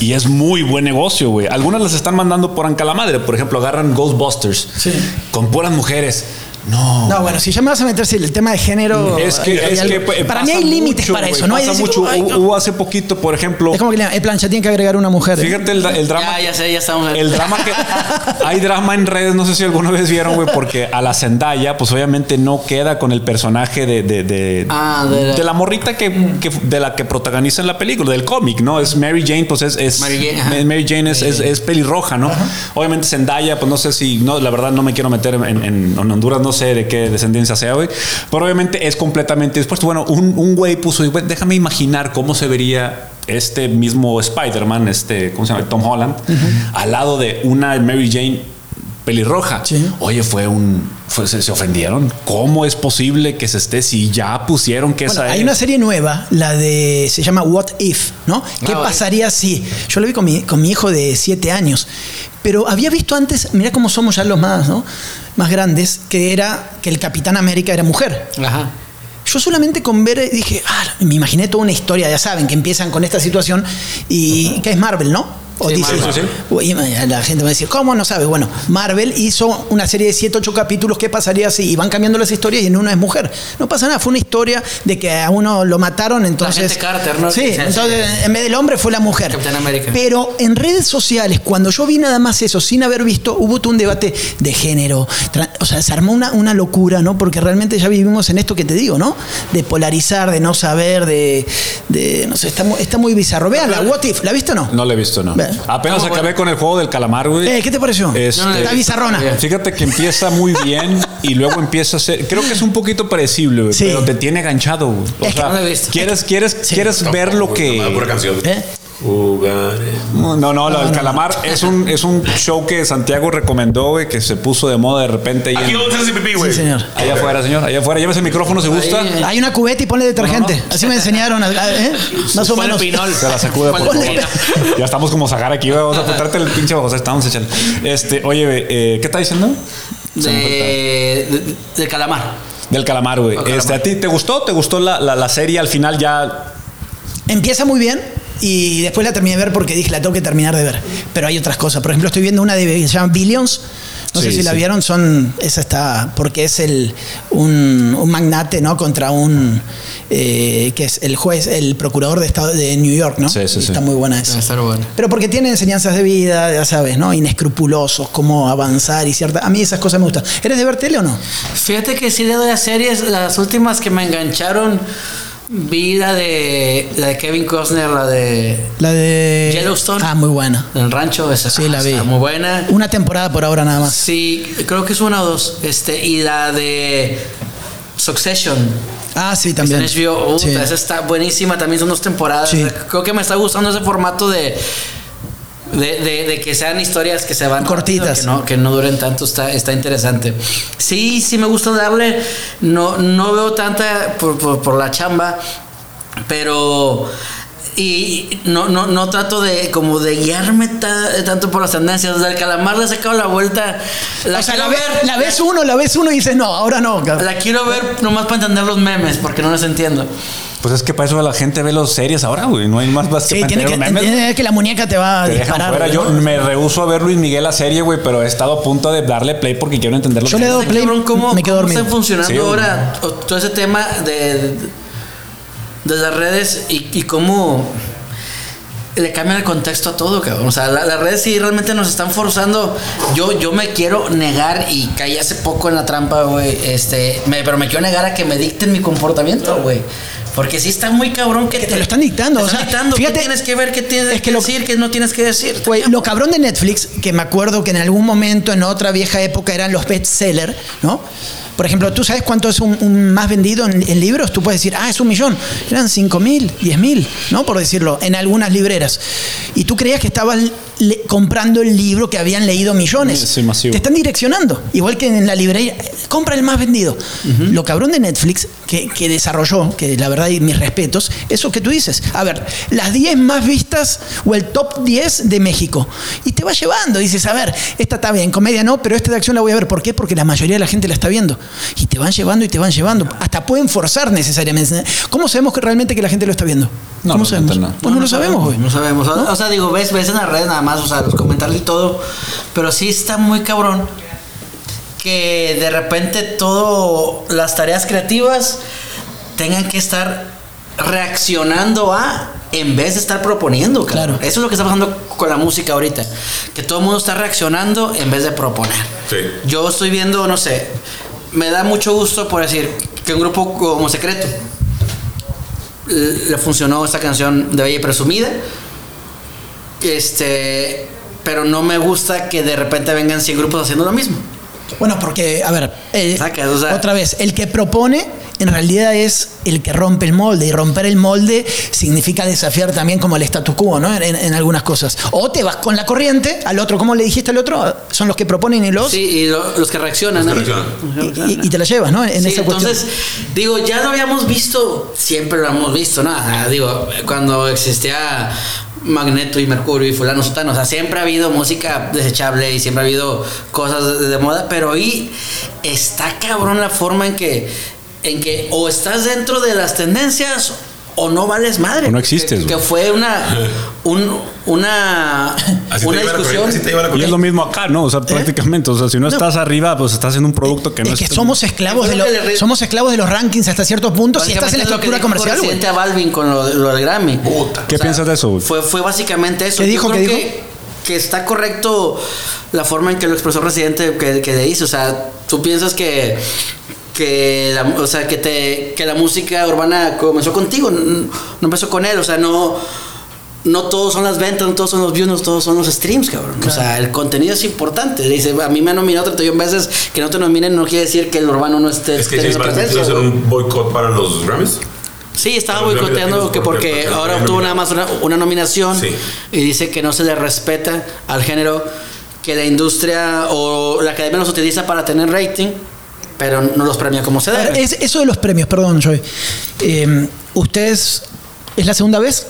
Speaker 2: Y es muy buen negocio, güey. Algunas las están mandando por Ancalamadre. Por ejemplo, agarran Ghostbusters
Speaker 1: Sí.
Speaker 2: con puras mujeres. No.
Speaker 1: No, bueno, si ya me vas a meterse el tema de género.
Speaker 2: Es que,
Speaker 1: hay
Speaker 2: es
Speaker 1: algo-
Speaker 2: que pues,
Speaker 1: para mí hay límites para eso, ¿no? Hay
Speaker 2: Pasa
Speaker 1: decir,
Speaker 2: mucho.
Speaker 1: "Ay,
Speaker 2: Hu-
Speaker 1: no".
Speaker 2: Hubo hace poquito, por ejemplo.
Speaker 1: Es como que le el plancha tiene que agregar una mujer.
Speaker 2: Fíjate el, el drama.
Speaker 4: Ya, ya sé, ya estamos.
Speaker 2: El drama que. Hay drama en redes, no sé si alguna vez vieron, güey, porque a la Zendaya, pues obviamente no queda con el personaje de. de, de-
Speaker 4: Ah, de la-
Speaker 2: de la morrita que, que- de la que protagoniza en la película, del cómic, ¿no? Es Mary Jane, pues es. es
Speaker 4: Mary Jane, ajá.
Speaker 2: Mary Jane es, es- es pelirroja, ¿no? Obviamente Zendaya, pues no sé si. No, la verdad no me quiero meter en, en- en Honduras, no sé de qué descendencia sea, güey. Pero obviamente es completamente dispuesto. Bueno, un, un güey puso, déjame imaginar cómo se vería este mismo Spider-Man, este, ¿cómo se llama? Tom Holland, al lado de una Mary Jane pelirroja.
Speaker 1: Sí.
Speaker 2: Oye, fue un. fue- se, se ofendieron. ¿Cómo es posible que se esté si ya pusieron que
Speaker 1: Bueno,
Speaker 2: esa
Speaker 1: hay
Speaker 2: es?
Speaker 1: una serie nueva, la de. se llama What If, ¿no? ¿Qué
Speaker 4: Ah,
Speaker 1: pasaría si? Yo lo vi con mi, con mi hijo de 7 años. Pero había visto antes, mira cómo somos ya los más, ¿no? Más grandes, que era que el Capitán América era mujer.
Speaker 4: Ajá.
Speaker 1: Yo solamente con ver dije, ah, me imaginé toda una historia, ya saben, que empiezan con esta situación y que es Marvel, ¿no? O
Speaker 4: Sí,
Speaker 1: DC.
Speaker 4: Marvel.
Speaker 2: Sí, sí,
Speaker 1: Uy, la gente va a decir, ¿cómo no sabe? Bueno, Marvel hizo una serie de 7, 8 capítulos, ¿qué pasaría si? Y van cambiando las historias y en una es mujer. No pasa nada, fue una historia de que a uno lo mataron, entonces...
Speaker 4: gente Carter, ¿no?
Speaker 1: Sí, entonces en vez del hombre fue la mujer.
Speaker 4: Capitán América.
Speaker 1: Pero en redes sociales, cuando yo vi nada más eso, sin haber visto, hubo todo un debate de género. O sea, se armó una, una locura, ¿no? Porque realmente ya vivimos en esto que te digo, ¿no? De polarizar, de no saber, de. de- no sé, está, mu- está muy bizarro. Vean, la What If, ¿la viste o no?
Speaker 2: No lo he visto, no. Apenas acabé con el juego del calamar, güey.
Speaker 1: Eh, ¿Qué te pareció?
Speaker 2: Este,
Speaker 4: No, no,
Speaker 1: está bizarrona.
Speaker 2: Fíjate que empieza muy bien y luego empieza a ser. Creo que es un poquito predecible, güey,
Speaker 1: Sí.
Speaker 2: pero te tiene ganchado. güey. O
Speaker 1: Es que
Speaker 2: sea,
Speaker 4: no lo he visto.
Speaker 2: quieres, quieres,
Speaker 1: Sí.
Speaker 2: quieres ver lo que.
Speaker 3: La pura canción.
Speaker 1: ¿Eh?
Speaker 2: No, no, lo del calamar es un, es un show que Santiago recomendó, güey, que se puso de moda de repente.
Speaker 3: Aquí
Speaker 2: en-
Speaker 3: se hace pipí, güey.
Speaker 1: Sí, señor.
Speaker 2: allá afuera, señor, allá afuera. Llévese el micrófono si gusta.
Speaker 4: Ahí,
Speaker 1: Hay una cubeta y ponle detergente. Así me enseñaron, ¿eh? Más o
Speaker 4: Ponle
Speaker 1: menos.
Speaker 4: pinol.
Speaker 2: Se la sacude, por favor. Ya estamos como sacar aquí, güey. Vamos a apuntarte el pinche José. Estamos echando. Este, oye, güey, eh, ¿qué está diciendo? Se me fue el pedo.
Speaker 4: De, de, de calamar.
Speaker 2: Del calamar, güey.
Speaker 4: Calamar.
Speaker 2: Este, ¿A ti te gustó? ¿Te gustó la, la, la serie? Al final ya.
Speaker 1: Empieza muy bien y después la terminé de ver porque dije la tengo que terminar de ver. Pero hay otras cosas. Por ejemplo, estoy viendo una de que se llama Billions. No sé
Speaker 2: Sí,
Speaker 1: si la vieron, son. Esa está. Porque es el un, un magnate, ¿no? Contra un. eh, que es el juez, el procurador de estado de New York, ¿no?
Speaker 2: Sí, sí, sí.
Speaker 1: Está muy buena esa.
Speaker 4: Bueno.
Speaker 1: Pero porque tiene enseñanzas de vida, ya sabes, ¿no? Inescrupulosos, cómo avanzar y cierta. A mí esas cosas me gustan. ¿Eres de ver tele o no?
Speaker 4: Fíjate que sí le doy a series, las últimas que me engancharon Vi la de, la de Kevin Costner, la de
Speaker 1: La de.
Speaker 4: Yellowstone.
Speaker 1: Ah, muy buena.
Speaker 4: El rancho, esa
Speaker 1: Sí, la vi.
Speaker 4: está muy buena.
Speaker 1: Una temporada por ahora nada más.
Speaker 4: Sí, creo que es una o dos. Este, y la de Succession.
Speaker 1: Ah, sí, también.
Speaker 4: en HBO. Uh,
Speaker 1: Sí.
Speaker 4: Esa está buenísima. También son dos temporadas.
Speaker 1: Sí.
Speaker 4: Creo que me está gustando ese formato de. De, de- de que sean historias que se van
Speaker 1: Cortitas.
Speaker 4: que no, que no duren tanto, está, está interesante. Sí, sí me gusta darle. No, no veo tanta por, por- por la chamba, pero. Y no, no, no trato de como de guiarme ta- tanto por las tendencias. Del calamar le he sacado la vuelta. La
Speaker 1: o sea, la, ve-
Speaker 4: ver.
Speaker 1: la ves uno, la ves uno y dices, no, ahora no.
Speaker 4: La quiero ver nomás para entender los memes, porque no los entiendo.
Speaker 2: Pues es que para eso la gente ve los series ahora, güey. No hay más más
Speaker 1: Sí, tiene que
Speaker 2: entender
Speaker 1: que la muñeca te va a
Speaker 2: Te
Speaker 1: disparar.
Speaker 2: fuera. Yo me rehuso a ver Luis Miguel la serie, güey, pero he estado a punto de darle play porque quiero entender los
Speaker 1: Yo le
Speaker 2: memes.
Speaker 1: play,
Speaker 4: Cabrón, ¿cómo,
Speaker 1: me quedo
Speaker 4: cómo están funcionando
Speaker 2: Sí,
Speaker 4: ahora todo ese tema de, de las redes y, y cómo le cambian el contexto a todo, cabrón? O sea, la- las redes sí realmente nos están forzando. Yo, yo me quiero negar y caí hace poco en la trampa, güey. Este, me- pero me quiero negar a que me dicten mi comportamiento, güey. Porque sí está muy cabrón que,
Speaker 1: Que te lo están dictando,
Speaker 4: te
Speaker 1: o
Speaker 4: están
Speaker 1: sea,
Speaker 4: dictando
Speaker 1: fíjate,
Speaker 4: qué tienes que ver, qué tienes
Speaker 1: es que
Speaker 4: que
Speaker 1: lo-
Speaker 4: decir, qué no tienes que decir.
Speaker 1: Güey, lo cabrón de Netflix, que me acuerdo que en algún momento, en otra vieja época, eran los bestsellers, ¿no? Por ejemplo, ¿tú sabes cuánto es un, un más vendido en, en libros? Tú puedes decir, ah, es un millón. Eran cinco mil, diez mil, ¿no? Por decirlo, en algunas libreras. Y tú creías que estabas le- comprando el libro que habían leído millones.
Speaker 2: Sí, masivo.
Speaker 1: Te están direccionando. Igual que en la librería, compra el más vendido. Lo cabrón de Netflix, que, que desarrolló, que la verdad y mis respetos, eso que tú dices. A ver, las 10 más vistas o el top 10 de México. Y te va llevando. Dices, a ver, esta está bien, comedia no, pero esta de acción la voy a ver. ¿Por qué? Porque la mayoría de la gente la está viendo. Y te van llevando y te van llevando. Hasta pueden forzar necesariamente. ¿Cómo sabemos que realmente que la gente lo está viendo?
Speaker 2: No,
Speaker 1: ¿Cómo sabemos?
Speaker 2: no.
Speaker 1: Pues no, lo sabemos, güey.
Speaker 4: No sabemos. O- O sea, digo, ves, ves en las redes nada más, o sea, los comentarios y todo. Pero sí está muy cabrón que de repente todo las tareas creativas tengan que estar reaccionando a en vez de estar proponiendo, cabrón.
Speaker 1: Claro.
Speaker 4: Eso es lo que está pasando con la música ahorita. Que todo el mundo está reaccionando en vez de proponer.
Speaker 3: Sí.
Speaker 4: Yo estoy viendo, no sé, me da mucho gusto por decir que un grupo como Secreto le le funcionó esta canción de Bella y Presumida. Este, pero no me gusta que de repente vengan 100 grupos haciendo lo mismo.
Speaker 1: Bueno, porque, a ver, eh,
Speaker 4: Saca, o sea-
Speaker 1: otra vez, el que propone en realidad es el que rompe el molde. Y romper el molde significa desafiar también como el statu quo, ¿no? En, en algunas cosas. O te vas con la corriente, al otro, como le dijiste al otro, son los que proponen y los.
Speaker 4: Sí, y lo- los que reaccionan.
Speaker 3: Los que
Speaker 4: ¿no?
Speaker 3: reaccionan.
Speaker 1: y, y- y te la llevas, ¿no? En
Speaker 4: Sí,
Speaker 1: esa cuestión.
Speaker 4: entonces, digo, ya lo habíamos visto, siempre lo hemos visto, ¿no? Ah, Digo, cuando existía Magneto y Mercurio y fulano sotano, o sea, siempre ha habido música desechable y siempre ha habido cosas de, de moda, pero ahí está cabrón la forma en que, en que o estás dentro de las tendencias o no vales madre.
Speaker 2: O no existes,
Speaker 4: Que, fue una, un- una,
Speaker 3: Así te
Speaker 4: una
Speaker 3: lleva la
Speaker 4: discusión.
Speaker 3: corriente, así te lleva la
Speaker 2: Y es lo mismo acá, ¿no? O sea, prácticamente. O sea, si no,
Speaker 1: ¿Eh? No.
Speaker 2: estás arriba, pues estás haciendo un producto que no
Speaker 1: es que
Speaker 2: es.
Speaker 1: somos esclavos de
Speaker 4: lo
Speaker 1: los somos esclavos de los rankings hasta ciertos puntos y estás en la estructura comercial, güey.
Speaker 4: Residente a Balvin con lo, lo del Grammy.
Speaker 3: Puta.
Speaker 2: ¿Qué piensas de eso, güey?
Speaker 4: Fue, fue básicamente eso.
Speaker 1: ¿Qué
Speaker 4: Yo
Speaker 1: dijo?
Speaker 4: creo
Speaker 1: ¿Qué
Speaker 4: que,
Speaker 1: dijo?
Speaker 4: que está correcto la forma en que lo expresó Residente que, que le hizo. O sea, tú piensas que que la, o sea, que te que la música urbana comenzó contigo, no, no empezó con él, o sea, no no todos son las ventas, no todos son los views, no todos son los streams, cabrón. O sea, el contenido es importante. Dice, a mí me han nominado 31 veces, que no te nominen no quiere decir que el urbano no esté
Speaker 3: Es que
Speaker 4: presencia,
Speaker 3: hacer un boicot para los Grammys.
Speaker 4: Sí, estaba boicoteando que porque ahora obtuvo nada más una, una nominación
Speaker 3: Sí.
Speaker 4: y dice que no se le respeta al género que la industria o la academia los utiliza para tener rating, pero no los premia como se
Speaker 1: ver,
Speaker 4: debe.
Speaker 1: es- eso de los premios, perdón, Joy. Eh, ¿Ustedes es la segunda vez?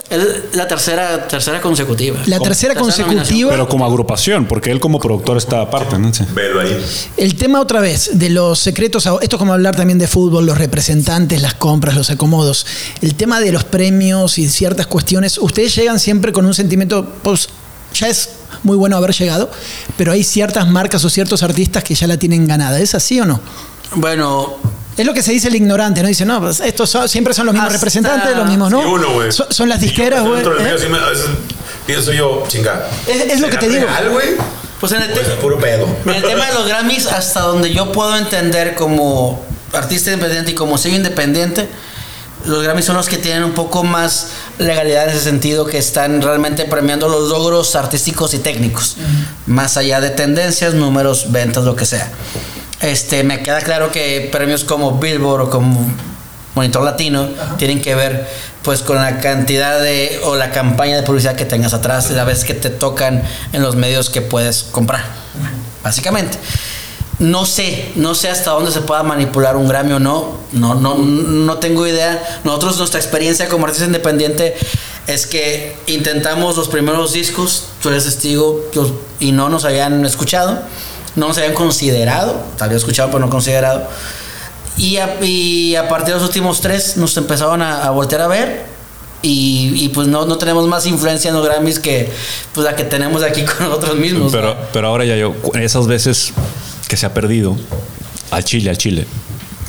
Speaker 4: La tercera, tercera consecutiva.
Speaker 1: La tercera consecutiva.
Speaker 2: Pero como agrupación, porque él como productor está aparte, ¿no? Sí.
Speaker 3: Velo ahí.
Speaker 1: El tema otra vez de los secretos, esto es como hablar también de fútbol, los representantes, las compras, los acomodos. El tema de los premios y ciertas cuestiones, ustedes llegan siempre con un sentimiento, pues ya es muy bueno haber llegado, pero hay ciertas marcas o ciertos artistas que ya la tienen ganada. ¿Es así o no?
Speaker 4: Bueno,
Speaker 1: Es lo que se dice el ignorante, ¿no? Dice, no, pues estos son- siempre son los mismos
Speaker 4: Hasta-
Speaker 1: representantes, los mismos, ¿no?
Speaker 3: Y uno, güey.
Speaker 1: son, son las disqueras,
Speaker 3: pues,
Speaker 1: güey.
Speaker 3: dentro del
Speaker 1: ¿eh?
Speaker 3: sí pienso yo, chinga.
Speaker 1: Es- es lo que
Speaker 3: ¿será
Speaker 1: te digo.
Speaker 3: real, güey?
Speaker 4: pues en el,
Speaker 3: O
Speaker 4: te-
Speaker 3: es puro pedo.
Speaker 4: en el tema de los Grammys, hasta donde yo puedo entender como artista independiente y como sello independiente, los Grammys son los que tienen un poco más legalidad en ese sentido, que están realmente premiando los logros artísticos y técnicos, más allá de tendencias, números, ventas, lo que sea. Este, me queda claro que premios como Billboard o como Monitor Latino tienen que ver pues con la cantidad de o la campaña de publicidad que tengas atrás, la vez que te tocan en los medios que puedes comprar, básicamente. No sé, no sé hasta dónde se pueda manipular un Grammy o no. No, no, no tengo idea. Nosotros, nuestra experiencia como artista independiente es que intentamos los primeros discos, tú eres testigo, y no nos habían escuchado, no nos habían considerado, tal vez escuchado, pero no considerado. Y a, y a partir de los últimos tres nos empezaron a, voltear a ver. Y, y, pues no, no tenemos más influencia en los Grammys que pues la que tenemos aquí con nosotros mismos.
Speaker 2: Pero, pero ahora ya yo, esas veces que se ha perdido al Chile, al Chile,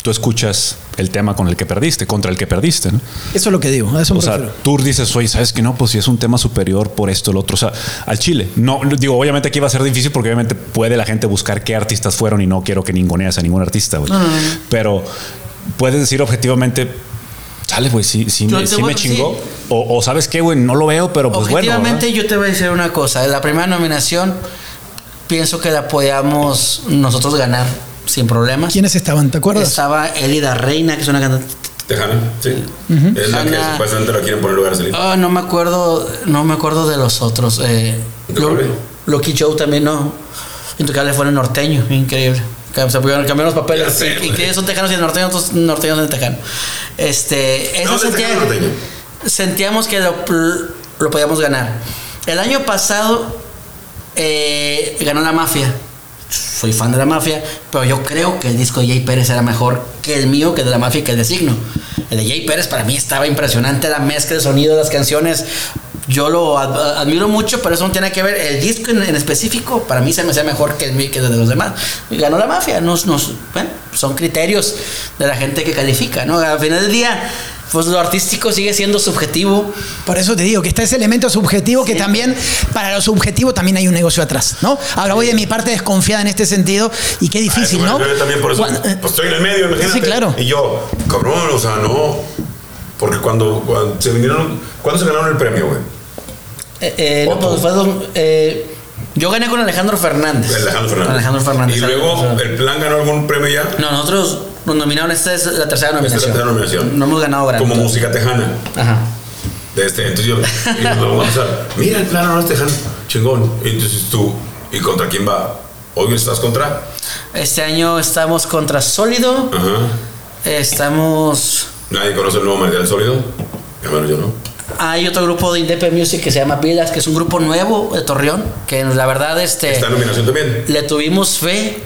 Speaker 2: tú escuchas el tema con el que perdiste, contra el que perdiste. ¿no?
Speaker 1: Eso es lo que digo. Eso
Speaker 2: o sea, tú dices, oye, ¿sabes que no? Pues si es un tema superior por esto, el otro. O sea, al Chile. No, digo, obviamente aquí va a ser difícil porque obviamente puede la gente buscar qué artistas fueron y no quiero que ninguneas a ningún artista, güey. Pero puedes decir objetivamente, sale, güey, sí, sí, me, sí me chingó. O, sabes qué, güey, no lo veo, pero pues
Speaker 4: bueno. Objetivamente, yo te voy a decir una cosa. La primera nominación pienso que la podíamos nosotros ganar sin problema.
Speaker 1: ¿Quiénes estaban? ¿Te acuerdas?
Speaker 4: Estaba Elida Reina, que es una cantante.
Speaker 3: Tejana, sí. Es la que supuestamente la quieren poner lugar a
Speaker 4: Oh, no me acuerdo, no me acuerdo de los otros. Eh, Loki Joe también no. Intocable fue el norteño, increíble. Se cambiar los papeles. y, que son tejanos y el norteño, otros norteños de tejano. Este, eso sentía, sentíamos que lo, lo podíamos ganar. El año pasado eh, ganó la mafia. Soy fan de la mafia, pero yo creo que el disco de Jay Pérez era mejor que el mío, que de la mafia y que el de Signo. El de Jay Pérez para mí estaba impresionante, la mezcla de sonido de las canciones. Yo lo admiro mucho, pero eso no tiene que ver. El disco en, específico, para mí se me hace mejor que el, que el de los demás. ganó la mafia. Nos, nos, bueno, son criterios de la gente que califica, ¿no? Al final del día pues lo artístico sigue siendo subjetivo.
Speaker 1: Por eso te digo que está ese elemento subjetivo que también, para lo subjetivo también hay un negocio atrás, ¿no? Ahora voy de mi parte desconfiada en este sentido y qué difícil, ¿no?
Speaker 3: Yo también por eso, eh, pues estoy en el medio, imagínate.
Speaker 1: Sí, claro.
Speaker 3: Y yo, cabrón, o sea, no. Porque cuando, cuando se vinieron, ¿cuándo se ganaron el premio, güey?
Speaker 4: Eh, eh, no, pues fue eh, yo gané con Alejandro Fernández.
Speaker 3: Alejandro Fernández.
Speaker 4: Alejandro Fernández.
Speaker 3: ¿Y luego el plan ganó algún premio ya?
Speaker 4: No, nosotros nos nominaron, esta es la tercera nominación.
Speaker 3: Esta es la tercera nominación.
Speaker 4: No hemos ganado grande.
Speaker 3: Como música tejana.
Speaker 4: Ajá.
Speaker 3: De este, entonces yo, y vamos a, mira el plan no es tejano, chingón. Entonces tú, ¿y contra quién va? ¿Hoy estás contra?
Speaker 4: Este año estamos contra Sólido.
Speaker 3: Ajá.
Speaker 4: Estamos.
Speaker 3: ¿Nadie conoce el nuevo material sólido? Hermano, yo no.
Speaker 4: Hay otro grupo de Independent Music que se llama Pilas, que es un grupo nuevo de Torreón, que la verdad este...
Speaker 3: ¿Está en nominación también?
Speaker 4: Le tuvimos fe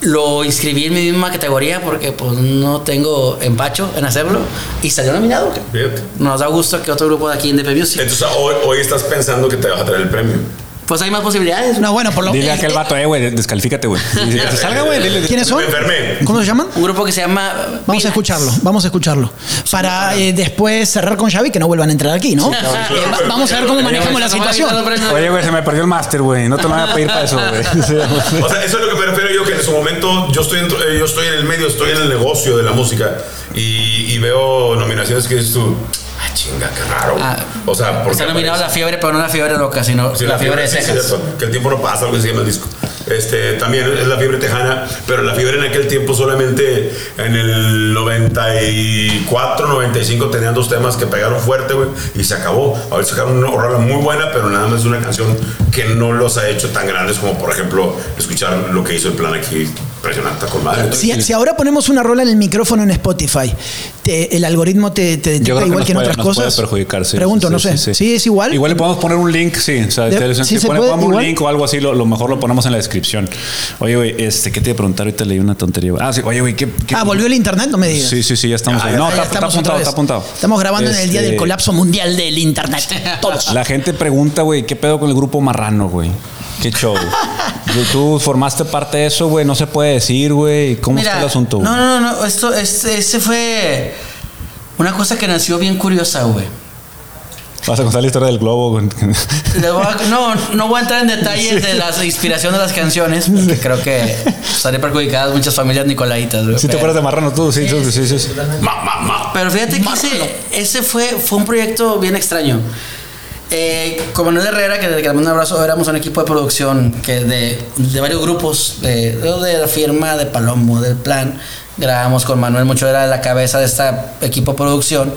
Speaker 4: lo inscribí en mi misma categoría porque pues no tengo empacho en hacerlo y salió nominado. Nos da gusto que otro grupo de aquí en DP Music.
Speaker 3: Entonces hoy, hoy estás pensando que te vas a traer el premio
Speaker 4: pues hay más posibilidades.
Speaker 1: No, bueno, por lo
Speaker 2: Dile a aquel vato, eh, güey, descalifícate, güey. Que se salga, güey.
Speaker 1: ¿Quiénes son? ¿Cómo se llaman?
Speaker 4: Un grupo que se llama.
Speaker 1: Vamos a escucharlo, vamos a escucharlo. Para eh, después cerrar con Xavi que no vuelvan a entrar aquí, ¿no? Eh, vamos a ver cómo manejamos la situación.
Speaker 2: Oye, güey, se me perdió el máster, güey. No te lo voy a pedir para eso, güey.
Speaker 3: O sea, eso es lo que me refiero yo, que en su momento yo estoy, yo estoy en el medio, estoy en el negocio de la música y, y veo nominaciones que dices tú. Ah, chinga, qué raro. Ah,
Speaker 4: o sea, porque. Está nominado la fiebre, pero no la fiebre loca, sino la, fiebre, de cejas.
Speaker 3: que el tiempo no pasa, algo que se llama el disco. Este, también es la fiebre tejana, pero la fiebre en aquel tiempo solamente en el 94, 95 tenían dos temas que pegaron fuerte, güey, y se acabó. Ahora sacaron una rola muy buena, pero nada más es una canción que no los ha hecho tan grandes como, por ejemplo, escuchar lo que hizo el plan aquí impresionante con madre.
Speaker 1: Si, ahora ponemos una rola en el micrófono en Spotify, el algoritmo te, te igual que, en otras cosas.
Speaker 2: perjudicarse.
Speaker 1: Pregunto, no sé. Sí, es igual.
Speaker 2: Igual le podemos poner un link, sí. O sea, si ponemos un link o algo así, lo, mejor lo ponemos en la descripción. Oye, güey, este, ¿qué te iba a preguntar? Ahorita leí una tontería. Ah, sí, oye, güey, ¿qué,
Speaker 1: Ah, volvió el internet, no me digas.
Speaker 2: Sí, sí, sí, ya estamos ahí. No, está, apuntado, está apuntado.
Speaker 1: Estamos grabando en el día del este, colapso mundial del internet. Todos.
Speaker 2: La gente pregunta, güey, ¿qué pedo con el grupo marrano, güey? Qué show. Tú formaste parte de eso, güey. No se puede decir, güey. ¿Cómo está el asunto?
Speaker 4: No, no, no. Esto, este, este fue una cosa que nació bien curiosa, güey.
Speaker 2: Vas a contar la historia del globo.
Speaker 4: no, no voy a entrar en detalles de la inspiración de las canciones, porque creo que estaría perjudicadas muchas familias nicolaitas. güey,
Speaker 2: ¿Sí te
Speaker 4: pero-
Speaker 2: acuerdas de Marrano tú? Sí, sí, sí. sí, sí.
Speaker 3: Ma, ma, ma.
Speaker 4: Pero fíjate que ese, ese fue, fue un proyecto bien extraño. Eh, con Manuel Herrera, que le mando un abrazo, éramos un equipo de producción que de, de varios grupos, de, de la firma, de Palomo, del Plan. Grabamos con Manuel, mucho era la cabeza de este equipo de producción.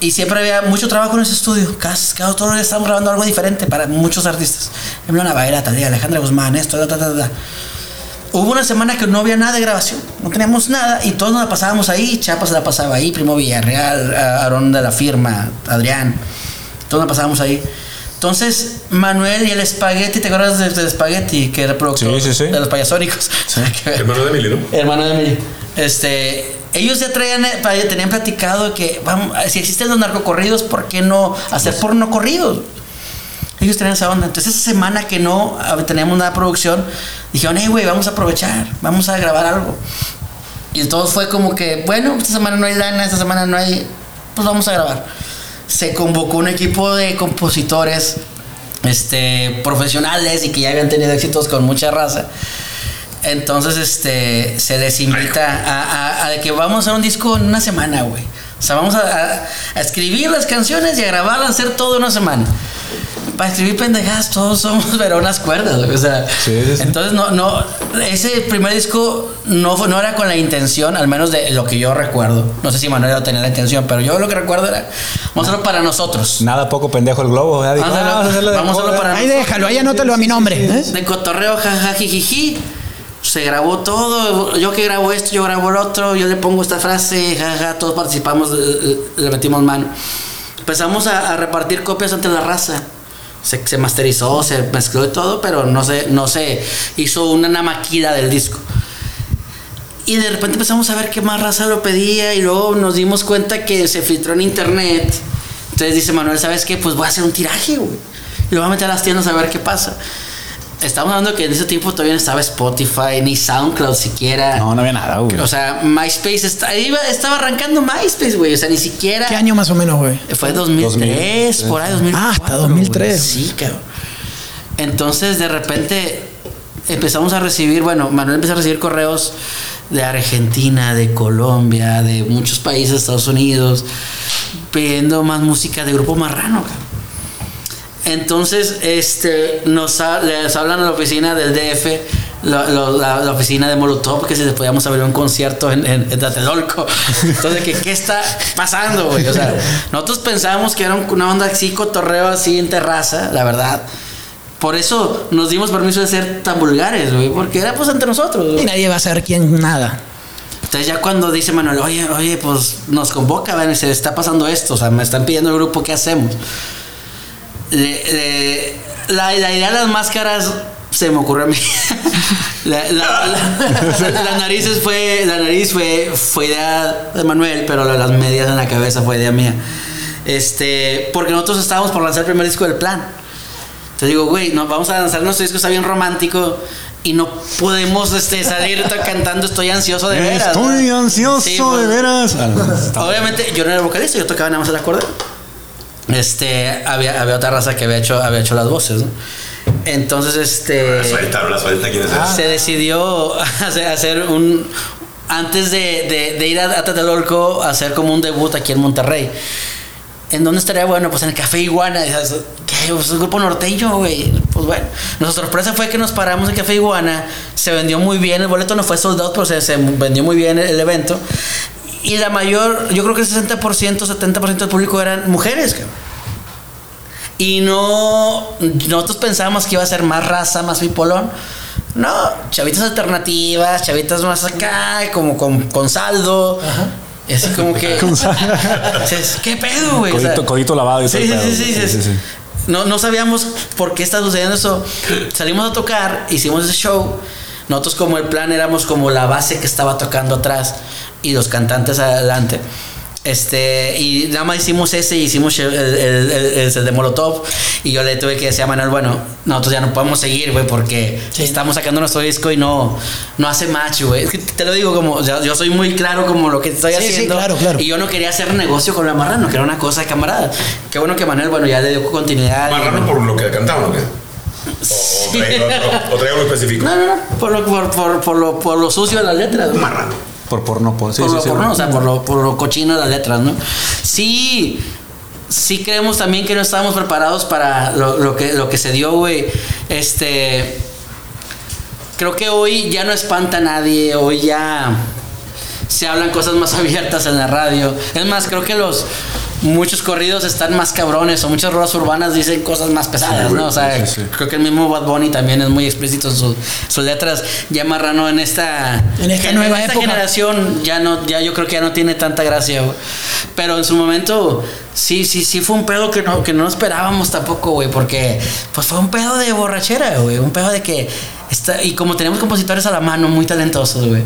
Speaker 4: Y siempre había mucho trabajo en ese estudio. Cada, cada otro día estábamos grabando algo diferente para muchos artistas. Emilio Navaira, Talía, Alejandra Guzmán, esto, ta, ta, ta. Hubo una semana que no había nada de grabación, no teníamos nada y todos nos la pasábamos ahí. Chapa se la pasaba ahí, Primo Villarreal, Aarón de la firma, Adrián, todos nos la pasábamos ahí. Entonces, Manuel y el espagueti, ¿te acuerdas del, del espagueti? Que era productor
Speaker 2: Sí, sí, sí.
Speaker 4: de los payasónicos.
Speaker 3: Hermano de Emilio, ¿no?
Speaker 4: Hermano de Emilio. Este, ellos ya traían, eh, tenían platicado que vamos, si existen los narcocorridos, ¿por qué no hacer porno corridos? Ellos tenían esa onda. Entonces, esa semana que no ah, teníamos nada de producción, dijeron, hey, güey, vamos a aprovechar, vamos a grabar algo. Y entonces fue como que, bueno, esta semana no hay lana, esta semana no hay, pues vamos a grabar. Se convocó un equipo de compositores este, profesionales y que ya habían tenido éxitos con mucha raza. Entonces, este, se les invita a, que vamos a un disco en una semana, güey. O sea, vamos a, a- escribir las canciones y a grabarlas, hacer todo en una semana. Para escribir pendejadas, todos somos veronas cuerdas, güey. O sea,
Speaker 2: Sí, sí, sí.
Speaker 4: entonces no, no, ese primer disco no, fue- no era con la intención, al menos de lo que yo recuerdo. No sé si Manuel tenía la intención, pero yo lo que recuerdo era, vamos a hacerlo para nosotros.
Speaker 2: Nada poco pendejo el globo.
Speaker 4: Vamos a
Speaker 2: "Ah,
Speaker 4: hacerlo- vamos a hacerlo
Speaker 2: moda".
Speaker 4: para
Speaker 1: Ahí déjalo, ahí anótalo a mi nombre. ¿eh?
Speaker 4: de cotorreo, jaja, jijiji. Se grabó todo. Yo que grabo esto, yo grabo el otro. Yo le pongo esta frase, jaja. Todos participamos, eh, eh, le metimos mano. Empezamos a, repartir copias ante la raza. Se, masterizó, se mezcló y todo, pero no se, no se hizo una namaquida del disco. Y de repente empezamos a ver que más raza lo pedía y luego nos dimos cuenta que se filtró en internet. Entonces dice Manuel, ¿sabes qué? Pues voy a hacer un tiraje, güey. Y lo voy a meter a las tiendas a ver qué pasa. Estamos hablando que en ese tiempo todavía no estaba Spotify, ni SoundCloud siquiera.
Speaker 2: No, no había nada, güey.
Speaker 4: O sea, MySpace está- iba- estaba arrancando MySpace, güey. O sea, ni siquiera.
Speaker 1: ¿Qué año más o menos, güey?
Speaker 4: Fue 2003,
Speaker 2: 2000,
Speaker 4: por ahí, 2004.
Speaker 1: Ah, hasta 2003.
Speaker 4: güey. Sí, cabrón. Entonces, de repente, empezamos a recibir, bueno, Manuel empezó a recibir correos de Argentina, de Colombia, de muchos países, Estados Unidos, pidiendo más música de Grupo Marrano, cabrón. Entonces, este, nos ha- les hablan a la oficina del DF, la, la- la oficina de Molotov, que si podíamos abrir un concierto en, en, en Tlatelolco. Entonces, ¿qué está pasando, güey? O sea, nosotros pensábamos que era un- una onda así, cotorreo así en terraza, la verdad. Por eso nos dimos permiso de ser tan vulgares, güey, porque era pues entre nosotros.
Speaker 1: Y nadie va a saber quién nada.
Speaker 4: Entonces ya cuando dice Manuel, oye, oye, pues nos convoca, ven, se está pasando esto, o sea, me están pidiendo el grupo, ¿qué hacemos? Le- le- la, la idea de las máscaras se me ocurrió a mí. la, la- la- las narices fue, la nariz fue, fue idea de Manuel, pero la- las medias en la cabeza fue idea mía. Este, porque nosotros estábamos por lanzar el primer disco del plan. Te digo, güey, nos vamos a lanzar nuestro disco, está bien romántico. Y no podemos este, salir cantando Estoy ansioso de veras.
Speaker 2: Estoy
Speaker 4: ¿no?
Speaker 2: ansioso
Speaker 4: Sí,
Speaker 2: de
Speaker 4: pues,
Speaker 2: veras.
Speaker 4: Obviamente yo no era vocalista, yo tocaba nada más el acordeón. Este, había, había otra raza que había hecho, había hecho las voces, ¿no? Entonces,
Speaker 3: La
Speaker 4: este,
Speaker 3: suelta, la suelta, ¿quién es ese?
Speaker 4: se decidió hacer, un, antes de, de- de ir a, a Tlatelolco, hacer como un debut aquí en Monterrey. ¿En dónde estaría bueno? Pues en el Café Iguana. ¿Qué? Pues es un grupo norteño, güey. Pues bueno. Nuestra sorpresa fue que nos paramos en Café Iguana. Se vendió muy bien. El boleto no fue soldado, pero se, se vendió muy bien el, el evento. Y la mayor, yo creo que el 60%, 70% del público eran mujeres, cabrón. Y no, nosotros pensábamos que iba a ser más raza, más pipolón. No, chavitas alternativas, chavitas más acá, como con, con saldo. Y así como que. Dices, ¿Qué pedo, güey? O sea,
Speaker 2: Codito, codito lavado
Speaker 4: Sí,
Speaker 2: el
Speaker 4: sí,
Speaker 2: pedo.
Speaker 4: sí, sí, sí. No, no sabíamos por qué está sucediendo eso. Salimos a tocar, hicimos ese show. Nosotros como el plan éramos como la base que estaba tocando atrás y los cantantes adelante. Este, y nada más hicimos ese y hicimos el, el, el- el de Molotov. Y yo le tuve que decir a Manuel, bueno, nosotros ya no podemos seguir, güey, porque estamos sacando nuestro disco y no, no hace match, güey. Es que te lo digo como, o sea, yo soy muy claro como lo que estoy
Speaker 1: Sí, sí,
Speaker 4: haciendo.
Speaker 1: claro, claro.
Speaker 4: Y yo no quería hacer negocio con la marrano, que era una cosa de camarada. Qué bueno que Manuel, bueno, ya le dio continuidad.
Speaker 3: Marrano por lo que cantaban, ¿o? O, algo específico.
Speaker 4: No, no, no, por lo, por, por, por lo, por lo sucio de las letras.
Speaker 3: Marrano.
Speaker 2: Por porno, por, sí,
Speaker 4: por
Speaker 2: sí,
Speaker 4: lo
Speaker 2: sí,
Speaker 4: porno,
Speaker 2: güey.
Speaker 4: o sea, por lo, por lo cochino de las letras, ¿no? Sí, sí creemos también que no estábamos preparados para lo, lo que, lo que se dio, güey. Este. Creo que hoy ya no espanta a nadie, hoy ya se hablan cosas más abiertas en la radio. Es más, creo que los muchos corridos están más cabrones o muchas rolas urbanas dicen cosas más pesadas, ¿no? O sea,
Speaker 2: Sí, sí.
Speaker 4: creo que el mismo Bad Bunny también es muy explícito en sus, sus letras. Ya Marrano en esta,
Speaker 1: En esta nueva
Speaker 4: esta
Speaker 1: época.
Speaker 4: generación ya no, ya yo creo que ya no tiene tanta gracia, güey. Pero en su momento, sí, sí, sí fue un pedo que no, que no esperábamos tampoco, güey, porque pues fue un pedo de borrachera, güey, un pedo de que está, y como tenemos compositores a la mano muy talentosos, güey,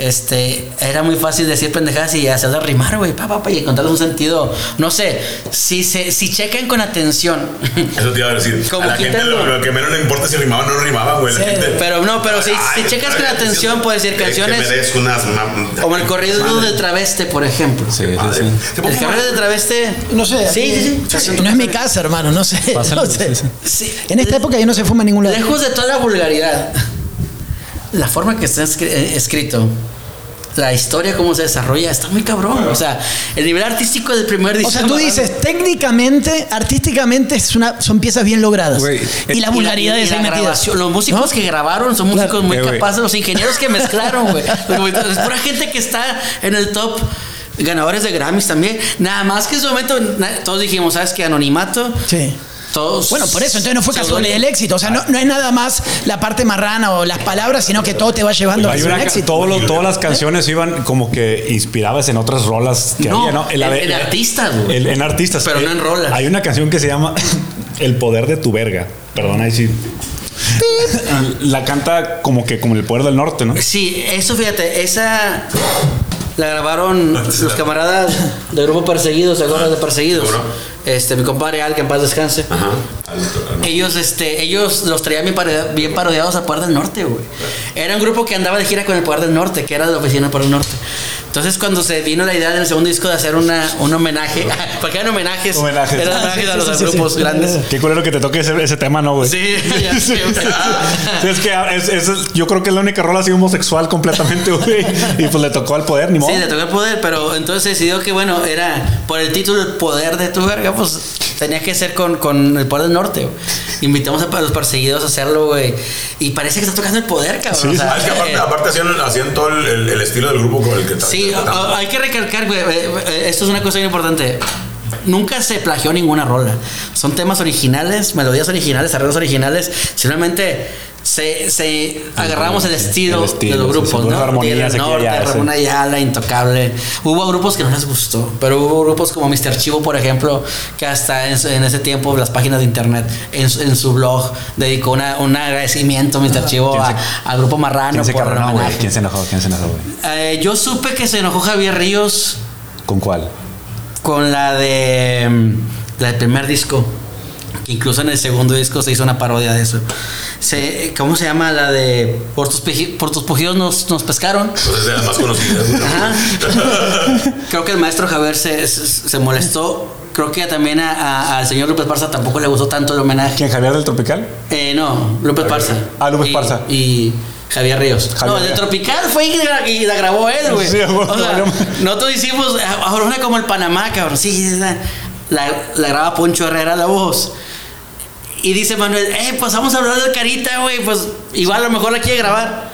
Speaker 4: este, era muy fácil decir pendejadas y hacerlas rimar, güey, pa, pa, pa, y encontrarles un sentido, no sé, si se, si checan con atención.
Speaker 3: Eso te iba a decir.
Speaker 4: Como
Speaker 3: a la gente lo, lo que menos le importa si rimaba o no rimaba, güey.
Speaker 1: Sí,
Speaker 4: Pero no, pero si,
Speaker 3: Ay,
Speaker 4: si checas con
Speaker 3: ay,
Speaker 4: atención, puedes decir canciones
Speaker 3: Que unas.
Speaker 4: como el corrido
Speaker 3: Madre.
Speaker 4: del traveste, por ejemplo.
Speaker 2: Sí, sí,
Speaker 3: Madre.
Speaker 2: sí.
Speaker 3: ¿Se puede
Speaker 4: El corrido del traveste.
Speaker 1: No sé.
Speaker 4: Sí, sí, sí.
Speaker 1: No es mi casa, hermano, no sé. No sé.
Speaker 2: sí,
Speaker 4: Sí.
Speaker 1: En esta época ya no se fuma en ningún lado.
Speaker 4: Lejos de toda la vulgaridad, la forma que está eh, escrito, la historia, cómo se desarrolla, está muy cabrón. O sea, el nivel artístico del primer disco.
Speaker 1: O sea, tú dices, técnicamente, artísticamente es una, son piezas bien logradas.
Speaker 2: Güey,
Speaker 1: y la vulgaridad
Speaker 4: y
Speaker 1: es
Speaker 4: la
Speaker 1: ahí metida.
Speaker 4: grabación, Los músicos
Speaker 1: ¿No?
Speaker 4: que grabaron son músicos
Speaker 1: Claro.
Speaker 4: muy
Speaker 2: Eh,
Speaker 4: capaces, los ingenieros que mezclaron, güey. Es pura gente que está en el top. Ganadores de Grammys también. Nada más que en su momento todos dijimos, ¿sabes qué? Anonimato.
Speaker 1: Sí.
Speaker 4: Todos.
Speaker 1: Bueno, por eso, entonces no fue casual el éxito. O sea, no, no es nada más la parte marrana o las palabras, sino que todo te va llevando a un éxito.
Speaker 2: todo lo- todas las canciones iban como que inspiradas en otras rolas que
Speaker 4: No,
Speaker 2: había, ¿no?
Speaker 4: en- en artistas, güey.
Speaker 2: el- en artistas.
Speaker 4: Pero no en rolas.
Speaker 2: Hay una canción que se llama El poder de tu verga. Perdón, ahí sí. La canta como que como el poder del norte, ¿no?
Speaker 4: Sí, eso fíjate, esa la grabaron los camaradas del grupo Perseguidos, ¿se acuerdan de Perseguidos?
Speaker 3: ¿Cómo no?
Speaker 4: Este, mi compadre Al, que en paz descanse.
Speaker 3: Ajá.
Speaker 4: Ellos, este, ellos los traían bien, pare- bien parodiados al Poder del Norte, güey. Era un grupo que andaba de gira con el Poder del Norte, que era de la oficina del Poder del Norte. Entonces, cuando se vino la idea del segundo disco de hacer una, un homenaje, porque eran homenajes,
Speaker 2: Homenajes.
Speaker 4: eran
Speaker 2: Ah,
Speaker 4: homenajes
Speaker 1: sí,
Speaker 4: a los
Speaker 1: sí, sí,
Speaker 4: grupos
Speaker 1: sí.
Speaker 4: grandes.
Speaker 2: Qué culero que te toque ese, ese tema, ¿no, güey?
Speaker 4: Sí, ya
Speaker 2: es que es- es- yo creo que es la única rola así homosexual completamente, güey. Y pues le tocó al poder, ni modo.
Speaker 4: Sí, le tocó el poder, pero entonces se decidió que, bueno, era por el título El poder de tu verga, pues tenía que ser con, con el poder del norte. güey. Invitamos a los perseguidos a hacerlo, güey. Y parece que está tocando el poder, cabrón.
Speaker 2: Sí,
Speaker 4: o sea,
Speaker 3: es que aparte,
Speaker 4: eh,
Speaker 3: aparte hacían, hacían todo el, el- el estilo del grupo con el que
Speaker 4: Sí, a- hay que recalcar, güey, eh, eh, esto es una cosa muy importante. Nunca se plagió ninguna rola. Son temas originales, melodías originales, arreglos originales. Simplemente se, se agarramos el estilo,
Speaker 2: el estilo,
Speaker 4: de los grupos,
Speaker 2: sí,
Speaker 4: ¿no?
Speaker 2: armonías
Speaker 4: Norte,
Speaker 2: allá.
Speaker 4: Ramón Ayala, Intocable. Hubo grupos que no les gustó, pero hubo grupos como Mr. Chivo, por ejemplo, que hasta en, en ese tiempo las páginas de internet, en, su- en su blog, dedicó una, un agradecimiento a Mr. Chivo
Speaker 2: ¿Quién se-
Speaker 4: a- al grupo Marrano
Speaker 2: ¿Quién se
Speaker 4: por
Speaker 2: carronó. ¿Quién se enojó? ¿Quién se enojó?
Speaker 4: Eh, yo supe que se enojó Javier Ríos
Speaker 2: ¿Con cuál?
Speaker 4: con la de mm, la del primer disco incluso en el segundo disco se hizo una parodia de eso se, ¿cómo se llama? la de por tus, por tus pujidos nos, nos pescaron
Speaker 3: Entonces es de las más conocidas.
Speaker 4: Ajá. creo que el maestro Javier se, se, se molestó creo que también a- a- al señor López Parza tampoco le gustó tanto el homenaje
Speaker 2: ¿Quién? ¿Javier del Tropical?
Speaker 4: eh, no, López Parza.
Speaker 2: Ah, López
Speaker 4: Y-
Speaker 2: Parza.
Speaker 4: Y Javier Ríos.
Speaker 2: Javier
Speaker 4: no, el de. Tropical fue y la, y la grabó él, güey.
Speaker 2: Sí, bueno,
Speaker 4: o sea,
Speaker 2: bueno.
Speaker 4: nosotros hicimos ahora una como el Panamá, cabrón. Sí, la, la, la graba Poncho Herrera la voz. Y dice Manuel, eh, pues vamos a hablar de Carita, güey. Pues igual a lo mejor la quiere grabar.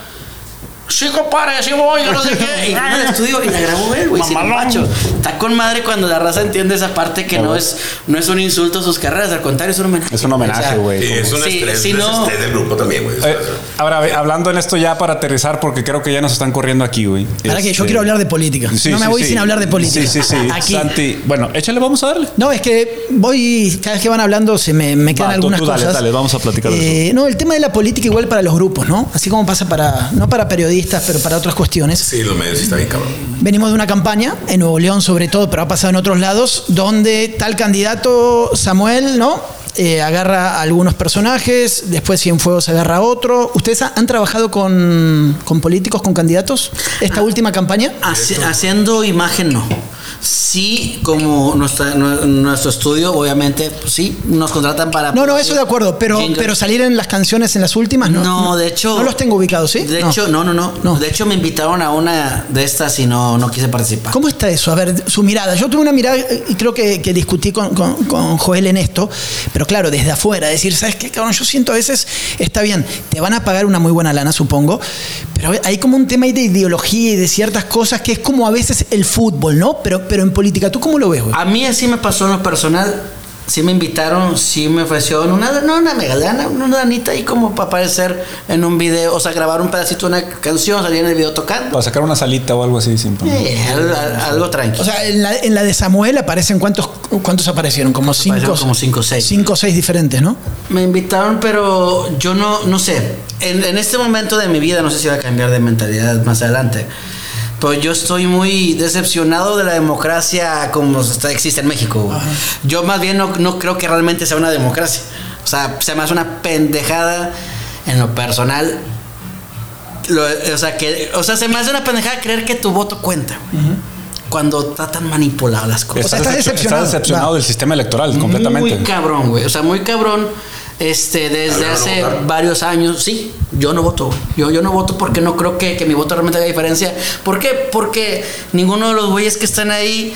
Speaker 4: Sí, compadre, sí voy, yo no sé qué. Y vino al estudio y la grabó él, güey. sin macho. Está con madre cuando la raza entiende esa parte que no es, no es un insulto a sus carreras, al contrario, es un homenaje.
Speaker 2: Es un homenaje,
Speaker 4: O sea,
Speaker 2: güey.
Speaker 3: Sí, es un
Speaker 4: Sí,
Speaker 3: estrés,
Speaker 4: si
Speaker 3: es
Speaker 4: no-
Speaker 3: estrés del grupo también, güey.
Speaker 2: Eh, ahora, hablando en esto ya para aterrizar, porque creo que ya nos están corriendo aquí, güey.
Speaker 1: Para que yo
Speaker 2: Este,
Speaker 1: quiero hablar de política.
Speaker 2: sí,
Speaker 1: no me
Speaker 2: sí,
Speaker 1: voy
Speaker 2: sí.
Speaker 1: sin hablar de política.
Speaker 2: Sí, sí, sí.
Speaker 1: Aquí.
Speaker 2: Santi, bueno, échale, vamos a darle.
Speaker 1: No, es que voy, cada vez que van hablando se me, me quedan
Speaker 2: Va, tú-
Speaker 1: algunas
Speaker 2: tú dale,
Speaker 1: cosas.
Speaker 2: dale, vamos a platicar de
Speaker 1: Eh, No, el tema de la política igual para los grupos, ¿no? Así como pasa para, no para periodistas periodistas, pero para otras cuestiones.
Speaker 3: Sí, los medios está bien cabrón.
Speaker 1: Venimos de una campaña, en Nuevo León sobre todo, pero ha pasado en otros lados, donde tal candidato, Samuel, ¿no? Eh, agarra a algunos personajes, después Cienfuegos agarra a otro. ¿Ustedes ha- han trabajado con, con políticos, con candidatos, esta última campaña?
Speaker 4: Haci- haciendo imagen no. Sí, como nuestra- nuestro estudio, obviamente, pues sí, nos contratan para.
Speaker 1: No, no, eso de acuerdo, pero,
Speaker 4: Jingle.
Speaker 1: pero salir en las canciones en las últimas, ¿no?
Speaker 4: No, de hecho.
Speaker 1: No los tengo ubicados, ¿sí?
Speaker 4: De hecho, no, no, no,
Speaker 1: No.
Speaker 4: De hecho, me invitaron a una de estas y no, no quise participar.
Speaker 1: ¿Cómo está eso? A ver, su mirada. Yo tuve una mirada y creo que, que discutí con, con- con Joel en esto, pero claro, desde afuera, decir, ¿sabes qué, cabrón? Yo siento a veces, está bien, te van a pagar una muy buena lana, supongo, pero hay como un tema ahí de ideología y de ciertas cosas que es como a veces el fútbol, ¿no? Pero, pero en política, ¿tú cómo lo ves, güey?
Speaker 4: A mí así me pasó en lo personal. Sí me invitaron, sí me ofrecieron una, no una megalana, una danita ahí como para aparecer en un video, o sea, grabar un pedacito de una canción, salir en el video tocando.
Speaker 2: Para sacar una salita o algo así, sin problema.
Speaker 4: Eh, algo, algo tranquilo.
Speaker 1: O sea, en la, en la de Samuel aparecen, ¿cuántos, cuántos aparecieron? Como cinco.
Speaker 4: Aparecieron como cinco o seis.
Speaker 1: Cinco o seis diferentes, ¿no?
Speaker 4: Me invitaron, pero yo no, no sé. En, en este momento de mi vida, no sé si va a cambiar de mentalidad más adelante. Pero yo estoy muy decepcionado de la democracia como está- existe en México. güey. Yo más bien no, no creo que realmente sea una democracia. O sea, se me hace una pendejada en lo personal. Lo- o, sea, que, o sea, se me hace una pendejada creer que tu voto cuenta. güey. Cuando está tan manipulado las cosas.
Speaker 1: O sea,
Speaker 2: Estás
Speaker 1: estás
Speaker 2: decep-
Speaker 1: decepcionado.
Speaker 2: estás decepcionado del sistema electoral, completamente.
Speaker 4: Muy cabrón, güey. O sea, muy cabrón. Este, desde
Speaker 3: ¿Ahora no
Speaker 4: hace varios años, sí, yo no voto. Yo, yo no voto porque no creo que, que mi voto realmente haga diferencia. ¿Por qué? Porque ninguno de los güeyes que están ahí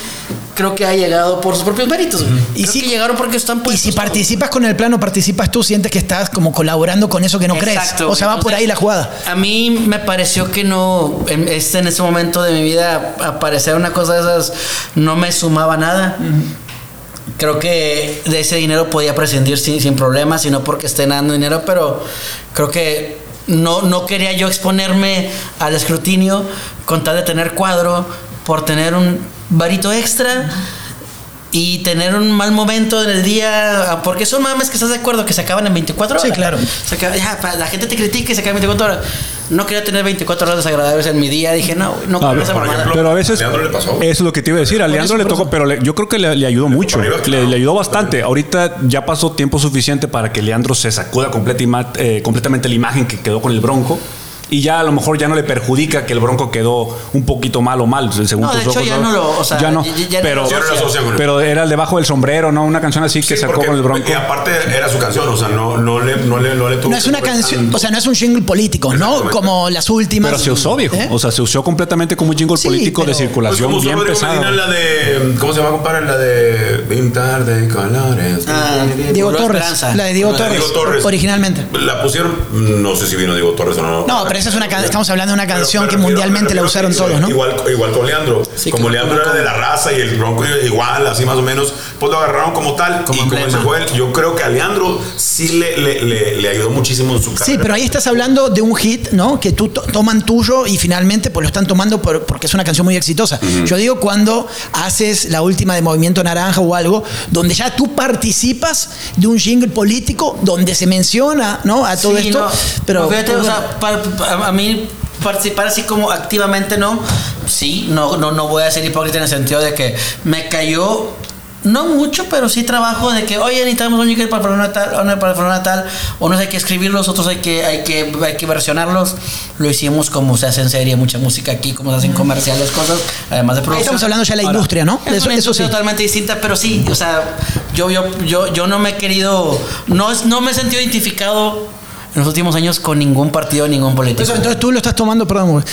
Speaker 4: creo que ha llegado por sus propios méritos. güey.
Speaker 1: Y
Speaker 4: Creo
Speaker 1: si-
Speaker 4: que llegaron porque están
Speaker 1: Y si participas con el plano, participas tú, sientes que estás como colaborando con eso que no crees.
Speaker 4: Exacto,
Speaker 1: O sea, va por ahí la jugada.
Speaker 4: A mí me pareció que no, en este, en ese momento de mi vida, aparecer una cosa de esas no me sumaba nada. Creo que de ese dinero podía prescindir sin, sin problemas, y no porque esté dando dinero, pero creo que no, no quería yo exponerme al escrutinio con tal de tener cuadro, por tener un varito extra y tener un mal momento en el día, porque son mames que estás de acuerdo que se acaban en 24 horas.
Speaker 1: Sí, claro.
Speaker 4: Se acaba- ya, la gente te critica y se acaban en 24 horas. No quería tener 24 horas desagradables en mi día. Dije, no, no
Speaker 2: A
Speaker 4: quiero
Speaker 2: ver,
Speaker 4: esa mamada.
Speaker 2: Pero a veces.
Speaker 3: ¿A Leandro le pasó?
Speaker 2: Eso es lo que te iba a decir. A Leandro le tocó, pero le- yo creo que le, le ayudó mucho.
Speaker 3: arriba,
Speaker 2: Le,
Speaker 3: claro.
Speaker 2: le ayudó bastante. Ahorita ya pasó tiempo suficiente para que Leandro se sacuda completa ima- eh, completamente la imagen que quedó con el Bronco. Y ya a lo mejor ya no le perjudica que el Bronco quedó un poquito mal o mal, según
Speaker 4: No, de
Speaker 2: tus
Speaker 4: hecho,
Speaker 2: ojos.
Speaker 4: ya no lo- o sea,
Speaker 2: ya no.
Speaker 4: ya- ya no
Speaker 2: pero,
Speaker 3: Ya no lo
Speaker 2: pero era el debajo del sombrero, ¿no? Una canción así que
Speaker 3: Sí,
Speaker 2: sacó
Speaker 3: porque-
Speaker 2: con el Bronco.
Speaker 3: Y aparte era su canción, o sea, no, no, le, no, le, no le tuvo
Speaker 1: No es una canción, o sea, no es un jingle político, ¿no? Como las últimas.
Speaker 2: Pero se usó, viejo.
Speaker 1: ¿Eh?
Speaker 2: O sea, se usó completamente como un jingle
Speaker 1: Sí,
Speaker 2: político de
Speaker 1: pero-
Speaker 3: Pues
Speaker 2: circulación
Speaker 3: como
Speaker 2: bien
Speaker 3: Rodrigo
Speaker 2: pesado.
Speaker 3: Medina, la de. ¿Cómo se llama, compadre? La de. Pintar de colores.
Speaker 4: Ah,
Speaker 1: Diego Torres. La de Diego
Speaker 4: La de
Speaker 1: Torres.
Speaker 3: Diego Torres.
Speaker 1: Originalmente.
Speaker 3: La pusieron. No sé si vino Diego Torres o no.
Speaker 1: No, pero esa es una can- estamos hablando de una canción
Speaker 3: pero
Speaker 1: que mundialmente
Speaker 3: me
Speaker 1: la usaron todos, ¿no?
Speaker 3: Igual, igual con Leandro.
Speaker 4: Sí,
Speaker 3: como Leandro era
Speaker 4: como-
Speaker 3: de la raza y el Bronco igual, así más o menos, pues lo agarraron como tal.
Speaker 4: Como
Speaker 3: y como
Speaker 4: emblema.
Speaker 3: fue él, yo creo que a Leandro sí le, le, le, le ayudó muchísimo en su carrera.
Speaker 1: Sí, pero ahí estás hablando de un hit, ¿no? Que tú to- toman tuyo y finalmente pues lo están tomando por- porque es una canción muy exitosa. Yo digo cuando haces la última de Movimiento Naranja o algo, donde ya tú participas de un jingle político donde se menciona, ¿no? A todo
Speaker 4: Sí,
Speaker 1: esto.
Speaker 4: no,
Speaker 1: pero
Speaker 4: fíjate, o sea, a mí participar así como activamente no. Sí, no, no, no voy a ser hipócrita en el sentido de que me cayó. No mucho, pero sí trabajo de que, oye, necesitamos un jingle para el programa tal, para el programa tal, unos hay que escribirlos, otros hay que, hay que, hay que versionarlos. Lo hicimos como se hace en serie, mucha música aquí, como se hacen comerciales, cosas, además de producción.
Speaker 1: Estamos hablando ya de la industria, ¿no?
Speaker 4: Es una
Speaker 1: eso
Speaker 4: industria
Speaker 1: sí.
Speaker 4: totalmente distinta, pero sí, o sea, yo, yo, yo, yo no me he querido, no, no me he sentido identificado en los últimos años con ningún partido, ningún político.
Speaker 1: Eso, entonces tú lo estás tomando, perdón,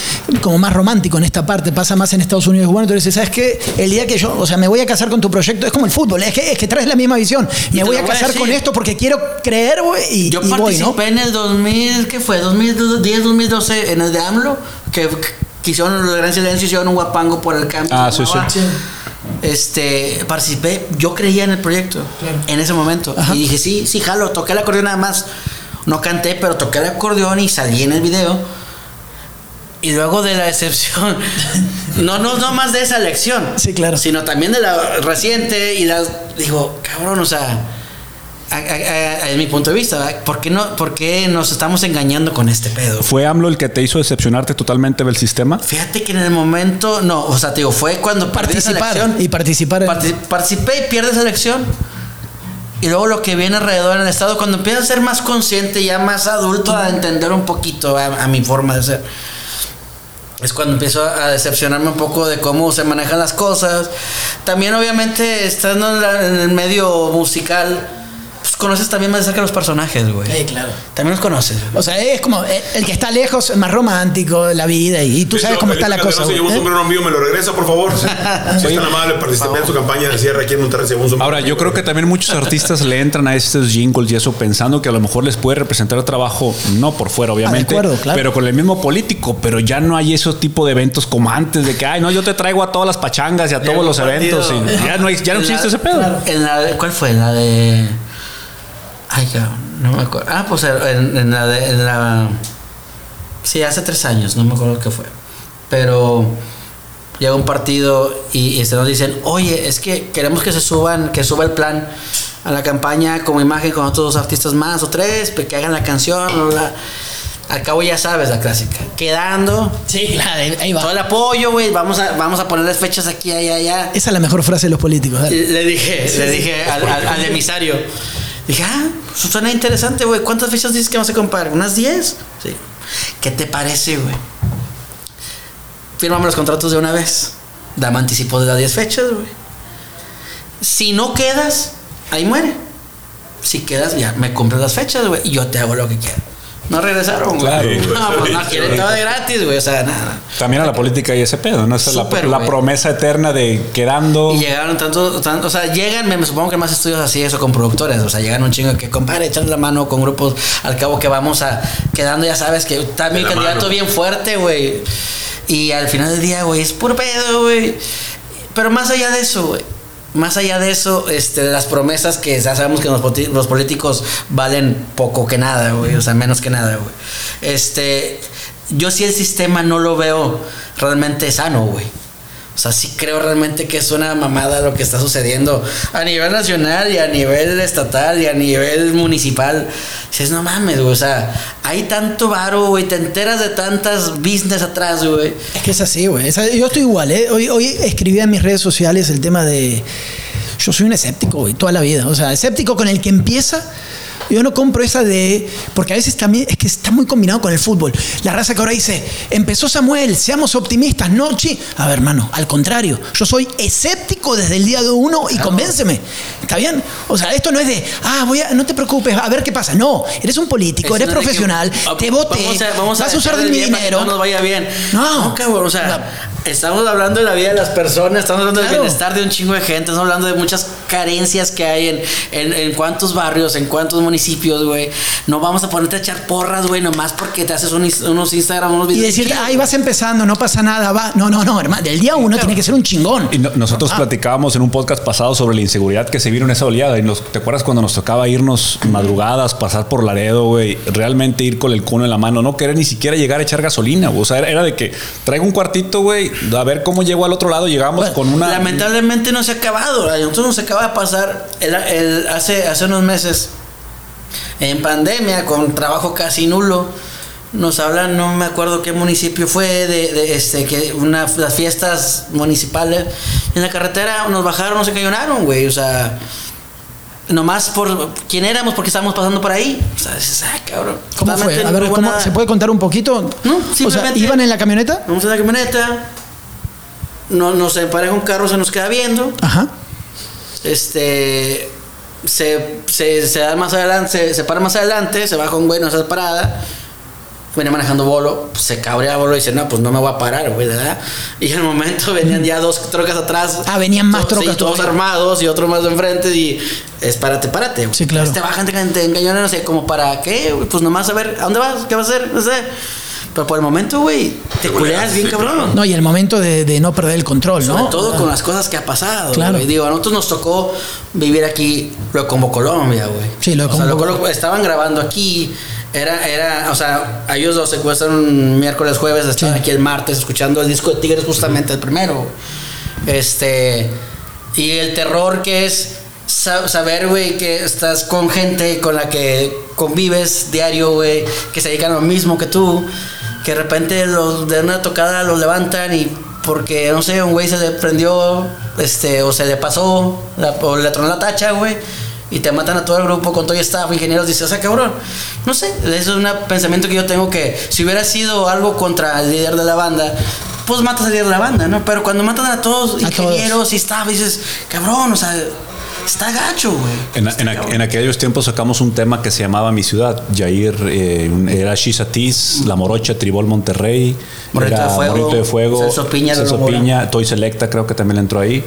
Speaker 1: como más romántico en esta parte, pasa más en Estados Unidos. Bueno, entonces, ¿sabes qué? El día que yo, o sea, me voy a casar con tu proyecto, es como el fútbol, es que, es que traes la misma visión. Me voy a
Speaker 4: voy a
Speaker 1: casar con esto porque quiero creer, güey, y,
Speaker 4: yo
Speaker 1: y voy, ¿no?
Speaker 4: participé en el 2000, ¿qué fue? 2010, 2012, en el de AMLO, que, que hicieron los Gran Silencio, hicieron un guapango por el campo.
Speaker 2: Ah, sí, sí.
Speaker 4: Este, participé, yo creía en el proyecto en ese momento.
Speaker 1: Ajá.
Speaker 4: Y dije, sí, sí, jalo, toqué el acordeón nada más. No canté, pero toqué el acordeón y salí en el video. Y luego de la decepción, no, no, no más de esa elección,
Speaker 1: Sí, claro.
Speaker 4: sino también de la reciente y la, digo, cabrón, o sea, es mi punto de vista, ¿verdad? ¿Por qué, no, ¿por qué nos estamos engañando con este pedo?
Speaker 2: ¿Fue AMLO el que te hizo decepcionarte totalmente del sistema?
Speaker 4: Fíjate que en el momento, no, o sea, te digo, fue cuando perdí esa
Speaker 1: Participar
Speaker 4: elección.
Speaker 1: y participar en-
Speaker 4: participé y pierdes elección. Y luego lo que viene alrededor en el Estado, cuando empiezas a ser más consciente, ya más adulto, a entender un poquito a, a mi forma de ser. Es cuando empiezo a decepcionarme un poco de cómo se manejan las cosas. También, obviamente, estando en, la- en el medio musical, pues conoces también más de cerca los personajes, güey.
Speaker 1: Sí, claro.
Speaker 4: También los conoces.
Speaker 1: O sea, es como el, el que está lejos, es más romántico de la vida y, y tú sabes cómo está la cosa.
Speaker 3: Si
Speaker 1: güey,
Speaker 3: llevó un
Speaker 1: ¿eh?
Speaker 3: sombrero mío, me lo regresa, por favor. Si es tan amable, participé en su campaña de cierre aquí en Monterrey. se un sombrero
Speaker 2: Ahora, yo creo que también muchos artistas le entran a estos jingles y eso pensando que a lo mejor les puede representar trabajo, no por fuera, obviamente,
Speaker 1: Ah, acuerdo, claro.
Speaker 2: pero con el mismo político, pero ya no hay ese tipo de eventos como antes, de que, ay, no, yo te traigo a todas las pachangas y a todos los eventos. y ya no, hay, ya no
Speaker 4: la-
Speaker 2: existe ese pedo.
Speaker 4: En la ¿Cuál fue? La de. Ay, cabrón, no me acuerdo. Ah, pues en, en la de. en la- sí, hace tres años, no me acuerdo qué fue. Pero llega un partido y, y se nos dicen, oye, es que queremos que se suban, que suba el plan a la campaña como imagen con otros dos artistas más o tres, que hagan la canción, bla, bla. Al cabo ya sabes la clásica. Quedando,
Speaker 1: Sí, claro, ahí- va.
Speaker 4: todo el apoyo, güey. Vamos a, vamos a ponerles fechas aquí, allá, allá.
Speaker 1: Esa es la mejor frase de los políticos. dale.
Speaker 4: Le dije, le dije al, al- al emisario. Dije, ah, eso suena interesante, güey. ¿Cuántas fechas dices que vamos a comprar? ¿Unas 10? Sí. ¿Qué te parece, güey? Fírmame los contratos de una vez. Dame anticipo de las 10 fechas, güey. Si no quedas, ahí muere. Si quedas, ya me compras las fechas, güey. Y yo te hago lo que quieras. No regresaron, güey.
Speaker 2: Claro.
Speaker 4: No, pues no quieren todo de gratis, güey. O sea, nada.
Speaker 2: También a la política y ese pedo, ¿no? Esa es la, promesa eterna de quedando.
Speaker 4: Y llegaron tanto, tanto- o sea, llegan, me, me supongo que más estudios así eso con productores, o sea, llegan un chingo que compadre, echan la mano con grupos, al cabo que vamos a quedando, ya sabes que está mi candidato
Speaker 3: mano.
Speaker 4: bien fuerte, güey. Y al final del día, güey, es puro pedo, güey. Pero más allá de eso, güey. Más allá de eso, este, las promesas que ya sabemos que los, los políticos valen poco que nada, güey. O sea, menos que nada, güey. Este, yo sí el sistema no lo veo realmente sano, güey. O sea, sí creo realmente que es una mamada lo que está sucediendo a nivel nacional y a nivel estatal y a nivel municipal. Dices, no mames, güey. O sea, hay tanto varo, güey. Te enteras de tantas business atrás, güey.
Speaker 1: Es que es así, güey. Yo estoy igual, ¿eh? Hoy, hoy escribí en mis redes sociales el tema de. Yo soy un escéptico, güey, toda la vida. O sea, escéptico con el que empieza. Yo no compro esa de. Porque a veces también es que está muy combinado con el fútbol. La raza que ahora dice, empezó Samuel, seamos optimistas, no, chi. A ver, hermano, al contrario. Yo soy escéptico desde el día de uno y convénceme. ¿Está bien? O sea, esto no es de, ah, voy a, no te preocupes, a ver qué pasa. No, eres un político,
Speaker 4: Es
Speaker 1: eres
Speaker 4: que,
Speaker 1: profesional, te voté,
Speaker 4: vamos a- vamos a
Speaker 1: vas a usar de mi dinero.
Speaker 4: No nos vaya bien.
Speaker 1: No.
Speaker 4: cabrón. O sea,
Speaker 1: No.
Speaker 4: Estamos hablando de la vida de las personas, estamos hablando
Speaker 1: Claro.
Speaker 4: del bienestar de un chingo de gente, estamos hablando de muchas carencias que hay en, en, en cuántos barrios, en cuántos municipios, güey. No vamos a ponerte a echar porras, güey, nomás porque te haces un unos Instagram, unos
Speaker 1: Y
Speaker 4: videos.
Speaker 1: decirte,
Speaker 4: chidos,
Speaker 1: ay, vas empezando, no pasa nada, va. No, no, no, hermano. Del día uno tiene que ser un chingón.
Speaker 2: Y no- nosotros
Speaker 1: Ah.
Speaker 2: platicábamos en un podcast pasado sobre la inseguridad que se vino en esa oleada. Y nos, ¿Te acuerdas cuando nos tocaba irnos madrugadas, pasar por Laredo, güey? Realmente ir con el cuno en la mano, no querer ni siquiera llegar a echar gasolina, güey. O sea, era, era de que traigo un cuartito, güey, a ver cómo llego al otro lado. Llegamos
Speaker 1: Bueno,
Speaker 2: con una.
Speaker 4: Lamentablemente no se ha acabado. A nosotros nos acaba de pasar el, el- hace, hace unos meses en pandemia con trabajo casi nulo. Nos hablan, no me acuerdo qué municipio fue, de, de, este, que una, las fiestas municipales en la carretera nos bajaron, nos encañonaron, güey. O sea, nomás por quién éramos, porque estábamos pasando por ahí. O sea, dices, ah, cabrón.
Speaker 1: ¿Cómo fue? A ver, ¿cómo. ¿se puede contar un poquito?
Speaker 4: No,
Speaker 1: o sea,
Speaker 4: simplemente-
Speaker 1: ¿iban en la camioneta?
Speaker 4: Vamos en la camioneta, no, nos empareja un carro, se nos queda viendo.
Speaker 1: Ajá.
Speaker 4: este se, se, se da más adelante, se, se para más adelante, se baja un güey, no se parada. Venía manejando bolo, pues, se cabrea bolo y dice, no, pues no me voy a parar, güey, ¿verdad? Y en el momento venían ya dos trocas atrás.
Speaker 1: Ah, venían más
Speaker 4: Todos- sí,
Speaker 1: trocas
Speaker 4: todos armados y otro más de enfrente y es párate, párate. güey.
Speaker 1: Sí, claro.
Speaker 4: Este bajan, te, te no sé, como para qué, pues nomás a ver, ¿a dónde vas? ¿Qué vas a hacer? No sé. Pero por el momento, güey, te culeas bien
Speaker 3: sí,
Speaker 4: cabrón.
Speaker 1: No, y el momento de, de no perder el control,
Speaker 4: Sobre
Speaker 1: ¿no?
Speaker 4: todo con las cosas que ha pasado.
Speaker 1: Claro.
Speaker 4: güey. Digo, a nosotros nos tocó vivir aquí lo de Combo Colombia, güey.
Speaker 1: Sí, lo de
Speaker 4: O sea,
Speaker 1: Combo
Speaker 4: Combo- estaban grabando aquí. Era, era, o sea, a ellos los secuestran miércoles, jueves, estaban
Speaker 1: Sí.
Speaker 4: aquí el martes escuchando el disco de Tigres, justamente el primero. Este. Y el terror que es sa- saber, güey, que estás con gente con la que convives diario, güey, que se dedican a lo mismo que tú, que de repente los de una tocada los levantan y porque, no sé, un güey se le prendió, este, o se le pasó, la- o le tronó la tacha, güey. Y te matan a todo el grupo con todo el staff, ingenieros, dices, o sea, cabrón. No sé, eso es un pensamiento que yo tengo que si hubiera sido algo contra el líder de la banda, pues matas al líder de la banda, ¿no? Pero cuando matan a todos,
Speaker 1: A todos.
Speaker 4: ingenieros y staff, dices, cabrón, o sea, está gacho, güey.
Speaker 2: En, aquellos tiempos sacamos un tema que se llamaba Mi Ciudad. Jair eh, era Shizatis, La Morocha, Tribol Monterrey,
Speaker 4: Morrito
Speaker 2: era
Speaker 4: de Fuego,
Speaker 2: Morrito de Fuego,
Speaker 4: Celso Piña de
Speaker 2: Celso. Piña, Toy Selecta creo que también le entró ahí.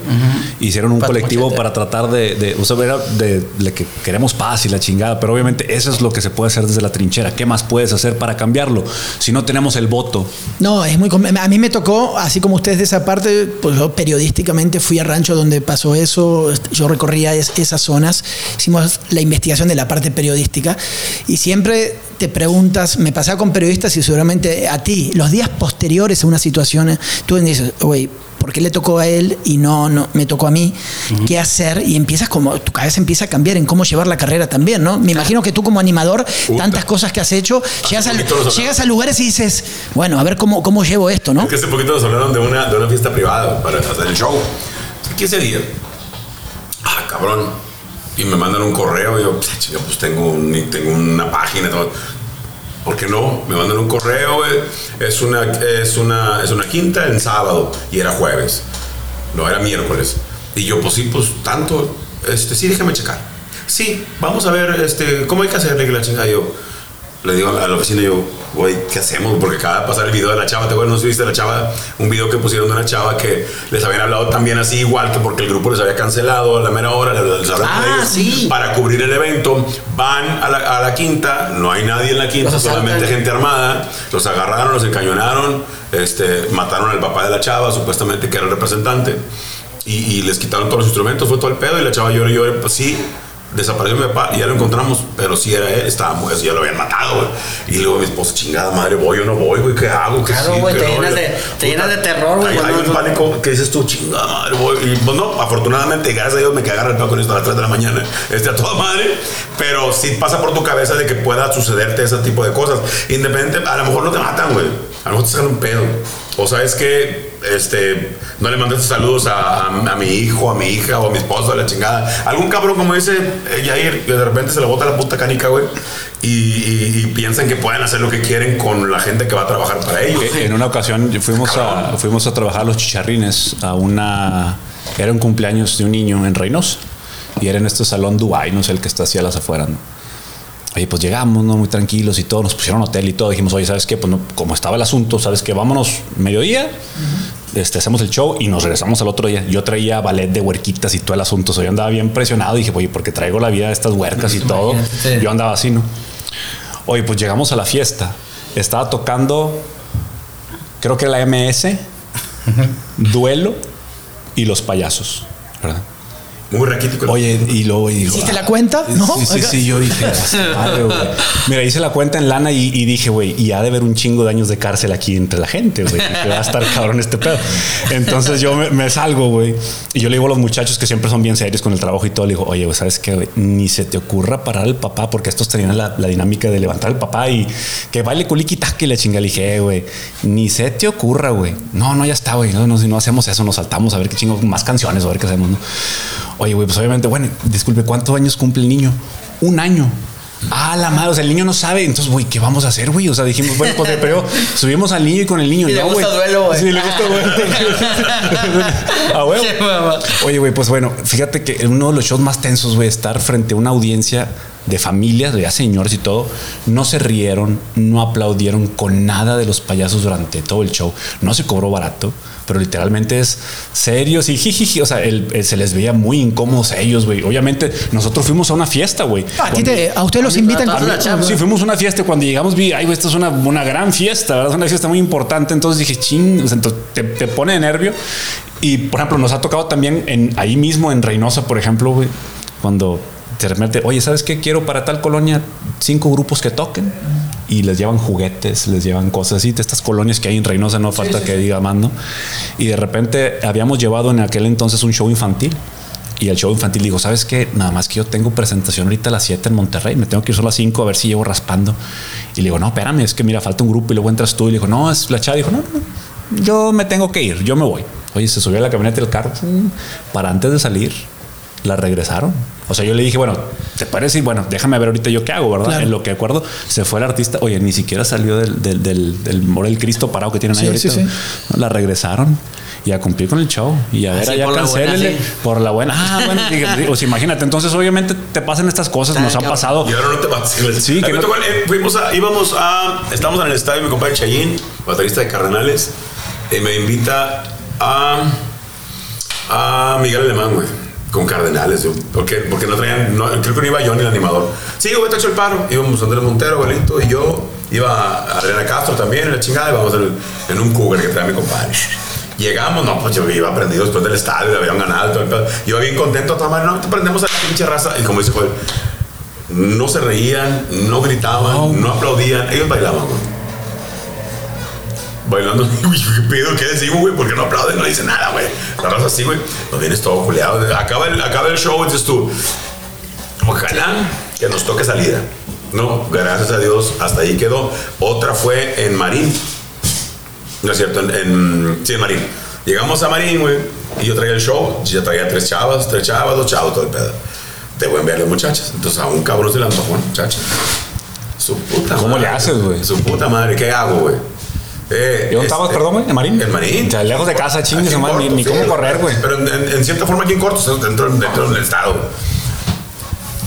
Speaker 2: Hicieron un
Speaker 4: Pato
Speaker 2: colectivo
Speaker 4: Machete.
Speaker 2: para tratar de, de, o sea, era de, de que queremos paz y la chingada, pero obviamente eso es lo que se puede hacer desde la trinchera. ¿Qué más puedes hacer para cambiarlo? Si no tenemos el voto,
Speaker 1: No, es muy. A mí me tocó, así como ustedes de esa parte, pues yo periodísticamente fui a rancho donde pasó eso. Yo recorría es- esas zonas, hicimos la investigación de la parte periodística y siempre te preguntas, me pasaba con periodistas y seguramente a ti, los días posteriores a una situación, tú dices, güey. ¿Por qué le tocó a él y no, no me tocó a mí? ¿Qué hacer? Y empiezas como, tu cabeza empieza a cambiar en cómo llevar la carrera también, ¿no? Me imagino que tú como animador, tantas cosas que has hecho, llegas, al- a lugares y dices, bueno, a ver cómo, cómo llevo esto, ¿no?
Speaker 3: Es que hace poquito nos hablaron de una, de una fiesta privada para hacer el show. Hace 15 días. Ah, cabrón. Y me mandan un correo y yo, pues, chinga, pues tengo, un- tengo una página todo. ¿Por qué no? Me mandan un correo, güey. Es una, es, una, es una quinta en sábado y era jueves. No, era miércoles. Y yo, pues sí, pues tanto. Este, sí, déjame checar. Sí, vamos a ver este, cómo hay que hacerle que la chingada. Yo le digo a la oficina, yo, güey, ¿qué hacemos? Porque acaba de pasar el video de la chava. ¿Te acuerdas? ¿No viste la chava? Un video que pusieron de una chava que les habían hablado también así, igual que porque el grupo les había cancelado a la mera hora. Les,
Speaker 4: Ah,
Speaker 3: ellos
Speaker 4: sí.
Speaker 3: para cubrir el evento. Van a la, a la quinta, no hay nadie en la quinta,
Speaker 4: Los asaltan.
Speaker 3: solamente gente armada. Los agarraron, los encañonaron, este, mataron al papá de la chava, supuestamente que era el representante. Y, y les quitaron todos los instrumentos, fue todo el pedo. Y la chava lloró y lloró. Pues sí, desapareció mi papá y ya lo encontramos, pero sí era él, estaba así, ya lo habían matado, güey. Y luego mi esposa, chingada madre, voy o no voy, güey, ¿qué hago? ¿Qué
Speaker 4: Claro, güey, te
Speaker 3: no?
Speaker 4: llenas
Speaker 3: Yo,
Speaker 4: de- te
Speaker 3: puta,
Speaker 4: llenas de terror, güey,
Speaker 3: Hay, un pánico que dices tú, chingada madre, voy. Y pues no, afortunadamente, gracias a Dios, me cagar el pedo con esto a las 3 de la mañana, este, a toda madre, pero sí pasa por tu cabeza de que pueda sucederte ese tipo de cosas. Independiente, a lo mejor no te matan, güey, a lo mejor te sacan un pedo. O sabes que, este, no le mandaste saludos a, a- a mi hijo, a mi hija o a mi esposo, a la chingada. Algún cabrón, como dice eh, Jair, que de repente se le bota la puta canica, güey, y, y- y piensan que pueden hacer lo que quieren con la gente que va a trabajar para ellos.
Speaker 2: Eh, En una ocasión fuimos a, fuimos a trabajar los chicharrines a una. Era un cumpleaños de un niño en Reynosa. Y era en este salón Dubai, no sé, el que está hacia las afueras. ¿no? Oye, pues llegamos, ¿no? Muy tranquilos y todo. Nos pusieron hotel y todo. Dijimos, oye, ¿sabes qué? Pues no, como estaba el asunto, ¿sabes qué? Vámonos mediodía. Este, hacemos el show y nos regresamos al otro día. Yo traía ballet de huerquitas y todo el asunto. O sea, yo andaba bien presionado. Dije, oye, porque traigo la vida de estas huercas y todo.
Speaker 4: Imagínate.
Speaker 2: Yo andaba así, ¿no? Oye, pues llegamos a la fiesta. Estaba tocando, creo que la MS, Duelo y Los Payasos, ¿verdad?
Speaker 3: Muy raquítico.
Speaker 2: Oye, y luego y digo,
Speaker 1: ¿Hiciste la
Speaker 2: ah,
Speaker 1: cuenta? ¿No?
Speaker 2: Sí, sí, sí, yo dije, madre, güey. Mira, hice la cuenta en lana y, y dije, güey, y ha de haber un chingo de años de cárcel aquí entre la gente, güey, que va a estar cabrón este pedo. Entonces yo me, me salgo, güey, y yo le digo a los muchachos que siempre son bien serios con el trabajo y todo, le digo, oye, güey, ¿sabes qué, güey? Ni se te ocurra parar al papá, porque estos tenían la, la dinámica de levantar al papá y que baile culiquitaque y la chinga. Le dije, "Eh, güey, ni se te ocurra, güey. No, no, ya está, güey. No, no, si no hacemos eso, nos saltamos a ver qué chingo, más canciones, a ver qué hacemos, ¿no? Oye, güey, pues obviamente, bueno, disculpe, ¿cuántos años cumple el niño? Un año. Ah, la madre, o sea, el niño no sabe. Entonces, güey, ¿qué vamos a hacer, güey? O sea, dijimos, bueno, pues pero subimos al niño y con el niño.
Speaker 4: Y le
Speaker 2: no,
Speaker 4: gusta
Speaker 2: güey.
Speaker 4: duelo, güey.
Speaker 2: Sí, le gusta duelo. a huevo.
Speaker 4: Qué mamá.
Speaker 2: Oye, güey, pues bueno, fíjate que uno de los shows más tensos, güey, estar frente a una audiencia de familias, de ya señores y todo, no se rieron, no aplaudieron con nada de los payasos durante todo el show. No se cobró barato, pero literalmente es serios y jijiji. O sea, el- el- se les veía muy incómodos a ellos, güey. Obviamente, nosotros fuimos a una fiesta, güey.
Speaker 1: A, ti te- a ustedes los
Speaker 4: A
Speaker 1: invitan.
Speaker 4: a la chamba.
Speaker 2: Sí, fuimos a una fiesta y cuando llegamos vi, ay, güey, esta es una, una gran fiesta, ¿verdad? Es una fiesta muy importante. Entonces dije, ching, o sea, entonces te, te pone de nervio. Y, por ejemplo, nos ha tocado también en, ahí mismo en Reynosa, por ejemplo, güey, cuando de repente, oye, ¿sabes qué? Quiero para tal colonia cinco grupos que toquen y les llevan juguetes, les llevan cosas así. De estas colonias que hay en Reynosa, no falta que diga más, ¿no? Y de repente habíamos llevado en aquel entonces un show infantil Y el show infantil dijo, ¿sabes qué? Nada más que yo tengo presentación ahorita a las 7 en Monterrey, me tengo que ir solo a las 5 a ver si llevo raspando. Y le digo, no, espérame, es que mira, falta un grupo y luego entras tú. Y le dijo, no, es la chava. Dijo, no, no, yo me tengo que ir, yo me voy. Oye, se subió a la camioneta del carro para antes de salir, la regresaron. O sea, yo le dije, bueno, ¿te parece? Y bueno, déjame ver ahorita yo qué hago, ¿verdad?
Speaker 1: Claro.
Speaker 2: En lo que acuerdo, se fue el artista. Oye, ni siquiera salió del, del, del, del Morel Cristo parado que tienen ahí
Speaker 1: Sí,
Speaker 2: ahorita.
Speaker 1: sí, sí.
Speaker 2: La regresaron y a cumplir con el show. Y a ver, allá
Speaker 4: por la buena,
Speaker 2: cancélele
Speaker 4: sí.
Speaker 2: por la buena. Ah, bueno, pues imagínate. Entonces, obviamente, te pasan estas cosas, nos han pasado.
Speaker 3: Y ahora no te vaciles.
Speaker 2: Sí, que no-
Speaker 3: tocó, eh, fuimos a, íbamos a, estábamos en el estadio, mi compadre Chayín, baterista de Cardenales, y me invita a, a Miguel Alemán, güey, con Cardenales, yo, porque, porque no traían, no, creo que no iba Johnny el animador. Sí, güey, te echo el paro. Íbamos Andrés Montero, abuelito, y yo, iba Adriana Castro también, en la chingada, íbamos en, el- en un cougar que traía mi compadre. Llegamos, no, pues yo iba prendido después del estadio, le habían ganado, todo el pedo. Iba bien contento, madre, no, te prendemos a la pinche raza. Y como dice Joel, no se reían, no gritaban, no, aplaudían, ellos bailaban, güey. Bailando, uy, ¿qué pedo? ¿Qué decimos, güey? ¿Por qué no aplauden? No dicen nada, güey. La raza así, güey. No vienes todo juleado. Acaba el, acaba el show dices tú, ojalá que nos toque salida. No, gracias a Dios, hasta ahí quedó. Otra fue en Marín. No es cierto, en, en- sí, en Marín. Llegamos a Marín, güey, y yo traía el show. Yo traía tres chavas, tres chavas, dos chavos, todo el pedo. De buen ver las muchachas. Entonces a un cabrón se le antojó una muchacha. Su puta
Speaker 2: ¿Cómo
Speaker 3: madre.
Speaker 2: le haces, güey?
Speaker 3: Su puta madre, ¿qué hago, güey? Eh,
Speaker 2: ¿Y dónde estabas,
Speaker 3: este,
Speaker 2: perdón, güey? ¿En Marín?
Speaker 3: En Marín.
Speaker 2: O sea, lejos de casa, chingue
Speaker 3: Aquí
Speaker 2: su
Speaker 3: en
Speaker 2: madre, ni- cómo correr, güey.
Speaker 3: Pero en, en- en cierta forma aquí en corto, dentro, dentro del estado.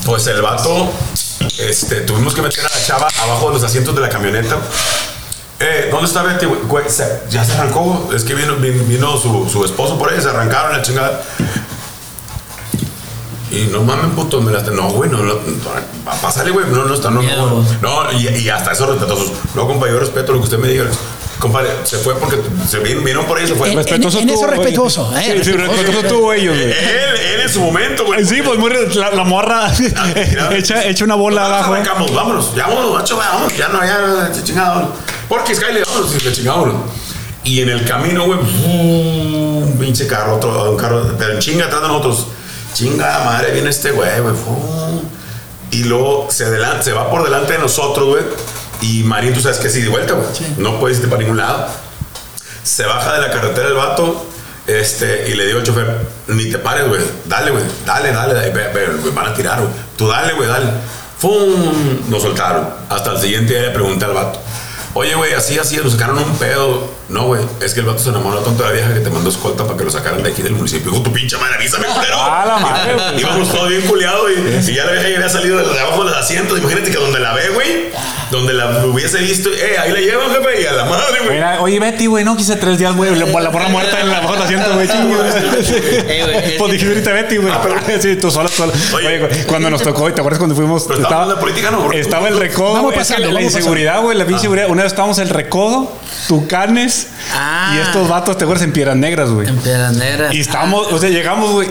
Speaker 3: Pues el vato, este, tuvimos que meter a la chava abajo de los asientos de la camioneta. Eh, ¿Dónde está Betty? güey? Ya se arrancó. Es que vino, vino, vino su, su esposo por ahí, se arrancaron la chingada. Y no mames, puto, me las. No, güey, no, no, no, pásale, güey. No, no está, no, no. No, y, y hasta esos respetuosos. No, compa, yo respeto lo que usted me diga. Compadre, se fue porque se vino, vino por ahí y se fue.
Speaker 1: En-
Speaker 2: Respetuoso
Speaker 1: en eso respetuoso, ¿eh?
Speaker 2: Sí, sí, respetuoso tú, ellos, güey.
Speaker 3: Él, él en su momento, güey.
Speaker 2: Sí, pues muy la, la morra
Speaker 3: mira.
Speaker 2: echa, echa una bola
Speaker 3: Vámonos,
Speaker 2: abajo.
Speaker 3: arrancamos, vámonos, ya vámonos, macho, vámonos, ya no, ya, vámonos. Porque Skyler, vámonos, y le. Y en el camino, güey, un pinche carro, otro, un carro, pero chinga atrás de nosotros. Chinga madre, viene este güey, güey. Y luego se, se va por delante de nosotros, güey. Y Marín, tú sabes que sí, de vuelta, güey. No puedes irte para ningún lado. Se baja de la carretera el vato. Este, y le digo al chofer, ni te pares, güey. Dale, güey. Dale, dale. dale. Ve- van a tirar, güey. Tú dale, güey, dale. ¡Fum! Nos soltaron. Hasta el siguiente día le pregunté al vato. Oye, güey, así, así, nos sacaron un pedo. No, güey, es que el vato se enamoró tanto de la vieja que te mandó escolta para que lo sacaran de aquí del municipio. Dijo, tu pinche madre, avísame, culero.
Speaker 2: Ah, la madre, güey.
Speaker 3: Íbamos todos bien culiados y, y ya la vieja ya había salido de abajo de los asientos. Imagínate que donde la ve, güey, donde la hubiese visto, eh, ahí la llevan, jefe, y a la madre, güey.
Speaker 2: Mira, oye, Betty, güey, no quise tres días, güey. La, la morra muerta en la bajo del asiento, güey. chingue.
Speaker 4: Eh, güey, es
Speaker 2: Pues dijiste ahorita Betty, güey. Sí, tú sola, sola.
Speaker 3: Oye.
Speaker 2: Oye, güey, cuando nos tocó, ¿te acuerdas cuando fuimos?
Speaker 3: Pero estaba de política, ¿no?
Speaker 2: Estaba el recodo.
Speaker 1: Vamos
Speaker 2: es que
Speaker 1: pasando,
Speaker 2: la inseguridad, güey, la pinche inseguridad. Una vez estábamos en el recodo, Tucanes
Speaker 4: Ah.
Speaker 2: y estos vatos, ¿te acuerdas? En Piedras Negras, güey.
Speaker 4: En Piedras Negras.
Speaker 2: Y estábamos, o sea, llegamos, güey,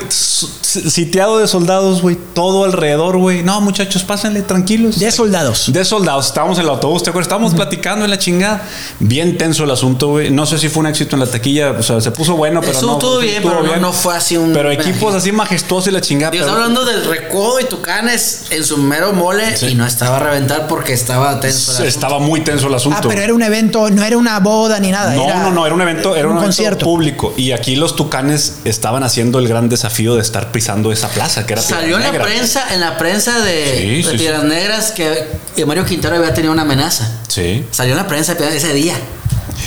Speaker 2: sitiado de soldados, güey, todo alrededor, güey. No, muchachos, pásenle tranquilos.
Speaker 1: De soldados.
Speaker 2: De soldados, estábamos en el autobús, ¿te acuerdas? Estábamos platicando en la chingada. Bien tenso el asunto, güey. No sé si fue un éxito en la taquilla, o sea, se puso bueno, pero
Speaker 4: Eso
Speaker 2: no. sí,
Speaker 4: bien, pero no- no fue así un-
Speaker 2: Pero equipos así majestuosos y la chingada.
Speaker 4: Digo,
Speaker 2: pero-
Speaker 4: hablando del recodo y Tucanes en su mero mole
Speaker 2: Sí.
Speaker 4: y no estaba a reventar porque estaba tenso. el.
Speaker 2: Estaba muy tenso el asunto.
Speaker 1: Ah, pero era un evento, no era una boda ni nada.
Speaker 2: No,
Speaker 1: era
Speaker 2: no, no, era un evento, era un, evento
Speaker 1: concierto.
Speaker 2: público. Y aquí los tucanes estaban haciendo el gran desafío de estar pisando esa plaza, que era
Speaker 4: Salió en la prensa, en la prensa de,
Speaker 2: Sí,
Speaker 4: de
Speaker 2: sí, sí.
Speaker 4: Piedras Negras que que Mario Quintero había tenido una amenaza.
Speaker 2: Sí.
Speaker 4: Salió en la prensa ese día.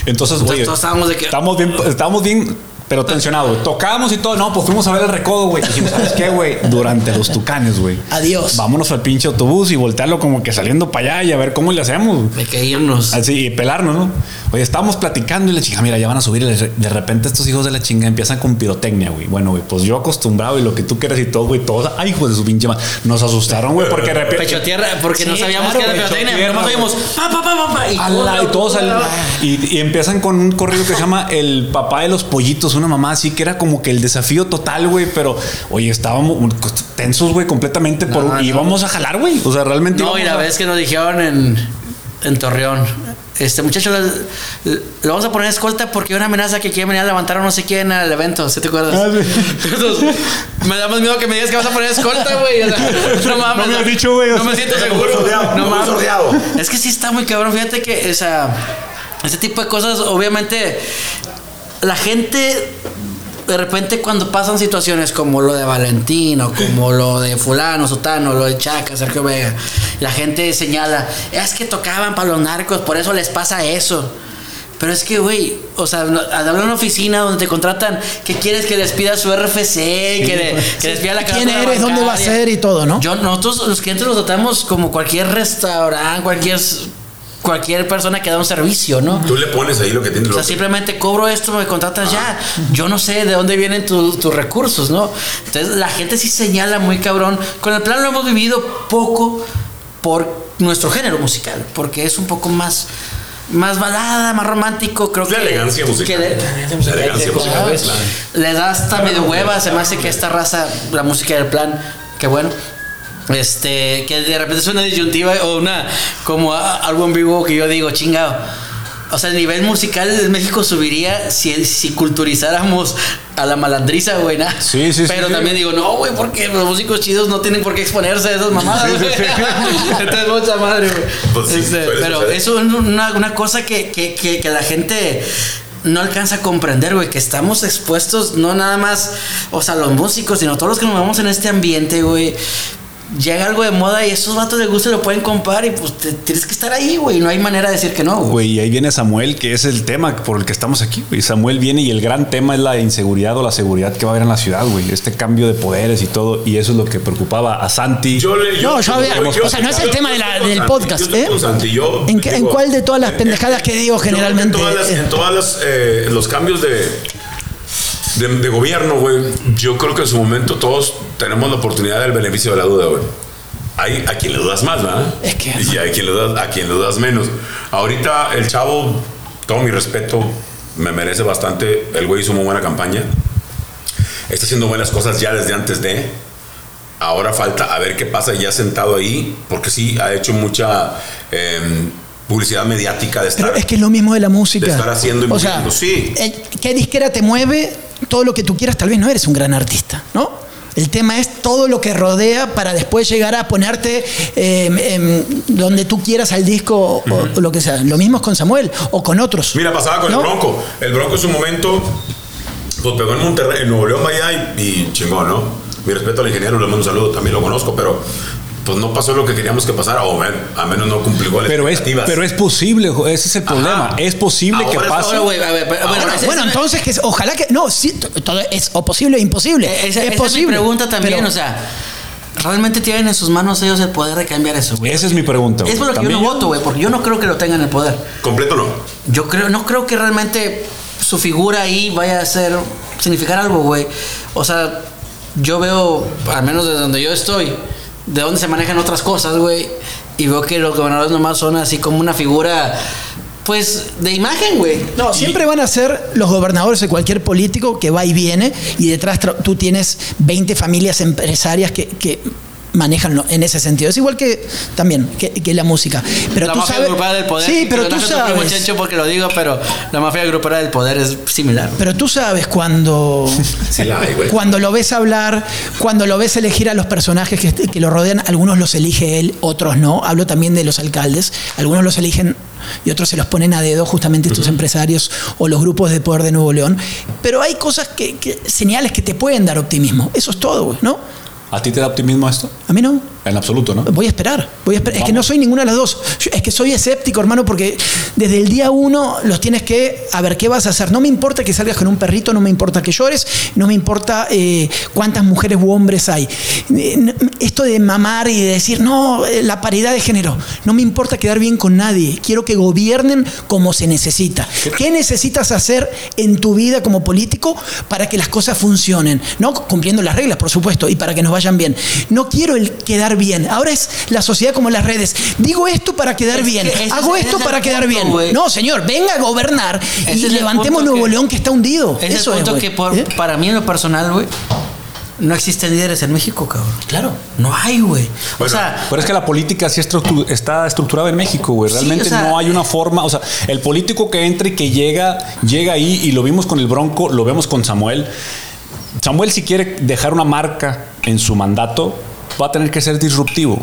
Speaker 2: Entonces,
Speaker 4: Entonces,
Speaker 2: oye,
Speaker 4: todos estábamos de que-
Speaker 2: Estábamos bien, estábamos bien, pero tensionados. güey. Tocábamos y todo. No, pues fuimos a ver el recodo, güey. Dijimos, ¿sabes qué, güey? Durante los tucanes, güey.
Speaker 1: Adiós.
Speaker 2: Vámonos al pinche autobús y voltearlo como que saliendo para allá y a ver cómo le hacemos.
Speaker 4: De que irnos.
Speaker 2: Así, y pelarnos, ¿no? Oye, estábamos platicando y la chinga, mira, ya van a subir. y de repente estos hijos de la chinga empiezan con pirotecnia, güey. Bueno, güey, pues yo acostumbrado y lo que tú quieras y todo, güey, todos, ay, hijos de su pinche madre. Nos asustaron, güey, porque de repente.
Speaker 4: Pecho tierra, porque no sabíamos
Speaker 1: claro,
Speaker 4: que era pirotecnia.
Speaker 2: tierra,
Speaker 4: Nomás
Speaker 2: güey.
Speaker 4: oímos pa, pa, pa, pa, pa, y,
Speaker 2: Ala, y todos al- y, y empiezan con un corrido que se llama El papá de los pollitos, una mamá así que era como que el desafío total, güey, pero oye, estábamos tensos, güey, completamente por
Speaker 4: No, no.
Speaker 2: íbamos a jalar, güey. O sea, realmente
Speaker 4: No, y la
Speaker 2: a-
Speaker 4: vez que nos dijeron en, en Torreón, este muchacho le, le vamos a poner escolta porque hay una amenaza que quiere venir a levantar a no sé quién al evento, ¿sí te acuerdas?
Speaker 2: Ah,
Speaker 4: Entonces, me da más miedo que me digas que vas a poner escolta, güey. O sea, no mames.
Speaker 2: No me has dicho, güey, o
Speaker 4: No me siento seguro.
Speaker 3: sordeado,
Speaker 4: No mames.
Speaker 3: sordeado.
Speaker 4: Es que sí está muy cabrón. Fíjate que esa, ese tipo de cosas, obviamente, la gente de repente cuando pasan situaciones como lo de Valentino, como lo de fulano, sutano, lo de Chaca, Sergio Vega, la gente señala, es que tocaban para los narcos, por eso les pasa eso. Pero es que, güey, o sea, al hablar una oficina donde te contratan, que quieres que les pida su RFC, que, le- que les pida la
Speaker 1: ¿Quién eres? ¿Dónde va a ser? Y todo, ¿no?
Speaker 4: Yo, nosotros los clientes los tratamos como cualquier restaurante, cualquier, cualquier persona que da un servicio, ¿no?
Speaker 3: Tú le pones ahí lo que tienes.
Speaker 4: O sea, simplemente cobro esto, me contratas ya. Yo no sé de dónde vienen tu- tus recursos, ¿no? Entonces la gente sí señala muy cabrón. Con el plan lo hemos vivido poco por nuestro género musical, porque es un poco más más balada, más romántico, creo
Speaker 3: La
Speaker 4: que
Speaker 3: elegancia musical.
Speaker 4: que le-
Speaker 3: La elegancia musical.
Speaker 4: Le da hasta medio hueva, se me hace que esta raza, la música del plan, que bueno. Este, que de repente es una disyuntiva o una, como a- algo en vivo que yo digo, chingado. O sea, el nivel musical de México subiría si, si culturizáramos a la malandriza, güey. ¿no?
Speaker 2: Sí, sí, sí,
Speaker 4: Pero
Speaker 2: sí.
Speaker 4: también digo, no, güey, porque los músicos chidos no tienen por qué exponerse a esas mamadas, güey. Entonces, mucha madre, güey.
Speaker 3: Pues sí,
Speaker 4: Este, pero eso es una, una cosa que, que, que, que la gente no alcanza a comprender, güey, que estamos expuestos no nada más, o sea, los músicos, sino todos los que nos movemos en este ambiente, güey. Llega algo de moda y esos vatos les gusta y lo pueden comprar y pues te- tienes que estar ahí, güey. No hay manera de decir que no, güey.
Speaker 2: Güey, y ahí viene Samuel, que es el tema por el que estamos aquí, güey. Samuel viene y el gran tema es la inseguridad o la seguridad que va a haber en la ciudad, güey. Este cambio de poderes y todo. Y eso es lo que preocupaba a Santi.
Speaker 3: Yo le-
Speaker 1: No, yo había- o sea, no es el tema de la-
Speaker 3: yo
Speaker 1: del podcast,
Speaker 3: yo
Speaker 1: ¿eh?
Speaker 3: Santi, yo
Speaker 1: ¿En, qué- en cuál de todas las
Speaker 3: eh,
Speaker 1: pendejadas que digo
Speaker 3: yo
Speaker 1: generalmente?
Speaker 3: En todas las,
Speaker 1: eh,
Speaker 3: en todas las, eh, los cambios de, de, de gobierno, güey, yo creo que en su momento todos tenemos la oportunidad del beneficio de la duda, güey. Hay a quien le dudas más, ¿verdad?
Speaker 1: Es que-
Speaker 3: Y hay quien le dudas, a quien le dudas menos. Ahorita el chavo, todo mi respeto, me merece bastante. El güey hizo muy buena campaña. Está haciendo buenas cosas ya desde antes de. Ahora falta a ver qué pasa ya sentado ahí, porque sí, ha hecho mucha em, publicidad mediática de estar.
Speaker 1: Pero es que es lo mismo de la música.
Speaker 3: De estar haciendo y
Speaker 1: o sea,
Speaker 3: sí.
Speaker 1: eh, ¿qué disquera te mueve? Todo lo que tú quieras, tal vez no eres un gran artista, ¿no? El tema es todo lo que rodea para después llegar a ponerte eh, em, donde tú quieras al disco o, o lo que sea. Lo mismo es con Samuel o con otros.
Speaker 3: Mira, pasaba con
Speaker 1: ¿No?
Speaker 3: el Bronco. El Bronco en su momento, pues pegó en Monterrey, en Nuevo León, vaya y, y chingón, ¿no? Mi respeto al ingeniero, le mando un saludo, también lo conozco, pero pues no pasó lo que queríamos que pasara, o men, a menos no cumplió las
Speaker 2: Pero es,
Speaker 3: expectativas.
Speaker 2: pero es posible, ese es el problema. Es posible que
Speaker 3: Ahora
Speaker 2: pase.
Speaker 4: Ahora, güey, a ver, pero- bueno,
Speaker 1: Bueno, entonces que ojalá que no, sí, todo es o posible o imposible.
Speaker 4: Eh, Esa,
Speaker 1: es
Speaker 4: esa es
Speaker 1: posible.
Speaker 4: mi pregunta también,
Speaker 1: pero-
Speaker 4: o sea, ¿realmente tienen en sus manos ellos el poder de cambiar eso, güey?
Speaker 2: Esa es mi pregunta.
Speaker 4: Es por lo que yo no voto, güey, porque yo no creo que lo tengan el poder.
Speaker 3: Completo no.
Speaker 4: Yo creo, no creo que realmente su figura ahí vaya a ser, significar algo, güey. O sea, yo veo, al menos desde donde yo estoy, de dónde se manejan otras cosas, güey, y veo que los gobernadores nomás son así como una figura, pues, de imagen, güey.
Speaker 1: No, siempre van a ser los gobernadores de cualquier político que va y viene y detrás tú tienes 20 familias empresarias que, que manejan lo- en ese sentido. Es igual que también que, que la música. Pero
Speaker 4: la
Speaker 1: tú
Speaker 4: mafia
Speaker 1: sabes,
Speaker 4: grupal del poder.
Speaker 1: Sí, pero tú
Speaker 4: no
Speaker 1: sabes.
Speaker 4: Porque lo digo, pero la mafia grupal del poder es similar.
Speaker 1: Pero tú sabes cuando
Speaker 3: Sí la hay, güey.
Speaker 1: cuando lo ves hablar, cuando lo ves elegir a los personajes que, que lo rodean, algunos los elige él, otros no. Hablo también de los alcaldes. Algunos los eligen y otros se los ponen a dedo justamente estos empresarios o los grupos de poder de Nuevo León. Pero hay cosas que, que- señales que te pueden dar optimismo. Eso es todo, güey, ¿no?
Speaker 2: ¿A ti te da optimismo esto?
Speaker 1: A mí no.
Speaker 2: En absoluto, ¿no?
Speaker 1: Voy a esperar. Voy a esperar. Es que no soy ninguna de las dos. Yo- es que soy escéptico, hermano, porque desde el día uno los tienes que. A ver, ¿qué vas a hacer? No me importa que salgas con un perrito, no me importa que llores, no me importa eh, cuántas mujeres u hombres hay. Eh, esto de mamar y de decir, no, eh, la paridad de género. No me importa quedar bien con nadie. Quiero que gobiernen como se necesita. ¿Qué necesitas hacer en tu vida como político para que las cosas funcionen? No cumpliendo las reglas, por supuesto, y para que nos vayan bien. No quiero el quedar bien. Ahora es la sociedad como las redes. Digo esto para quedar
Speaker 4: Es
Speaker 1: bien.
Speaker 4: que
Speaker 1: Hago
Speaker 4: es-
Speaker 1: esto
Speaker 4: es
Speaker 1: para quedar
Speaker 4: punto,
Speaker 1: bien. No, señor, venga a gobernar
Speaker 4: Ese
Speaker 1: y
Speaker 4: es
Speaker 1: levantemos Nuevo
Speaker 4: que-
Speaker 1: León que está hundido.
Speaker 4: Es
Speaker 1: Eso
Speaker 4: el punto
Speaker 1: güey.
Speaker 4: que por-
Speaker 1: ¿Eh?
Speaker 4: para mí en lo personal, güey, no existen líderes en México, cabrón.
Speaker 1: Claro.
Speaker 4: No hay, güey. o sea,
Speaker 2: Pero es que la política sí estru- está estructurada en México, güey.
Speaker 4: Sí,
Speaker 2: Realmente
Speaker 4: o sea-
Speaker 2: no hay una forma. O sea, el político que entra y que llega, llega ahí y lo vimos con el Bronco, lo vemos con Samuel. Samuel, si quiere dejar una marca en su mandato, va a tener que ser disruptivo.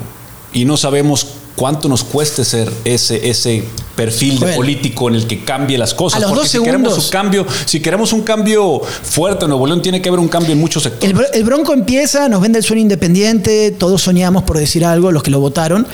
Speaker 2: Y no sabemos cuánto nos cueste ser ese, ese perfil de político en el que cambie las cosas.
Speaker 1: A los
Speaker 2: Porque
Speaker 1: dos
Speaker 2: si queremos un cambio, si queremos un cambio fuerte en Nuevo León, tiene que haber un cambio en muchos sectores.
Speaker 1: El, el Bronco empieza, nos vende el sueño independiente, todos soñamos por decir algo, los que lo votaron.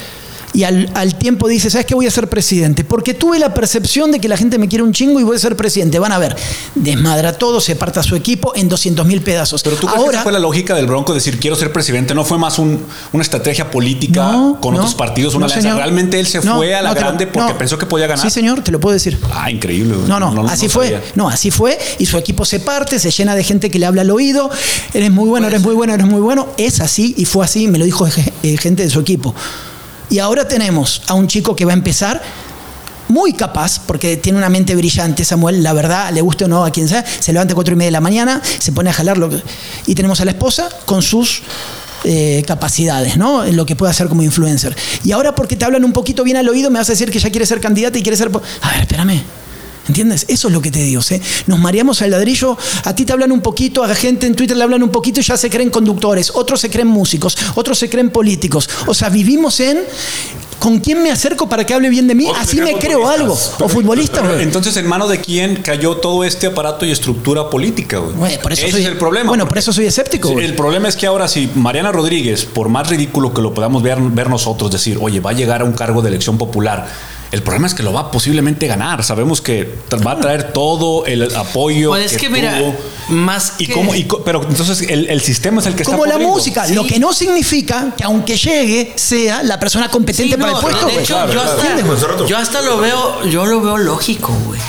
Speaker 1: Y al, al tiempo dice, ¿sabes qué? Voy a ser presidente. Porque tuve la percepción de que la gente me quiere un chingo y voy a ser presidente. Van a ver, desmadra todo, se parta su equipo en 200 mil pedazos.
Speaker 2: Pero tú crees que esa fue la lógica del Bronco decir quiero ser presidente, no fue más un- una estrategia política
Speaker 1: No,
Speaker 2: con
Speaker 1: no,
Speaker 2: otros partidos, una
Speaker 1: no,
Speaker 2: alianza. Realmente él se fue a la
Speaker 1: lo-
Speaker 2: grande porque pensó que podía ganar.
Speaker 1: Sí, señor, te lo puedo decir.
Speaker 2: Ah, increíble.
Speaker 1: No, no, así fue.
Speaker 2: sabía.
Speaker 1: No, así fue. Y su equipo se parte, se llena de gente que le habla al oído. Eres muy bueno, eres muy bueno, eres muy bueno. Es así y fue así, me lo dijo ge- gente de su equipo. Y ahora tenemos a un chico que va a empezar muy capaz, porque tiene una mente brillante, Samuel, la verdad, le guste o no a quien sea, se levanta a cuatro y media de la mañana, se pone a jalar lo que- y tenemos a la esposa con sus eh, capacidades, ¿no? En lo que puede hacer como influencer. Y ahora porque te hablan un poquito bien al oído, me vas a decir que ya quiere ser candidata y quiere ser... A ver, espérame. ¿Entiendes? Eso es lo que te digo. ¿sí? Nos mareamos al ladrillo, a ti te hablan un poquito, a la gente en Twitter le hablan un poquito y ya se creen conductores, otros se creen músicos, otros se creen políticos. O sea, vivimos en ¿con quién me acerco para que hable bien de mí? Así me creo algo. O futbolista, güey.
Speaker 2: entonces, ¿en mano de quién cayó todo este aparato y estructura política, güey?
Speaker 1: Por eso
Speaker 2: Ese
Speaker 1: soy-
Speaker 2: es el problema.
Speaker 1: Bueno, por eso soy escéptico, güey.
Speaker 2: el problema es que ahora si Mariana Rodríguez, por más ridículo que lo podamos ver, ver nosotros, decir, oye, va a llegar a un cargo de elección popular, el problema es que lo va posiblemente ganar. Sabemos que va a traer todo el apoyo.
Speaker 4: pues es que, mira,
Speaker 2: tuvo.
Speaker 4: más
Speaker 2: ¿Y
Speaker 4: que...
Speaker 2: cómo? y co- pero entonces el, el sistema es el que
Speaker 1: Como
Speaker 2: está
Speaker 1: la
Speaker 2: podrido.
Speaker 1: música,
Speaker 4: Sí.
Speaker 1: lo que no significa que aunque llegue sea la persona competente
Speaker 4: Sí,
Speaker 1: para
Speaker 4: no,
Speaker 1: el puesto,
Speaker 4: de hecho,
Speaker 3: Claro,
Speaker 4: yo,
Speaker 3: claro.
Speaker 4: hasta, yo hasta lo veo, yo lo veo lógico, güey.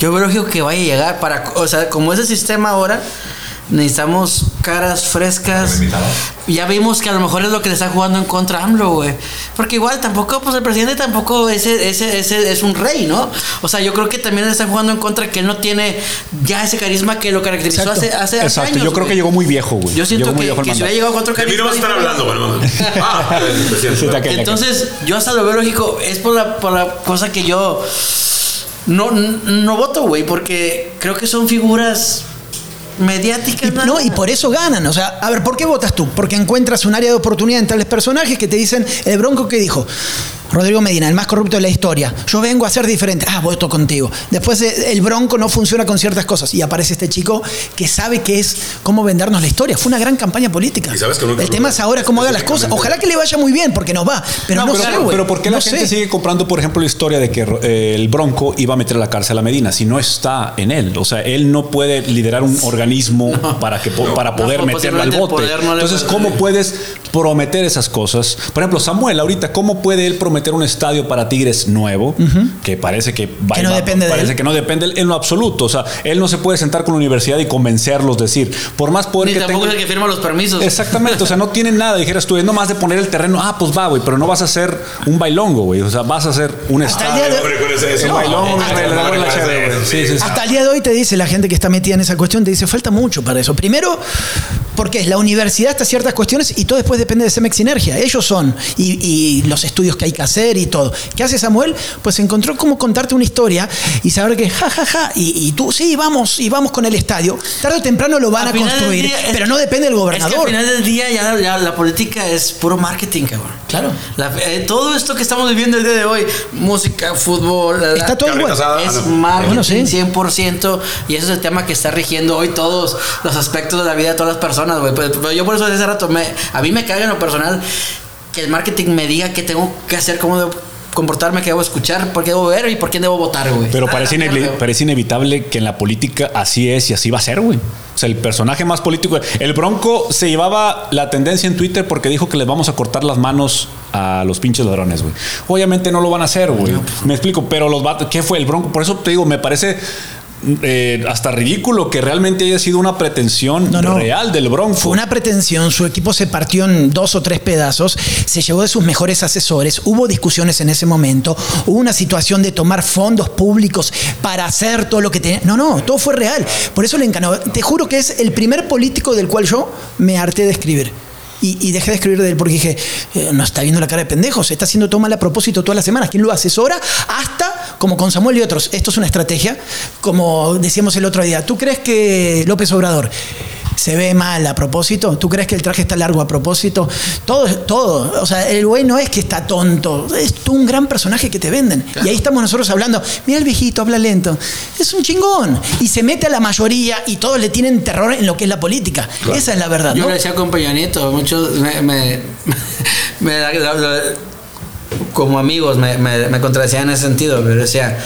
Speaker 4: Yo veo lógico que vaya a llegar para, o sea, como es el sistema ahora, necesitamos caras frescas. Ya vimos que a lo mejor es lo que le está jugando en contra a AMLO, güey. Porque igual tampoco, pues el presidente tampoco ese, ese, ese es un rey, ¿no? O sea, yo creo que también le está jugando en contra que él no tiene ya ese carisma que lo caracterizó
Speaker 1: Exacto.
Speaker 4: hace, hace
Speaker 2: Exacto,
Speaker 4: años.
Speaker 2: yo creo que llegó muy viejo, güey.
Speaker 4: Yo siento
Speaker 2: Llegó
Speaker 4: que, si hubiera llegado con otro
Speaker 3: De mí no
Speaker 4: carisma.
Speaker 3: vas a estar hablando, bueno. Ah,
Speaker 4: entonces, yo hasta lo veo lógico. Es por la, por la cosa que yo no, no voto, güey, porque creo que son figuras mediáticas.
Speaker 1: Y, no, y por eso ganan. O sea, a ver, ¿por qué votas tú? Porque encuentras un área de oportunidad en tales personajes que te dicen, el bronco que dijo, Rodrigo Medina, el más corrupto de la historia, yo vengo a ser diferente, ah, voto contigo. Después eh, el bronco no funciona con ciertas cosas y aparece este chico que sabe que es cómo vendernos la historia. Fue una gran campaña política.
Speaker 3: Y sabes que nunca
Speaker 1: el tema es ahora cómo haga las cosas. Ojalá que le vaya muy bien porque nos va, pero no,
Speaker 2: pero,
Speaker 1: sé,
Speaker 2: pero,
Speaker 1: güey.
Speaker 2: pero ¿por qué la
Speaker 1: No
Speaker 2: gente sigue comprando, por ejemplo, la historia de que eh, el Bronco iba a meter a la cárcel a Medina si no está en él? O sea, él no puede liderar un organismo para, que, po- para
Speaker 4: No,
Speaker 2: poder
Speaker 4: pues,
Speaker 2: meterlo al bote.
Speaker 4: no
Speaker 2: Entonces, ¿cómo puedes prometer esas cosas? Por ejemplo, Samuel, ahorita, ¿cómo puede él prometer un estadio para Tigres nuevo? Que parece que, va-
Speaker 1: Que no
Speaker 2: va-
Speaker 1: depende de
Speaker 2: parece
Speaker 1: él.
Speaker 2: que no depende de él en lo absoluto. O sea, él no se puede sentar con la universidad y convencerlos, decir, por más poder
Speaker 4: Ni
Speaker 2: que
Speaker 4: tampoco
Speaker 2: tenga.
Speaker 4: es el que firma los permisos.
Speaker 2: Exactamente, o sea, no tienen nada. Dijeras tú, es nomás de poner el terreno, ah, pues va, güey, pero no vas a hacer un bailongo, güey. O sea, vas a hacer un estadio.
Speaker 1: de-
Speaker 3: No, no, no, no.
Speaker 1: Hasta el día de hoy te dice la gente que está metida en esa cuestión, te dice, falta mucho para eso. Primero, porque la universidad está ciertas cuestiones y todo después depende de Cemex Sinergia. Ellos son, y, y los estudios que hay que hacer y todo. ¿Qué hace Samuel? Pues encontró cómo contarte una historia y saber que, ja, ja, ja, y, y tú, sí, vamos, y vamos con el estadio. Tarde o temprano lo van a
Speaker 4: del
Speaker 1: construir,
Speaker 4: día es-
Speaker 1: pero no depende del
Speaker 4: Es que
Speaker 1: gobernador.
Speaker 4: al final del día ya, la- ya la política es puro marketing, cabrón.
Speaker 1: Claro.
Speaker 4: La- eh, todo esto que estamos viviendo el día de hoy, música, fútbol, la- la-
Speaker 1: Está todo igual.
Speaker 4: es marketing
Speaker 1: Bueno, sí.
Speaker 4: 100% y eso es el tema que está rigiendo hoy todos los aspectos de la vida de todas las personas, güey. Pero- pero yo por eso desde hace rato, me, a mí me caga en lo personal que el marketing me diga qué tengo que hacer, cómo debo comportarme, qué debo escuchar, por qué debo ver y por quién debo votar, güey.
Speaker 2: Pero
Speaker 4: Ah,
Speaker 2: parece,
Speaker 4: la
Speaker 2: inevi- parece inevitable que en la política así es y así va a ser, güey. O sea, el personaje más político. El Bronco se llevaba la tendencia en Twitter porque dijo que les vamos a cortar las manos a los pinches ladrones, güey. Obviamente no lo van a hacer, güey. Me explico, pero los vatos, ¿qué fue el Bronco? Por eso te digo, me parece eh, hasta ridículo que realmente haya sido una pretensión
Speaker 1: No, no.
Speaker 2: real del Bronco.
Speaker 1: Fue una pretensión, su equipo se partió en dos o tres pedazos, se llevó de sus mejores asesores, hubo discusiones en ese momento, hubo una situación de tomar fondos públicos para hacer todo lo que tenía. No, no, todo fue real. Por eso le encanó. Te juro que es el primer político del cual yo me harté de escribir. Y, y dejé de escribir de él porque dije, eh, no está viendo la cara de pendejo, se está haciendo todo mal a propósito todas las semanas. ¿Quién lo asesora? Hasta, como con Samuel y otros, esto es una estrategia, como decíamos el otro día, ¿tú crees que López Obrador se ve mal a propósito? ¿Tú crees que el traje está largo a propósito? Todo, todo. O sea, el güey no es que está tonto, es tú un gran personaje que te venden. Y ahí estamos nosotros hablando, mira el viejito, habla lento. Es un chingón. Y se mete a la mayoría y todos le tienen terror en lo que es la política. Esa es la verdad,
Speaker 4: Yo le decía con Peña Nieto, muchos me, me- me- la- como amigos me, me, en ese sentido, pero decía,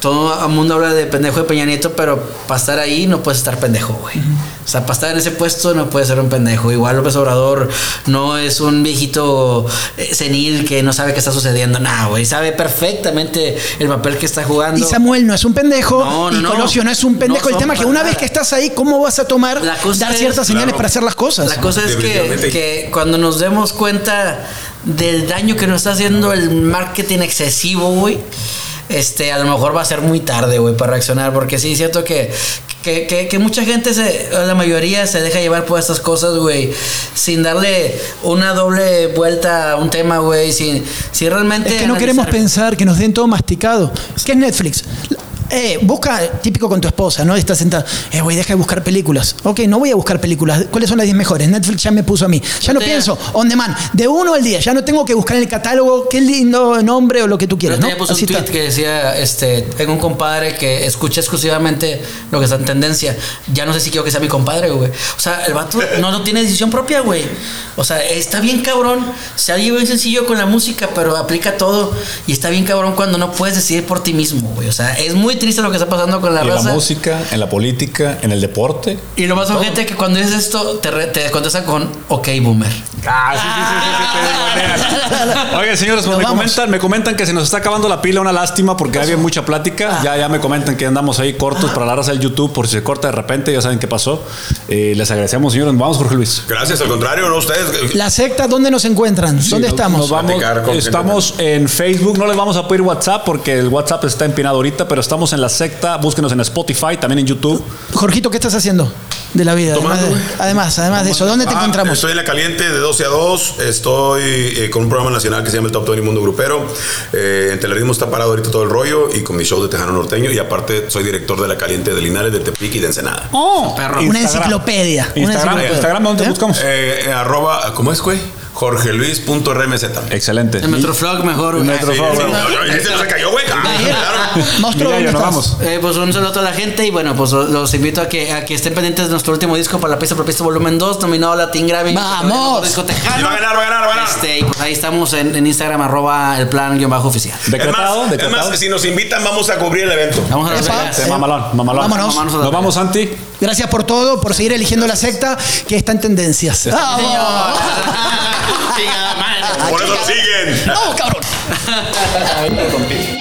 Speaker 4: todo el mundo habla de pendejo de Peña Nieto, pero para estar ahí no puedes estar pendejo, güey. O sea, para estar en ese puesto no puedes ser un pendejo. Igual López Obrador no es un viejito eh, senil que no sabe qué está sucediendo. Nah, güey, sabe perfectamente el papel que está jugando.
Speaker 1: Y Samuel no es un pendejo,
Speaker 4: No, no,
Speaker 1: y. Colosio no es un pendejo.
Speaker 4: No
Speaker 1: el tema es que una
Speaker 4: nada.
Speaker 1: vez que estás ahí, ¿cómo vas a tomar,
Speaker 4: La cosa
Speaker 1: dar
Speaker 4: es-
Speaker 1: ciertas señales
Speaker 3: Claro.
Speaker 1: para hacer las cosas?
Speaker 4: La cosa es que cuando nos demos cuenta del daño que nos está haciendo el marketing excesivo, güey, este, a lo mejor va a ser muy tarde, güey, para reaccionar, porque sí, es cierto que, que, que- que mucha gente, se, la mayoría se deja llevar por estas cosas, güey, sin darle una doble vuelta a un tema, güey, sin, sin realmente...
Speaker 1: Es que no queremos pensar que nos den todo masticado. ¿Qué es Netflix? Eh, busca, típico con tu esposa, ¿no? Estás sentada, eh, güey, deja de buscar películas. Ok, no voy a buscar películas. ¿Cuáles son las 10 mejores? Netflix ya me puso a mí. Ya no pienso, on demand, de uno al día. Ya no tengo que buscar en el catálogo qué lindo nombre o lo que tú quieras, ¿no? Así
Speaker 4: un tweet
Speaker 1: está.
Speaker 4: que decía, este, tengo un compadre que escucha exclusivamente lo que está en tendencia. Ya no sé si quiero que sea mi compadre, güey. O sea, el vato no, no tiene decisión propia, güey. O sea, está bien cabrón. Se ha bien sencillo con la música, pero aplica todo. Y está bien cabrón cuando no puedes decidir por ti mismo, güey. O sea, es muy triste lo que está pasando con la
Speaker 2: en la
Speaker 4: raza.
Speaker 2: música, en la política, en el deporte.
Speaker 4: y lo más gente que cuando dices esto te, re- te contestan con, ok, boomer.
Speaker 2: Oigan, señores, pues me
Speaker 1: vamos.
Speaker 2: comentan, me comentan que se nos está acabando la pila, una lástima porque había mucha plática. Ya, ya me comentan que andamos ahí cortos para la raza del YouTube por si se corta de repente, ya saben qué pasó. Eh, les agradecemos, señores. Vamos, Jorge Luis.
Speaker 3: Gracias, al contrario, no ustedes.
Speaker 1: La secta, ¿dónde nos encuentran? ¿Dónde
Speaker 2: Nos-
Speaker 1: estamos?
Speaker 2: nos vamos, estamos en Facebook, no les vamos a pedir WhatsApp porque el WhatsApp está empinado ahorita, pero estamos en la secta, búsquenos en Spotify, también en YouTube.
Speaker 1: Jorgito, ¿qué estás haciendo de la vida?
Speaker 3: Tomando,
Speaker 1: además, de, además, además de eso, ¿dónde te
Speaker 3: Ah,
Speaker 1: encontramos?
Speaker 3: Estoy en la caliente de 12 a 2. Estoy eh, con un programa nacional que se llama el Top 20 Mundo Grupero. Eh, en Telerismo está parado ahorita todo el rollo y con mi show de Tejano Norteño. Y aparte, soy director de la caliente de Linares, de Tepic y de Ensenada.
Speaker 2: Oh,
Speaker 4: perro.
Speaker 1: Una enciclopedia, una
Speaker 2: Instagram,
Speaker 1: enciclopedia.
Speaker 2: Instagram, ¿dónde
Speaker 1: ¿Eh?
Speaker 2: te buscamos?
Speaker 3: Eh, eh, arroba, ¿cómo es, güey? jorgeluis.rmz.
Speaker 2: Excelente.
Speaker 4: El Metroflog mejor. güey.
Speaker 2: Metro-
Speaker 3: Sí,
Speaker 2: favor.
Speaker 3: sí, no, no, ese no se cayó, güey. Ah, claro.
Speaker 1: Monstruo,
Speaker 2: Mira, vamos.
Speaker 4: Eh, pues un saludo a toda la gente y bueno, pues los invito a que, a que estén pendientes de nuestro último disco para la pista por pista volumen 2, nominado Latin Grammy.
Speaker 1: ¡Vamos!
Speaker 4: Disco tejano.
Speaker 3: Y va a ganar, va a ganar, va a ganar.
Speaker 4: Este, y pues ahí estamos en, en Instagram, arroba el plan guion bajo oficial.
Speaker 3: Es
Speaker 2: Decretado, decretado.
Speaker 3: más, si nos invitan, vamos a cubrir el evento.
Speaker 4: Vamos a.
Speaker 2: Sí, mamalón, mamalón.
Speaker 1: Vámonos.
Speaker 4: Vámonos
Speaker 2: Nos vamos. Santi.
Speaker 1: Gracias por todo, por seguir eligiendo la secta que está en tendencias. ¡Vamos!
Speaker 3: Por eso siguen.
Speaker 1: ¡Vamos, cabrón!